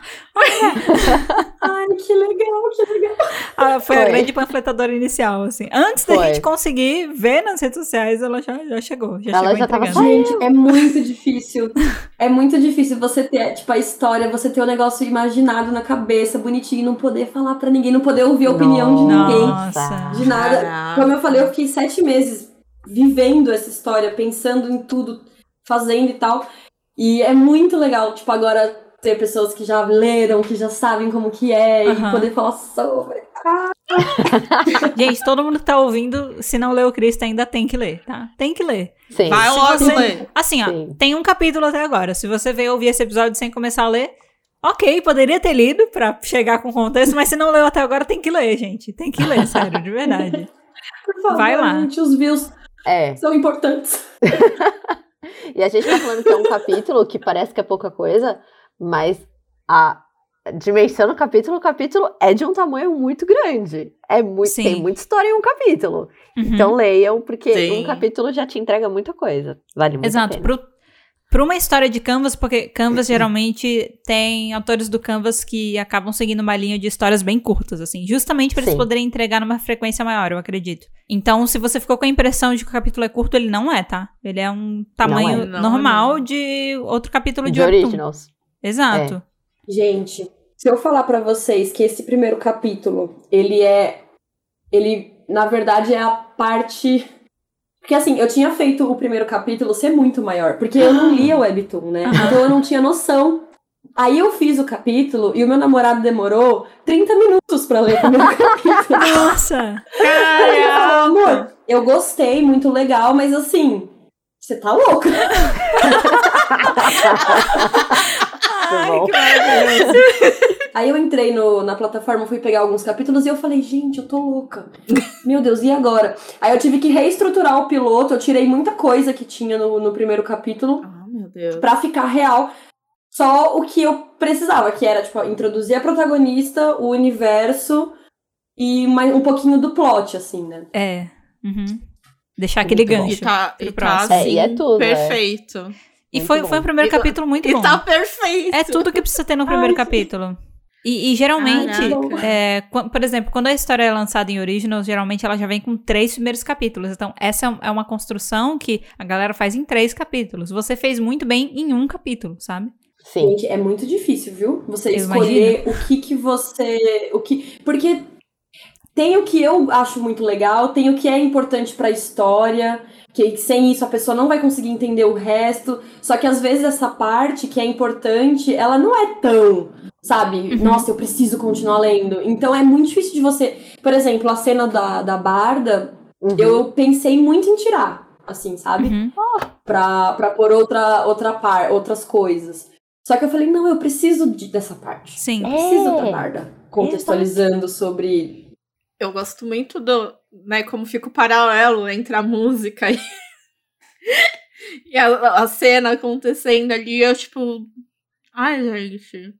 Ai, que legal, que legal. Ah, foi, a Foi. grande panfletadora inicial, assim. Antes da Foi. gente conseguir ver nas redes sociais, ela já, já chegou. Já Ela chegou já tava entregando. Gente, é muito difícil. É muito difícil você ter, tipo, a história, você ter o negócio imaginado na cabeça, bonitinho, e não poder falar pra ninguém, não poder ouvir a opinião de ninguém. Nossa. De nada. Caraca. Como eu falei, eu fiquei sete meses vivendo essa história, pensando em tudo, fazendo e tal. E é muito legal, tipo, agora ter pessoas que já leram, que já sabem como que é, Aham. e poder falar sobre. Gente, todo mundo que tá ouvindo, se não leu o Cristo, ainda tem que ler, tá? Tem que ler. Sim. vai logo você- ler. Assim, ó, Sim. tem um capítulo até agora. Se você veio ouvir esse episódio sem começar a ler, ok, poderia ter lido pra chegar com contexto, mas se não leu até agora, tem que ler, gente. Tem que ler, sério, de verdade. Por favor, Vai lá. gente, os views É. são importantes. E a gente tá falando que é um capítulo que parece que é pouca coisa, mas a dimensão do capítulo, o capítulo é de um tamanho muito grande. É muito, Sim. tem muita história em um capítulo. Uhum. Então leiam, porque Sim. um capítulo já te entrega muita coisa. Vale muito a Exato. pena. Pro, pra uma história de Canvas, porque Canvas geralmente tem autores do Canvas que acabam seguindo uma linha de histórias bem curtas, assim, justamente pra eles poderem entregar numa frequência maior, eu acredito. Então, se você ficou com a impressão de que o capítulo é curto, ele não é, tá? Ele é um tamanho é. Não, normal não. de outro capítulo de, De originals. Exato. Gente, se eu falar pra vocês que esse primeiro capítulo, ele é. Ele, na verdade, é a parte. Porque assim, eu tinha feito o primeiro capítulo ser muito maior, porque eu não lia o Webtoon, né? Então eu não tinha noção. Aí eu fiz o capítulo e o meu namorado demorou 30 minutos pra ler o primeiro capítulo. Nossa! Ele falou, amor, eu gostei, muito legal, mas assim, você tá louca. Ai, bom. que maravilhoso. Aí eu entrei no, na plataforma, fui pegar alguns capítulos e eu falei, gente, eu tô louca. Meu Deus, e agora? Aí eu tive que reestruturar o piloto, eu tirei muita coisa que tinha no, no primeiro capítulo Ah, meu Deus. pra ficar real. Só o que eu precisava, que era, tipo, introduzir a protagonista, o universo e mais, um pouquinho do plot, assim, né? É. Uhum. Deixar aquele Muito bom. E gancho. tá, e tá próximo. É, e é assim, tudo, é. E Muito foi, bom. foi o primeiro E tá- capítulo muito E bom. tá perfeito. É tudo que precisa ter no primeiro Ai, capítulo. E, e geralmente, Caraca. é, por exemplo, quando a história é lançada em Originals, geralmente ela já vem com três primeiros capítulos. Então, essa é um- uma construção que a galera faz em três capítulos. Você fez muito bem em um capítulo, sabe? Sim. Gente, é muito difícil, viu? Você Eu escolher o que que você, o que, porque tem o que eu acho muito legal, tem o que é importante pra história, que sem isso a pessoa não vai conseguir entender o resto. Só que às vezes essa parte que é importante, ela não é tão, sabe? Uhum. Nossa, eu preciso continuar lendo. Então é muito difícil de você, por exemplo, a cena da, da Barda, Uhum. eu pensei muito em tirar, assim, sabe? Uhum. pra, pra pôr outra, outra par, outras coisas. Só que eu falei, não, eu preciso de- dessa parte. Sim. Eu preciso É. da Barda contextualizando sobre. Eu gosto muito do, né, como fica o paralelo entre a música e, e a, a cena acontecendo ali. Eu, tipo, ai, gente.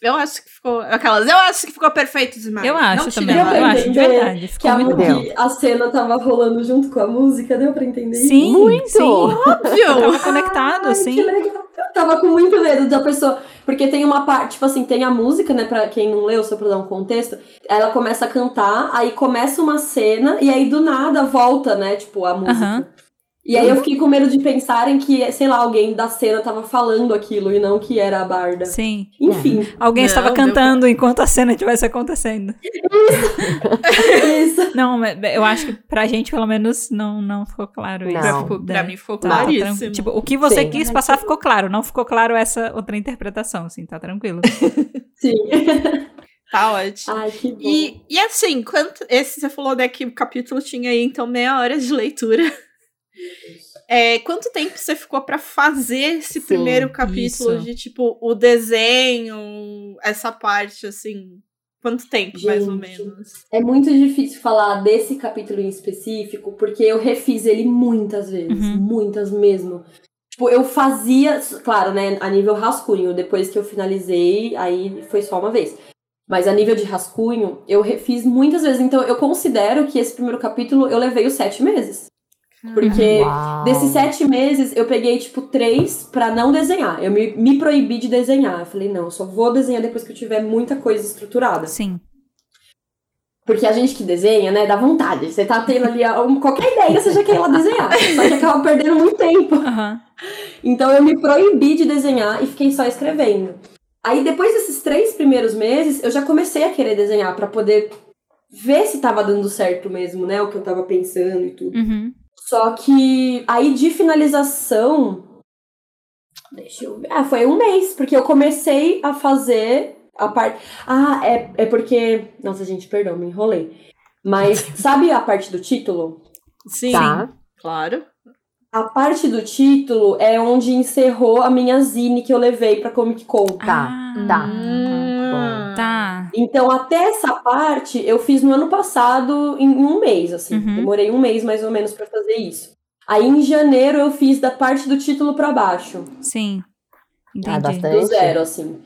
Eu acho que ficou. Aquelas, eu acho que ficou perfeito demais. Eu acho também. Eu acho de verdade. Que Ficou a, muito bom. que a cena tava rolando junto com a música, deu pra entender isso? Sim, Muito! sim. Óbvio! Tava conectado, Ai, sim. que legal. Eu tava com muito medo da pessoa. Porque tem uma parte, tipo assim, tem a música, né? Pra quem não leu, só pra dar um contexto. Ela começa a cantar, aí começa uma cena, e aí do nada volta, né? Tipo, a música. Aham. E aí eu fiquei com medo de pensarem que, sei lá, alguém da cena tava falando aquilo e não que era a Barda. Sim. Enfim, Alguém Não, estava cantando enquanto a cena estivesse acontecendo. isso. Não, mas eu acho que pra gente, pelo menos, não, não ficou claro isso. Não. Ficou- pra mim ficou Tá, tá claríssimo. tran- Tipo, o que você Sim. quis passar ficou claro. Não ficou claro essa outra interpretação, assim, tá tranquilo. Sim. Tá ótimo. Ai, que bom. E, e assim, quanto. Esse você falou né, que o capítulo tinha aí, então, meia hora de leitura. É, quanto tempo você ficou pra fazer esse Sim, primeiro capítulo isso. de tipo o desenho, essa parte assim? Quanto tempo, mais ou Gente. menos? É muito difícil falar desse capítulo em específico, porque eu refiz ele muitas vezes, Uhum. muitas mesmo. Tipo, eu fazia, claro, né, a nível rascunho, depois que eu finalizei, aí foi só uma vez. Mas a nível de rascunho, eu refiz muitas vezes. Então, eu considero que esse primeiro capítulo eu levei os sete meses. Porque Uau. desses sete meses, eu peguei, tipo, três pra não desenhar. Eu me, me proibi de desenhar. Eu falei, não, eu só vou desenhar depois que eu tiver muita coisa estruturada. Sim. Porque a gente que desenha, né, dá vontade. Você tá tendo ali um- qualquer ideia, você já quer ir lá desenhar. Só que acaba perdendo muito tempo. Aham. Então eu me proibi de desenhar e fiquei só escrevendo. Aí depois desses três primeiros meses, eu já comecei a querer desenhar pra poder ver se tava dando certo mesmo, né, o que eu tava pensando e tudo. Uhum. Só que aí de finalização. Deixa eu ver. Ah, foi um mês, porque eu comecei a fazer a parte. Ah, é, é porque. Nossa, gente, perdão, me enrolei. Mas sabe a parte do título? Sim, Tá. claro. A parte do título é onde encerrou a minha zine que eu levei pra Comic Con. Tá, Ah, tá. Hum. Tá. Então, até essa parte eu fiz no ano passado em um mês, assim. Uhum. Demorei um mês mais ou menos pra fazer isso. Aí em janeiro eu fiz da parte do título pra baixo. Sim. Ah, Entendi. bastante. do zero, assim.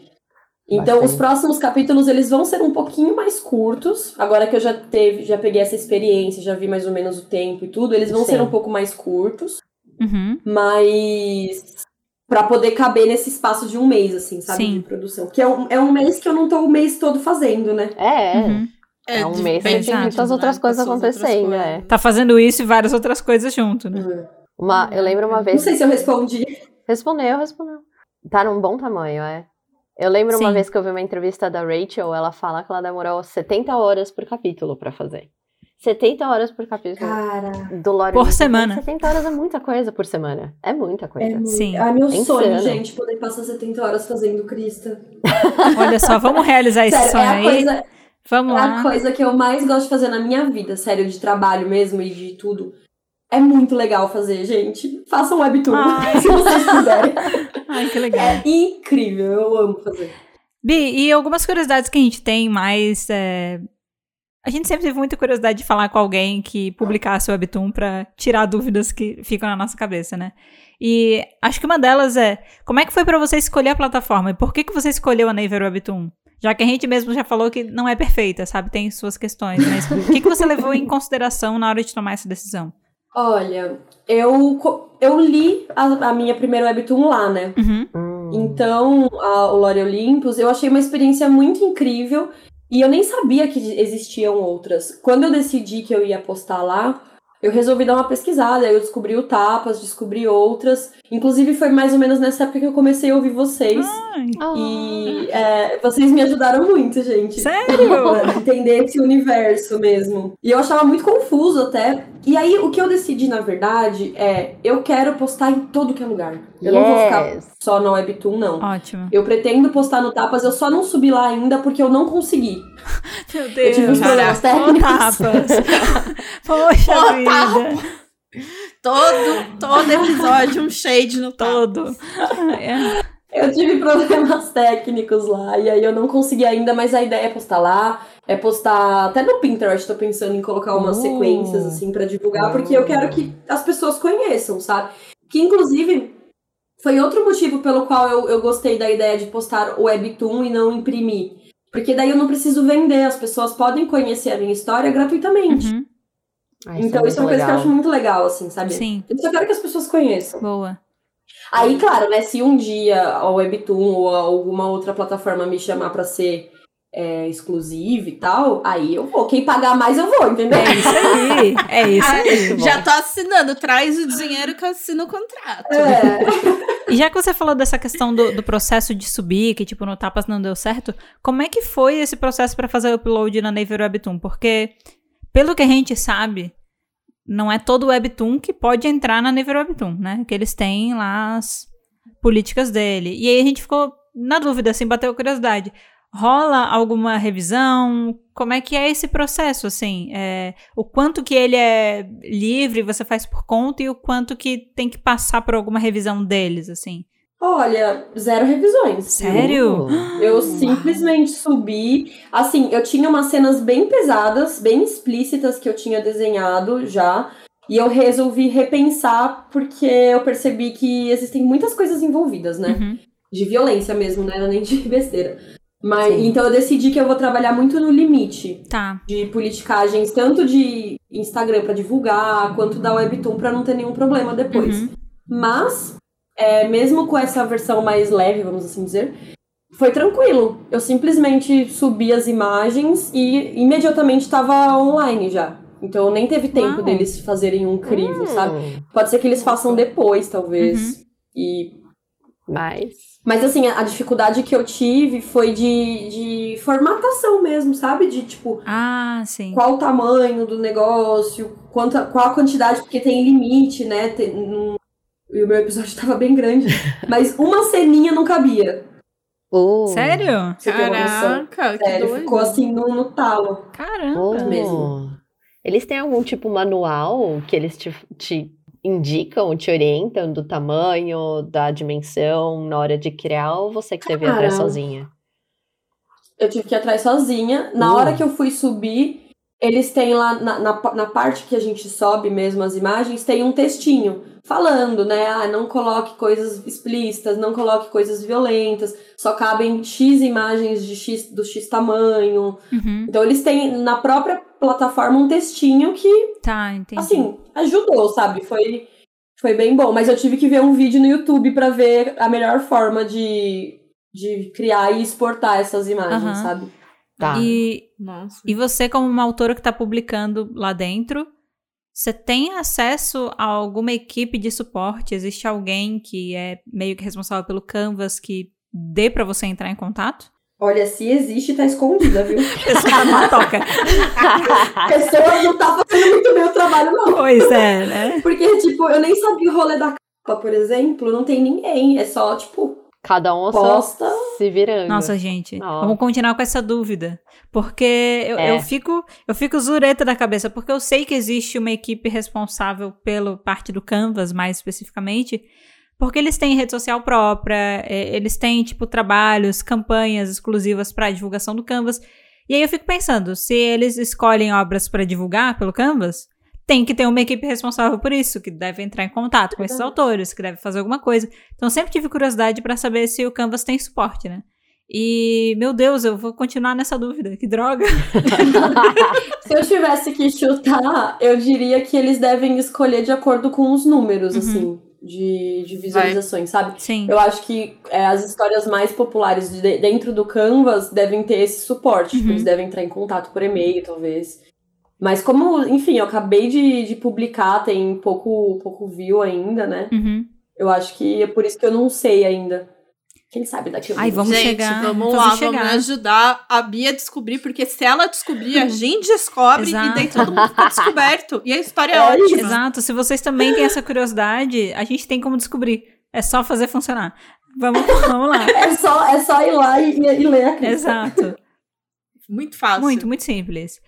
Então, Bastante. os próximos capítulos, eles vão ser um pouquinho mais curtos. Agora que eu já teve, já peguei essa experiência, já vi mais ou menos o tempo e tudo, eles vão Sim. ser um pouco mais curtos, Uhum. mas Pra poder caber nesse espaço de um mês, assim, sabe? Sim. De produção. Que é um, é um mês que eu não tô o mês todo fazendo, né? É, é. Uhum. É um de- mês que tem muitas exato, outras né? coisas Pessoas, outras acontecendo, coisas. é. Tá fazendo isso e várias outras coisas junto, né? Uma, eu lembro uma Não vez. sei se eu respondi. Respondeu, respondeu. Tá num bom tamanho, é. Eu lembro uma Sim. vez que eu vi uma entrevista da Rachel, ela fala que ela demorou 70 horas por capítulo pra fazer. 70 horas por capítulo Cara, do Lore Por semana. 70 horas é muita coisa por semana. É muita coisa. é muito. Sim. Ah, meu É sonho, gente, poder passar 70 horas fazendo Crista. Olha só, vamos realizar esse Sério, sonho é a aí. coisa, Vamos É a lá. coisa que eu mais gosto de fazer na minha vida, sério, de trabalho mesmo e de tudo. É muito legal fazer, gente. Façam webtoon, Ai. se vocês puderem. Ai, que legal. É incrível, eu amo fazer. Bi, e algumas curiosidades que a gente tem mais. é, A gente sempre teve muita curiosidade de falar com alguém que publicasse o Webtoon pra tirar dúvidas que ficam na nossa cabeça, né? E acho que uma delas é: como é que foi pra você escolher a plataforma? E por que, que você escolheu a Naver Webtoon? Já que a gente mesmo já falou que não é perfeita, sabe? Tem suas questões, mas o que, que você levou em consideração na hora de tomar essa decisão? Olha, eu, eu li a, a minha primeira webtoon lá, né? Uhum. Hum. Então, a, o Lore Olympus, eu achei uma experiência muito incrível e eu nem sabia que existiam outras. Quando eu decidi que eu ia postar lá, eu resolvi dar uma pesquisada, eu descobri o Tapas, descobri outras. Inclusive, foi mais ou menos nessa época que eu comecei a ouvir vocês. Ai, Ah. E é, vocês me ajudaram muito, gente. sério? a entender esse universo mesmo. E eu achava muito confuso até. E aí, o que eu decidi, na verdade, é eu quero postar em todo que é lugar. Eu não vou ficar Yes. só na Webtoon, não. Ótimo. Eu pretendo postar no Tapas, eu só não subi lá ainda porque eu não consegui. Meu Eu Deus. tive uns problemas técnicos. tapas. Poxa Ô, vida. Todo, todo episódio um shade no todo. Todo. É. Eu tive problemas técnicos lá, e aí eu não consegui ainda, mas a ideia é postar lá. É postar até no Pinterest, tô pensando em colocar umas Uh. sequências, assim, pra divulgar, porque eu quero que as pessoas conheçam, sabe? Que, inclusive, foi outro motivo pelo qual eu, eu gostei da ideia de postar o Webtoon e não imprimir. Porque daí eu não preciso vender, as pessoas podem conhecer a minha história gratuitamente. Uhum. Ah, então isso é uma coisa que eu acho muito legal, assim, sabe? Sim, Eu só quero que as pessoas conheçam. boa. Aí, claro, né, se um dia a Webtoon ou alguma outra plataforma me chamar pra ser é, exclusiva e tal, aí eu vou. Quem pagar mais, eu vou, entendeu? É isso aí. É isso aí. já tô assinando, traz o dinheiro que eu assino o contrato. É. E já que você falou dessa questão do, do processo de subir, que tipo no Tapas não deu certo, como é que foi esse processo pra fazer o upload na Naver Webtoon? Porque, pelo que a gente sabe, não é todo webtoon que pode entrar na Naver Webtoon, né? Que eles têm lá as políticas dele. E aí a gente ficou na dúvida, assim, bateu curiosidade. Rola alguma revisão? Como é que é esse processo, assim? É, o quanto que ele é livre, você faz por conta, e o quanto que tem que passar por alguma revisão deles, assim? Olha, zero revisões. Sério? Eu simplesmente subi. Assim, eu tinha umas cenas bem pesadas, bem explícitas que eu tinha desenhado já. E eu resolvi repensar porque eu percebi que existem muitas coisas envolvidas, né? Uhum. De violência mesmo, né? Não é nem de besteira. Mas, Sim. então eu decidi que eu vou trabalhar muito no limite Tá. de politicagens, tanto de Instagram pra divulgar, quanto da Webtoon pra não ter nenhum problema depois. Uhum. Mas, é, mesmo com essa versão mais leve, vamos assim dizer, foi tranquilo. Eu simplesmente subi as imagens e imediatamente estava online já. Então nem teve tempo Uau. deles fazerem um crivo, Hum, sabe? Pode ser que eles façam depois, talvez. Uhum. E Mas. Mas assim, a a dificuldade que eu tive foi de, de formatação mesmo, sabe? De tipo, Ah, sim. qual o tamanho do negócio, quanta, qual a quantidade, porque tem limite, né? Tem, num- e o meu episódio tava bem grande. mas uma ceninha não cabia. Uh, Sério? Você? Caraca, que Sério, doido. ficou assim no, no talo. Caramba. uh. mesmo. Eles têm algum tipo manual que eles te, te indicam, te orientam do tamanho, da dimensão na hora de criar ou você que teve atrás sozinha? Eu tive que ir atrás sozinha. Na Uh. hora que eu fui subir, eles têm lá na, na, na parte que a gente sobe mesmo as imagens, tem um textinho falando, né? Ah, não coloque coisas explícitas, não coloque coisas violentas, só cabem X imagens de X, do X tamanho. Uhum. Então eles têm na própria plataforma um textinho que, Tá, entendi. assim, ajudou, sabe? Foi, foi bem bom. Mas eu tive que ver um vídeo no YouTube pra ver a melhor forma de, de criar e exportar essas imagens, Aham. sabe? Tá. E, Nossa. e você, como uma autora que tá publicando lá dentro, você tem acesso a alguma equipe de suporte? Existe alguém que é meio que responsável pelo Canvas que dê pra você entrar em contato? Olha, se existe, tá escondida, viu? Pessoa não toca. A pessoa não tá fazendo muito bem o trabalho, não. Pois é, né? Porque, tipo, eu nem sabia o rolê da capa, por exemplo, não tem ninguém. É só, tipo, Cada um posta. se virando. Nossa, gente, Ó. vamos continuar com essa dúvida. Porque eu, É. eu fico eu fico zureta da cabeça, porque eu sei que existe uma equipe responsável pela parte do Canvas, mais especificamente, porque eles têm rede social própria, é, eles têm, tipo, trabalhos, campanhas exclusivas para divulgação do Canvas. E aí eu fico pensando, se eles escolhem obras para divulgar pelo Canvas, tem que ter uma equipe responsável por isso, que deve entrar em contato com esses autores, que deve fazer alguma coisa. Então eu sempre tive curiosidade para saber se o Canvas tem suporte, né? E, meu Deus, eu vou continuar nessa dúvida. Que droga. Se eu tivesse que chutar, eu diria que eles devem escolher de acordo com os números, Uhum. assim, de, de visualizações, sabe? Sim. Eu acho que é, as histórias mais populares de- dentro do Canvas devem ter esse suporte. tipo, Uhum. eles devem entrar em contato por e-mail, talvez. Mas como, enfim, eu acabei de, de publicar, tem pouco, pouco view ainda, né? Uhum. Eu acho que é por isso que eu não sei ainda. Quem sabe daqui a Ai, vamos Gente, chegar, vamos lá, chegar. vamos ajudar a Bia a descobrir, porque se ela descobrir, a gente descobre e daí Exato. todo mundo fica descoberto. E a história é, É ótima. Exato. Se vocês também têm essa curiosidade, a gente tem como descobrir. É só fazer funcionar. Vamos, vamos lá. É só, é só ir lá e, e- e ler a crítica. Exato. Muito fácil. Muito, muito simples.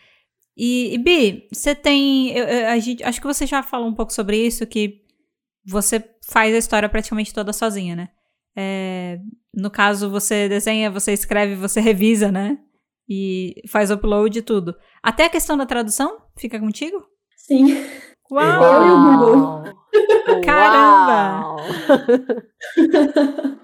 E, e Bi, você tem. eu- eu- a gente, acho que você já falou um pouco sobre isso, que você faz a história praticamente toda sozinha, né? É, no caso, você desenha, você escreve, você revisa, né? E faz upload e tudo. Até a questão da tradução fica contigo? Sim. Uau! Eu e o Google. Caramba! Uau!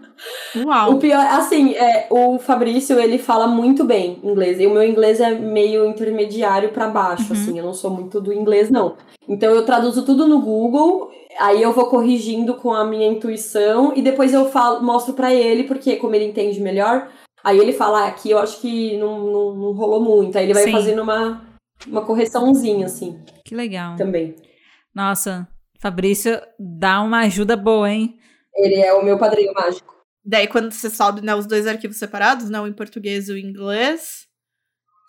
Uau. O pior, assim, é, o Fabrício, ele fala muito bem inglês. E o meu inglês é meio intermediário pra baixo, Uhum. assim. Eu não sou muito do inglês, não. Então eu traduzo tudo no Google, aí eu vou corrigindo com a minha intuição e depois eu falo, mostro pra ele, porque como ele entende melhor, aí ele fala, ah, aqui eu acho que não, não, não rolou muito. Aí ele vai Sim. fazendo uma, uma correçãozinha, assim, Que legal. também. Nossa, Fabrício dá uma ajuda boa, hein? Ele é o meu padrinho mágico. Daí, quando você sobe né, os dois arquivos separados, né, o em português e o em inglês.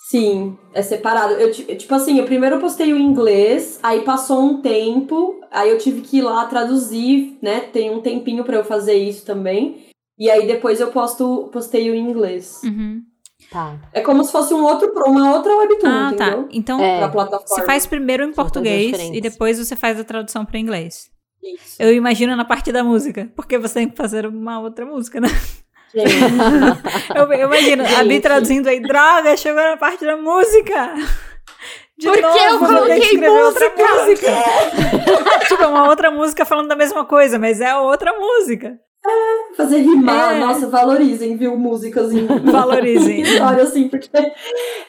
Sim, é separado. Eu, ti- tipo assim, eu primeiro postei o inglês, aí passou um tempo, aí eu tive que ir lá traduzir, né? Tem um tempinho pra eu fazer isso também. E aí depois eu posto, postei o inglês. Uhum. Tá. É como se fosse um outro, uma outra webtoon, Ah, tá. entendeu? Então, É. Pra plataforma. você faz primeiro em português e depois você faz a tradução para inglês. Isso. Eu imagino na parte da música, porque você tem que fazer uma outra música, né? Eu, eu imagino, a Bi Gente. traduzindo aí, droga, chegou na parte da música! De Porque novo, eu coloquei escrever outra música. música. tipo, é uma outra música falando da mesma coisa, mas é outra música. Fazer rimar, É. nossa, valorizem, viu, músicas em Valorizem. história, assim, porque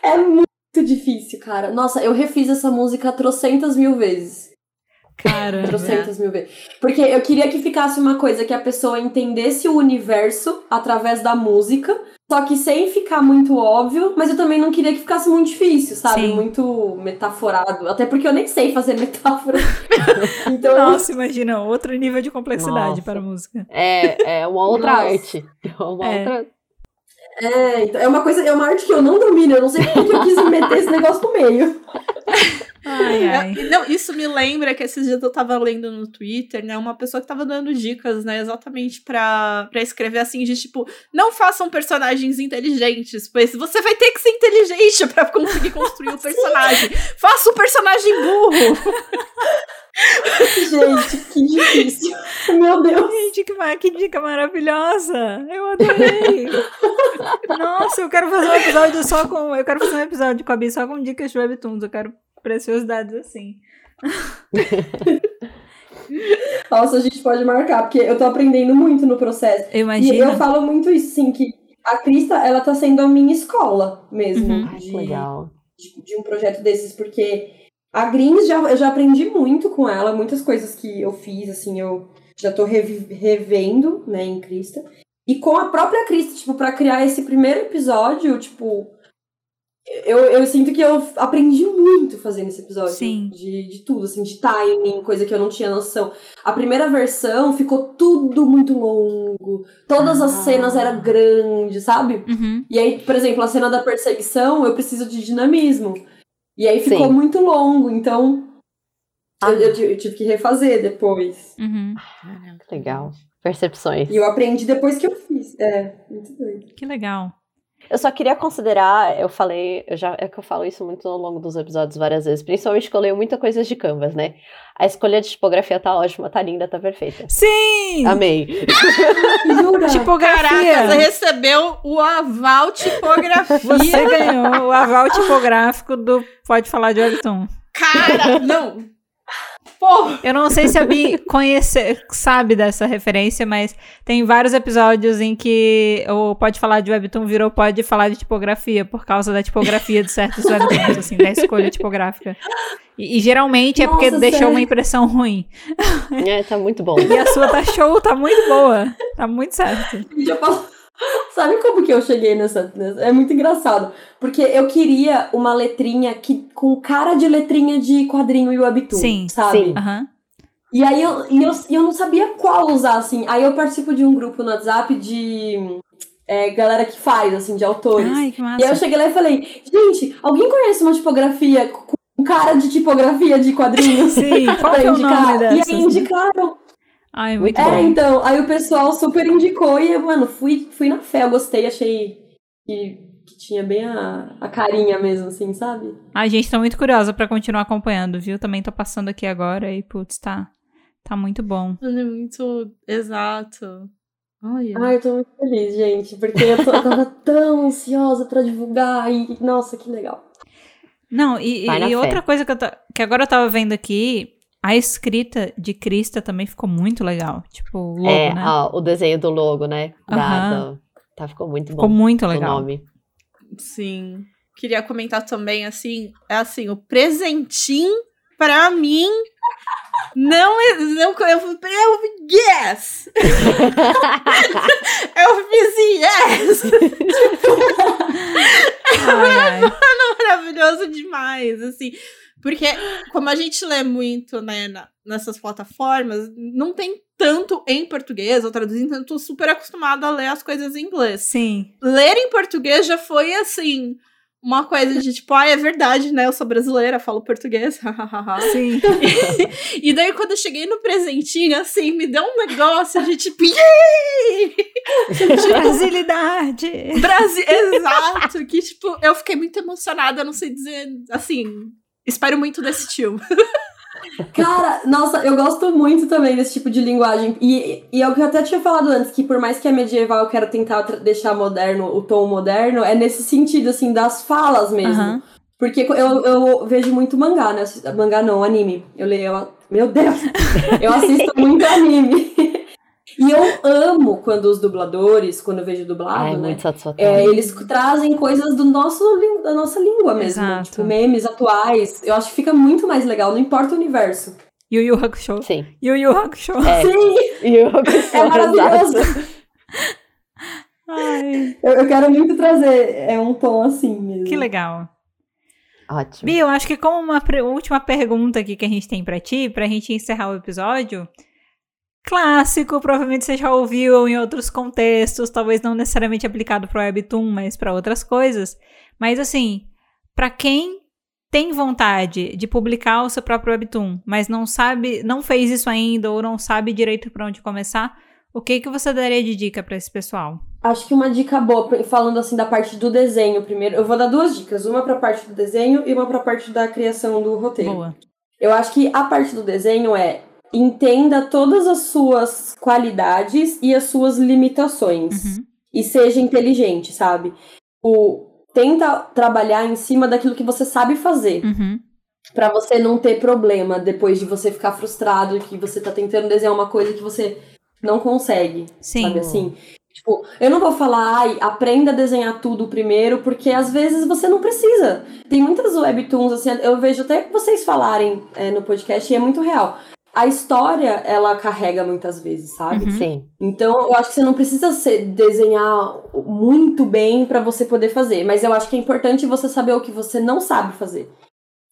é muito difícil, cara. Nossa, eu refiz essa música trocentas mil vezes. Caramba. Mil vezes. Porque eu queria que ficasse uma coisa que a pessoa entendesse o universo através da música, só que sem ficar muito óbvio, mas eu também não queria que ficasse muito difícil, sabe? Sim. Muito metaforado. Até porque eu nem sei fazer metáfora. então, Nossa, imagina, outro nível de complexidade Nossa. para a música. É, é uma outra Nossa. arte. É uma É. outra. é, então, é uma coisa, é uma arte que eu não domino. Eu não sei porque eu quis meter esse negócio no meio. Ai, Não, isso me lembra que esses dias eu tava lendo no Twitter, né? Uma pessoa que tava dando dicas, né? Exatamente pra, pra escrever assim, de tipo, não façam personagens inteligentes, pois você vai ter que ser inteligente pra conseguir construir o personagem. Faça o personagem burro. Gente, que difícil. Meu Deus. Gente, que, que dica maravilhosa! Eu adorei! Nossa, eu quero fazer um episódio só com. Eu quero fazer um episódio com a Bi só com dicas de webtoons. Eu quero preciosidades assim. Nossa, a gente pode marcar, porque eu tô aprendendo muito no processo. Eu E eu falo muito isso, sim, que a Crista, ela tá sendo a minha escola mesmo. Uhum. De, legal. de, de um projeto desses, porque a Greens, já, eu já aprendi muito com ela, muitas coisas que eu fiz, assim, eu já tô revendo, né, em Crista. E com a própria Crista, tipo, pra criar esse primeiro episódio, tipo, eu, eu sinto que eu aprendi muito fazendo esse episódio. Sim. De, de tudo, assim, de timing, coisa que eu não tinha noção. A primeira versão ficou tudo muito longo. Todas as Ah. cenas eram grandes, sabe? Uhum. E aí, por exemplo, a cena da perseguição, eu preciso de dinamismo. E aí ficou Sim. muito longo, então Ah. eu, eu tive- eu tive que refazer depois. Uhum. Que legal. Percepções. E eu aprendi depois que eu fiz. É, muito doido. Que legal. Eu só queria considerar, eu falei, eu já é que eu falo isso muito ao longo dos episódios várias vezes, principalmente que eu leio muita coisa de Canvas, né? A escolha de tipografia tá ótima, tá linda, tá perfeita. Sim! Amei. Jura? Tipografia! Caraca, você recebeu o aval tipografia. Você ganhou o aval tipográfico do Pode Falar de Webtoon. Cara, não. Porra. Eu não sei se a Bi conhece, sabe dessa referência, mas tem vários episódios em que o Pode Falar de Webtoon virou Pode Falar de Tipografia, por causa da tipografia de certos webtoons, assim, da escolha tipográfica. E, e geralmente é porque Nossa, deixou sério? uma impressão ruim. É, tá muito bom. E a sua tá show, tá muito boa. Tá muito certo. Eu posso- Sabe como que eu cheguei nessa, nessa- É muito engraçado. Porque eu queria uma letrinha que, com cara de letrinha de quadrinho e webtoon, Sim. sabe? Sim. Aham. E aí eu, e eu, eu não sabia qual usar, assim. Aí eu participo de um grupo no WhatsApp de é, galera que faz, assim, de autores. Ai, que E aí eu massa. cheguei lá e falei, gente, alguém conhece uma tipografia com cara de tipografia de quadrinho? Sim, qual que é o nome E aí indicaram. Ai, muito É, bom. então, aí o pessoal super indicou e, mano, fui, fui na fé, eu gostei, achei que, que tinha bem a, a carinha mesmo, assim, sabe? Ai, gente, tô muito curiosa pra continuar acompanhando, viu? Também tô passando aqui agora e, putz, tá, tá muito bom. Mano, é muito exato. Olha. Ai, eu tô muito feliz, gente, porque eu, tô, eu tava tão ansiosa pra divulgar e, nossa, que legal. Não, e, e outra coisa que, eu tô- que agora eu tava vendo aqui, a escrita de Krista também ficou muito legal. Tipo, o logo, é, né? ó, o desenho do logo, né? Da, do- tá, ficou muito ficou bom. muito O legal. nome. Sim. Queria comentar também, assim, é assim, o presentinho pra mim não é. Não, eu, eu, yes! eu fiz yes! Ai, ai. Maravilhoso demais, assim. Porque, como a gente lê muito, né, na- nessas plataformas, não tem tanto em português ou traduzindo, então eu tô super acostumada a ler as coisas em inglês. Sim. ler em português já foi assim. Uma coisa de tipo, ah, é verdade, né? Eu sou brasileira, falo português. Sim. e daí, quando eu cheguei no presentinho, assim, me deu um negócio de tipo, "Yay!" Brasilidade! Brasil, exato. Que, tipo, eu fiquei muito emocionada, não sei dizer, assim, espero muito desse tio. Cara, nossa, eu gosto muito também desse tipo de linguagem. E, e é o que eu até tinha falado antes, que por mais que é medieval, eu quero tentar deixar moderno, o tom moderno, é nesse sentido, assim, das falas mesmo. Porque eu, eu vejo muito mangá, né? Mangá não, anime. Eu leio. Eu, meu Deus! Eu assisto muito anime. E eu amo quando os dubladores, quando eu vejo dublado, Ai, né? muito satisfatório. É, eles trazem coisas do nosso, da nossa língua mesmo. Exato. Tipo, memes atuais. Eu acho que fica muito mais legal, não importa o universo. Yu Yu Hakusho. Sim. Yu Yu Hakusho. É. Sim, E eu é maravilhoso. Ai, Eu, eu quero muito trazer é um tom assim mesmo. que legal. Ótimo. Bi, eu acho que como uma última pergunta aqui que a gente tem pra ti, pra gente encerrar o episódio, clássico, provavelmente você já ouviu em outros contextos, talvez não necessariamente aplicado pro Webtoon, mas pra outras coisas. Mas assim, pra quem tem vontade de publicar o seu próprio Webtoon, mas não sabe, não fez isso ainda ou não sabe direito pra onde começar, o que que você daria de dica pra esse pessoal? Acho que uma dica boa, falando assim da parte do desenho primeiro, eu vou dar duas dicas, uma pra parte do desenho e uma pra parte da criação do roteiro. Boa. Eu acho que a parte do desenho é entenda todas as suas qualidades e as suas limitações. Uhum. E seja inteligente, sabe? O, tenta trabalhar em cima daquilo que você sabe fazer. Uhum. Pra você não ter problema depois de você ficar frustrado que você tá tentando desenhar uma coisa que você não consegue. Sim. Sabe assim? Tipo, eu não vou falar, ai, aprenda a desenhar tudo primeiro, porque às vezes você não precisa. Tem muitas webtoons, assim, eu vejo até vocês falarem é, no podcast e é muito real. A história, ela carrega muitas vezes, sabe? Uhum. Sim. Então, eu acho que você não precisa ser, desenhar muito bem pra você poder fazer, mas eu acho que é importante você saber o que você não sabe fazer.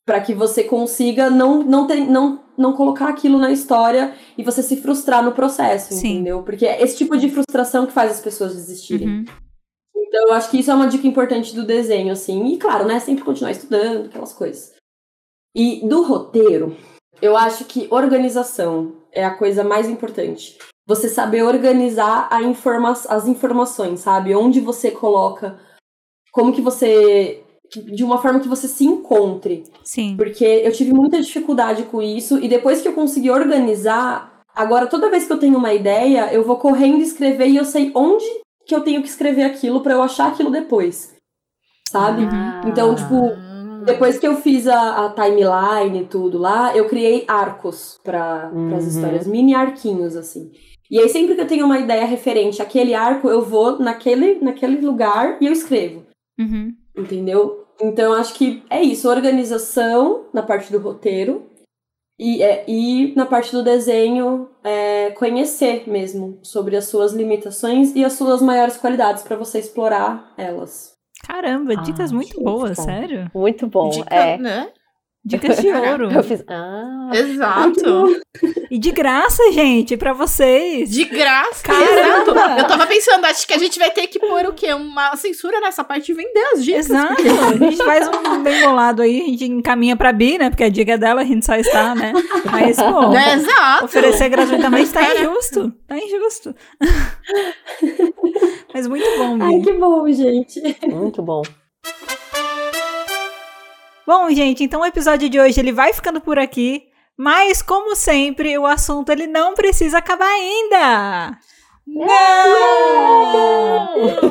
Pra que você consiga não, não, ter, não, não colocar aquilo na história e você se frustrar no processo, Sim. entendeu? Porque é esse tipo de frustração que faz as pessoas desistirem. Uhum. Então, eu acho que isso é uma dica importante do desenho, assim. E, claro, né? Sempre continuar estudando, aquelas coisas. E do roteiro, eu acho que organização é a coisa mais importante. Você saber organizar a informa as informações, sabe? Onde você coloca, como que você. De uma forma que você se encontre. Sim. Porque eu tive muita dificuldade com isso, e depois que eu consegui organizar, agora toda vez que eu tenho uma ideia, eu vou correndo escrever e eu sei onde que eu tenho que escrever aquilo pra eu achar aquilo depois. Sabe? Ah. Então, tipo, depois que eu fiz a, a timeline e tudo lá, eu criei arcos para as Uhum. histórias, mini arquinhos, assim. E aí, sempre que eu tenho uma ideia referente àquele arco, eu vou naquele, naquele lugar e eu escrevo. Uhum. Entendeu? Então, acho que é isso. Organização na parte do roteiro. E, é, e na parte do desenho, é, conhecer mesmo sobre as suas limitações e as suas maiores qualidades para você explorar elas. Caramba, dicas Ah, muito boas, bom. sério. Muito bom. Dica, é. né? Dicas de ouro. Eu fiz. Ah, Exato. E de graça, gente, pra vocês. De graça. Caramba! Exato. Eu tava pensando, acho que a gente vai ter que pôr o quê? Uma censura nessa parte e vender as dicas. Exato. A gente faz um bem bolado aí, a gente encaminha pra Bi, né? Porque a dica dela a gente só está, né? Mas, pô, Né? Exato. oferecer gratuitamente tá injusto. Tá injusto. Mas muito bom, Ai, Bi. que bom, gente. muito bom. Bom, gente, então o episódio de hoje ele vai ficando por aqui. Mas, como sempre, o assunto ele não precisa acabar ainda. Não!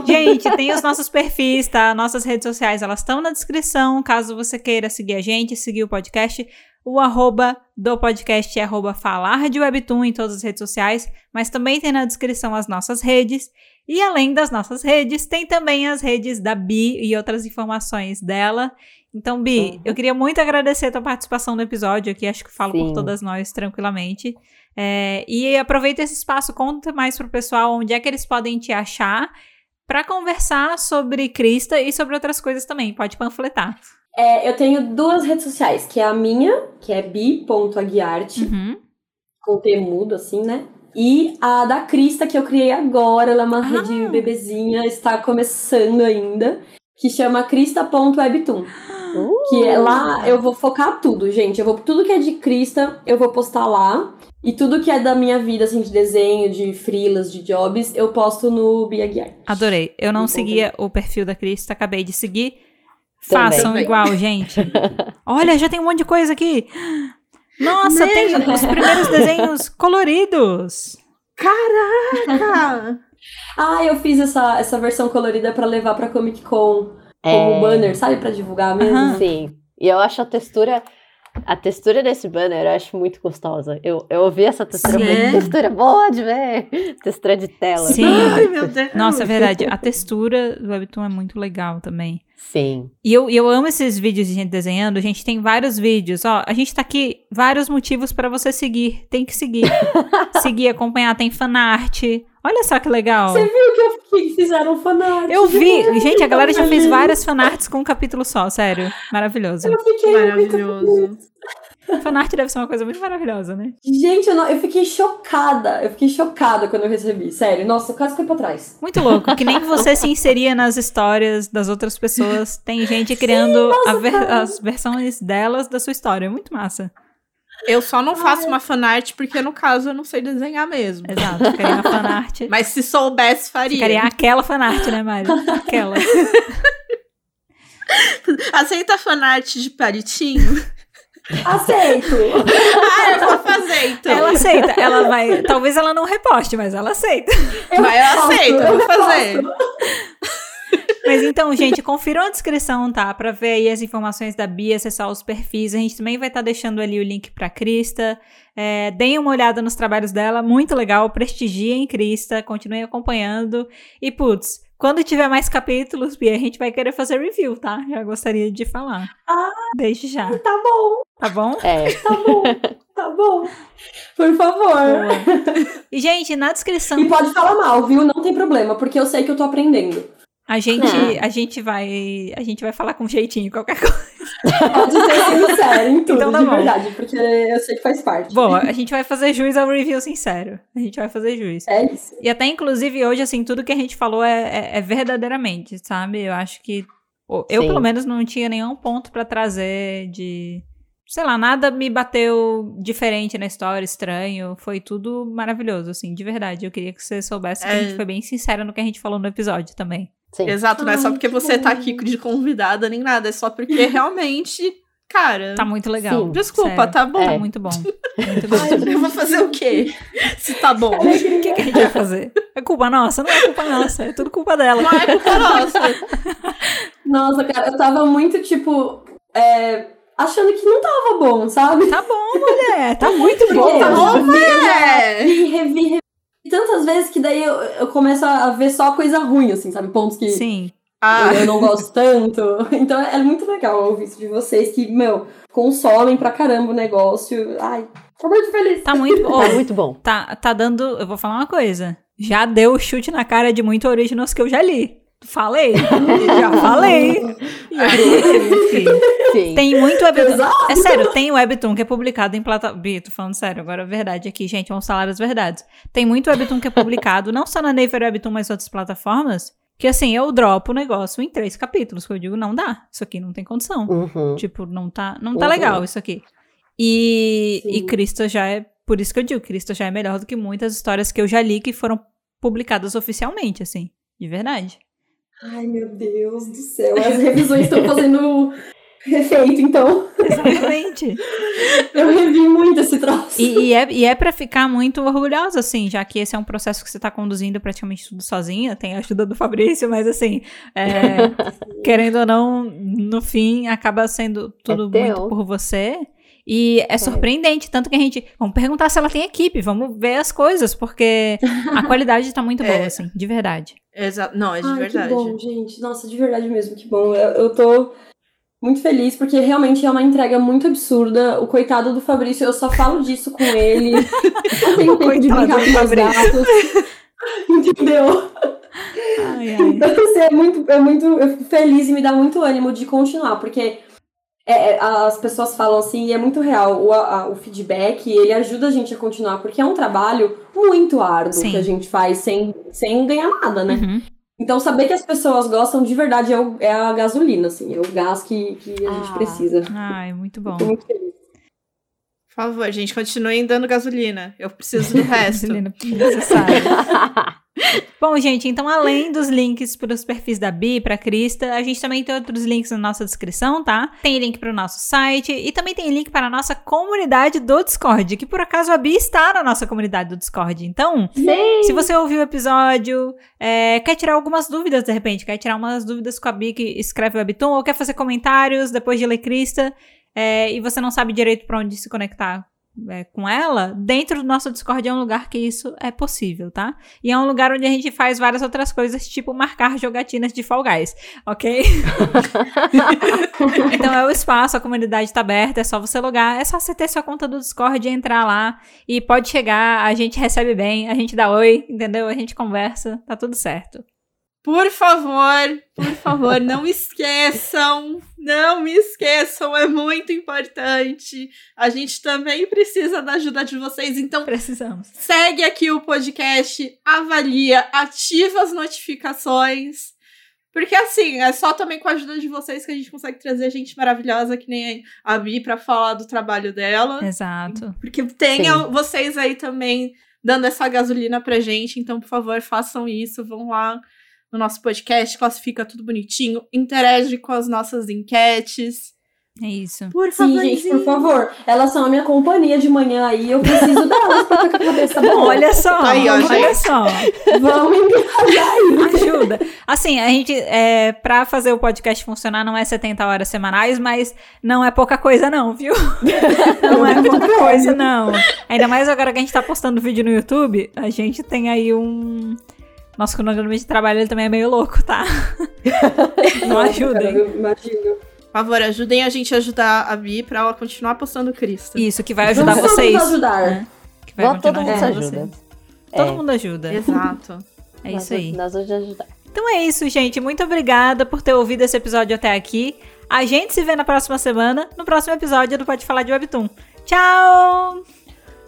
Gente, tem os nossos perfis, tá? Nossas redes sociais, elas estão na descrição. Caso você queira seguir a gente, seguir o podcast, o arroba do podcast é arroba falar de Webtoon em todas as redes sociais. Mas também tem na descrição as nossas redes. E além das nossas redes, tem também as redes da Bi e outras informações dela. Então, Bi, Uhum. eu queria muito agradecer a tua participação no episódio aqui. Acho que falo por Sim. todas nós tranquilamente. É, e aproveita esse espaço, conta mais pro pessoal onde é que eles podem te achar para conversar sobre Crista e sobre outras coisas também. Pode panfletar. É, eu tenho duas redes sociais, que é a minha, que é bi.aguiarte, Uhum. com T mudo, assim, né? E a da Crista, que eu criei agora, ela é uma Ah. rede bebezinha, está começando ainda, que chama crista.webtoon. Uh, Que é lá eu vou focar tudo, gente. Eu vou tudo que é de Crista, eu vou postar lá. E tudo que é da minha vida, assim, de desenho, de freelas, de jobs, eu posto no Bia Guiar. Adorei. Eu não seguia o perfil da Crista, acabei de seguir. Também. Façam igual, gente. Olha, já tem um monte de coisa aqui. Nossa, Né? tem os primeiros desenhos coloridos. Caraca! Ah, eu fiz essa, essa versão colorida pra levar pra Comic Con como É. banner, sabe? Pra divulgar mesmo. Aham. Sim. E eu acho a textura. A textura desse banner eu acho muito gostosa. Eu, eu ouvi essa textura, falei, Sim. textura boa de ver. Textura de tela. Sim. Ai, meu Deus. Nossa, é verdade. A textura do Webtoon é muito legal também. Sim. E eu, eu amo esses vídeos de gente desenhando. A gente tem vários vídeos. Ó, a gente tá aqui, vários motivos pra você seguir. Tem que seguir. seguir, acompanhar. Tem fanart. Olha só que legal. Você viu que, eu, que fizeram fanart? Eu vi. Gente, a galera já fez várias fanarts com um capítulo só, sério. Maravilhoso. Eu fiquei muito Maravilhoso. Fanart deve ser uma coisa muito maravilhosa, né? Gente, eu, não- eu fiquei chocada. Eu fiquei chocada quando eu recebi. Sério, nossa, quase fui pra trás. Muito louco. Que nem você se inseria nas histórias das outras pessoas. Tem gente criando a ver- as versões delas da sua história. É Muito massa. Eu só não faço uma fanart porque, no caso, eu não sei desenhar mesmo. Exato. Ficaria uma fanart. Mas se soubesse, faria. Ficaria aquela fanart, né, Mário? Aquela. Aceita fanart de palitinho? Aceito! ah, eu vou fazer, então. Ela aceita. Ela vai. Talvez ela não reposte, mas ela aceita. Eu Mas eu faço, aceito, eu vou fazer. Mas então, gente, confiram a descrição, tá? Pra ver aí as informações da Bia, acessar os perfis. A gente também vai estar deixando ali o link pra Crista. É, deem uma olhada nos trabalhos dela, muito legal. Prestigiem Crista, continuem acompanhando. E, putz, quando tiver mais capítulos, Bia, a gente vai querer fazer review, tá? Já gostaria de falar. Ah. Desde já. Tá bom, Tá bom? É. tá bom, tá bom. Por favor. E, gente, na descrição. E pode falar mal, viu? Não tem problema, porque eu sei que eu tô aprendendo. A gente, É. a gente vai, a gente vai falar com jeitinho qualquer coisa. Pode ser sincero em tudo, Então tá de bom. verdade, porque eu sei que faz parte. Boa, a gente vai fazer juiz ao review sincero. A gente vai fazer juiz. É isso. E até, inclusive, hoje, assim, tudo que a gente falou é, é- é verdadeiramente, sabe? Eu acho que. Eu, Sim. pelo menos, não tinha nenhum ponto pra trazer de. Sei lá, nada me bateu diferente na história, estranho. Foi tudo maravilhoso, assim, de verdade. Eu queria que você soubesse que a É. gente foi bem sincera no que a gente falou no episódio também. Sim. Exato, não é só porque que você tá aqui de convidada nem nada, é só porque realmente, cara. Tá muito legal. Sim. Desculpa, sério. tá bom. Tá É. muito bom. Muito bom. Ai, Eu vou fazer o quê? Se tá bom. O que, que a gente vai fazer? É culpa nossa? Não é culpa nossa, é tudo culpa dela. Não é culpa nossa. Nossa, cara, eu tava muito, tipo, é, achando que não tava bom, sabe? Tá bom, mulher, tá muito Porque bom. Tá bom, vi, eu já é. vi, revi, revi tantas vezes que daí eu, eu começo a ver só coisa ruim, assim, sabe? Pontos que Sim. Ah, eu não gosto tanto. Então é muito legal ouvir isso de vocês que, meu, consomem pra caramba o negócio. Ai, tô muito feliz. Tá muito bom. Tá muito bom. Tá, tá dando. Eu vou falar uma coisa. Já deu chute na cara de muito Originals que eu já li. Falei. já falei. Sim. Tem muito webtoon. Exato. É sério, tem webtoon que é publicado em plataforma. Bi, tô falando sério, agora é verdade aqui, gente. Vamos falar as verdades. Tem muito webtoon que é publicado, não só na Naver Webtoon, mas outras plataformas. Que assim, eu dropo o negócio em três capítulos. Que eu digo, não dá. Isso aqui não tem condição. Uhum. Tipo, não tá, não tá Uhum. legal isso aqui. E, Sim. e Cristo já é. Por isso que eu digo, Cristo já é melhor do que muitas histórias que eu já li que foram publicadas oficialmente, assim. De verdade. Ai, meu Deus do céu. As revisões estão fazendo efeito, então. Exatamente. Eu revi muito esse troço. e, e é, e é pra ficar muito orgulhosa, assim, já que esse é um processo que você tá conduzindo praticamente tudo sozinha, tem a ajuda do Fabrício, mas assim, é, querendo ou não, no fim, acaba sendo tudo É muito por você. E é surpreendente, tanto que a gente. Vamos perguntar se ela tem equipe, vamos ver as coisas, porque a qualidade tá muito boa, É. assim, de verdade. Exato. Não, é de Ai, verdade. que bom, gente. Nossa, de verdade mesmo, que bom. Eu, eu tô muito feliz, porque realmente é uma entrega muito absurda. O coitado do Fabrício, eu só falo disso com ele. Não tenho O tempo de brincar com meus Fabrício. gatos. Entendeu? Ai, ai. Então, assim, é muito, é muito. Eu fico feliz e me dá muito ânimo de continuar, porque é, é, as pessoas falam assim, e é muito real. O, a- o feedback, ele ajuda a gente a continuar, porque é um trabalho muito árduo Sim. que a gente faz sem, sem ganhar nada, né? Uhum. Então, saber que as pessoas gostam de verdade é, o- é a gasolina, assim, é o gás que, que a gente Ah. precisa. Ai, muito bom. Fico muito feliz. Favor, gente, continuem dando gasolina. Eu preciso do resto. Gasolina necessária. Bom, gente, então além dos links para os perfis da Bi, para Crista, a gente também tem outros links na nossa descrição, tá? Tem link para o nosso site e também tem link para a nossa comunidade do Discord, que por acaso a Bi está na nossa comunidade do Discord. Então, Sim. se você ouviu o episódio, é, quer tirar algumas dúvidas de repente, quer tirar umas dúvidas com a Bi que escreve o Webtoon, ou quer fazer comentários depois de ler Crista, é, e você não sabe direito para onde se conectar é, com ela, dentro do nosso Discord é um lugar que isso é possível, tá? E é um lugar onde a gente faz várias outras coisas, tipo marcar jogatinas de Fall Guys, ok? então é o espaço, a comunidade tá aberta, é só você logar, é só você ter sua conta do Discord e entrar lá e pode chegar, a gente recebe bem, a gente dá oi, entendeu? A gente conversa, tá tudo certo. Por favor, por favor, não esqueçam, não me esqueçam, é muito importante. A gente também precisa da ajuda de vocês, então Precisamos. segue aqui o podcast, avalia, ativa as notificações. Porque assim, é só também com a ajuda de vocês que a gente consegue trazer gente maravilhosa que nem a Bi pra falar do trabalho dela. Exato. Porque a- vocês aí também dando essa gasolina pra gente. Então, por favor, façam isso. Vão lá no nosso podcast, classifica tudo bonitinho, interage com as nossas enquetes. É isso. Por Sim, favor, gente, por favor. Elas são a minha companhia de manhã aí. Eu preciso delas pra ficar com a cabeça boa. Olha só, Aí, ó, olha gente. só. Vamos engajar aí. Ajuda. Assim, a gente, é, pra fazer o podcast funcionar, não é 70 horas semanais, mas não é pouca coisa, não, viu? Não é pouca coisa, não. Ainda mais agora que a gente tá postando vídeo no YouTube, a gente tem aí um. Nosso cronograma de trabalho ele também é meio louco, tá? Não? Eu imagino. Por favor, ajudem a gente a ajudar a Bi pra ela continuar postando Cristo. Isso, que vai ajudar Vamos vocês. ajudar. né? Que vai Vamos, todo mundo ajuda. vocês. Todo É. mundo ajuda. Exato. É Nós- isso aí. Nós vamos ajudar. Então é isso, gente. Muito obrigada por ter ouvido esse episódio até aqui. A gente se vê na próxima semana, no próximo episódio do Pode Falar de Webtoon. Tchau!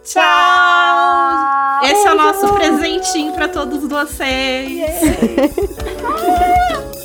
Tchau! Esse é o nosso presentinho pra todos vocês.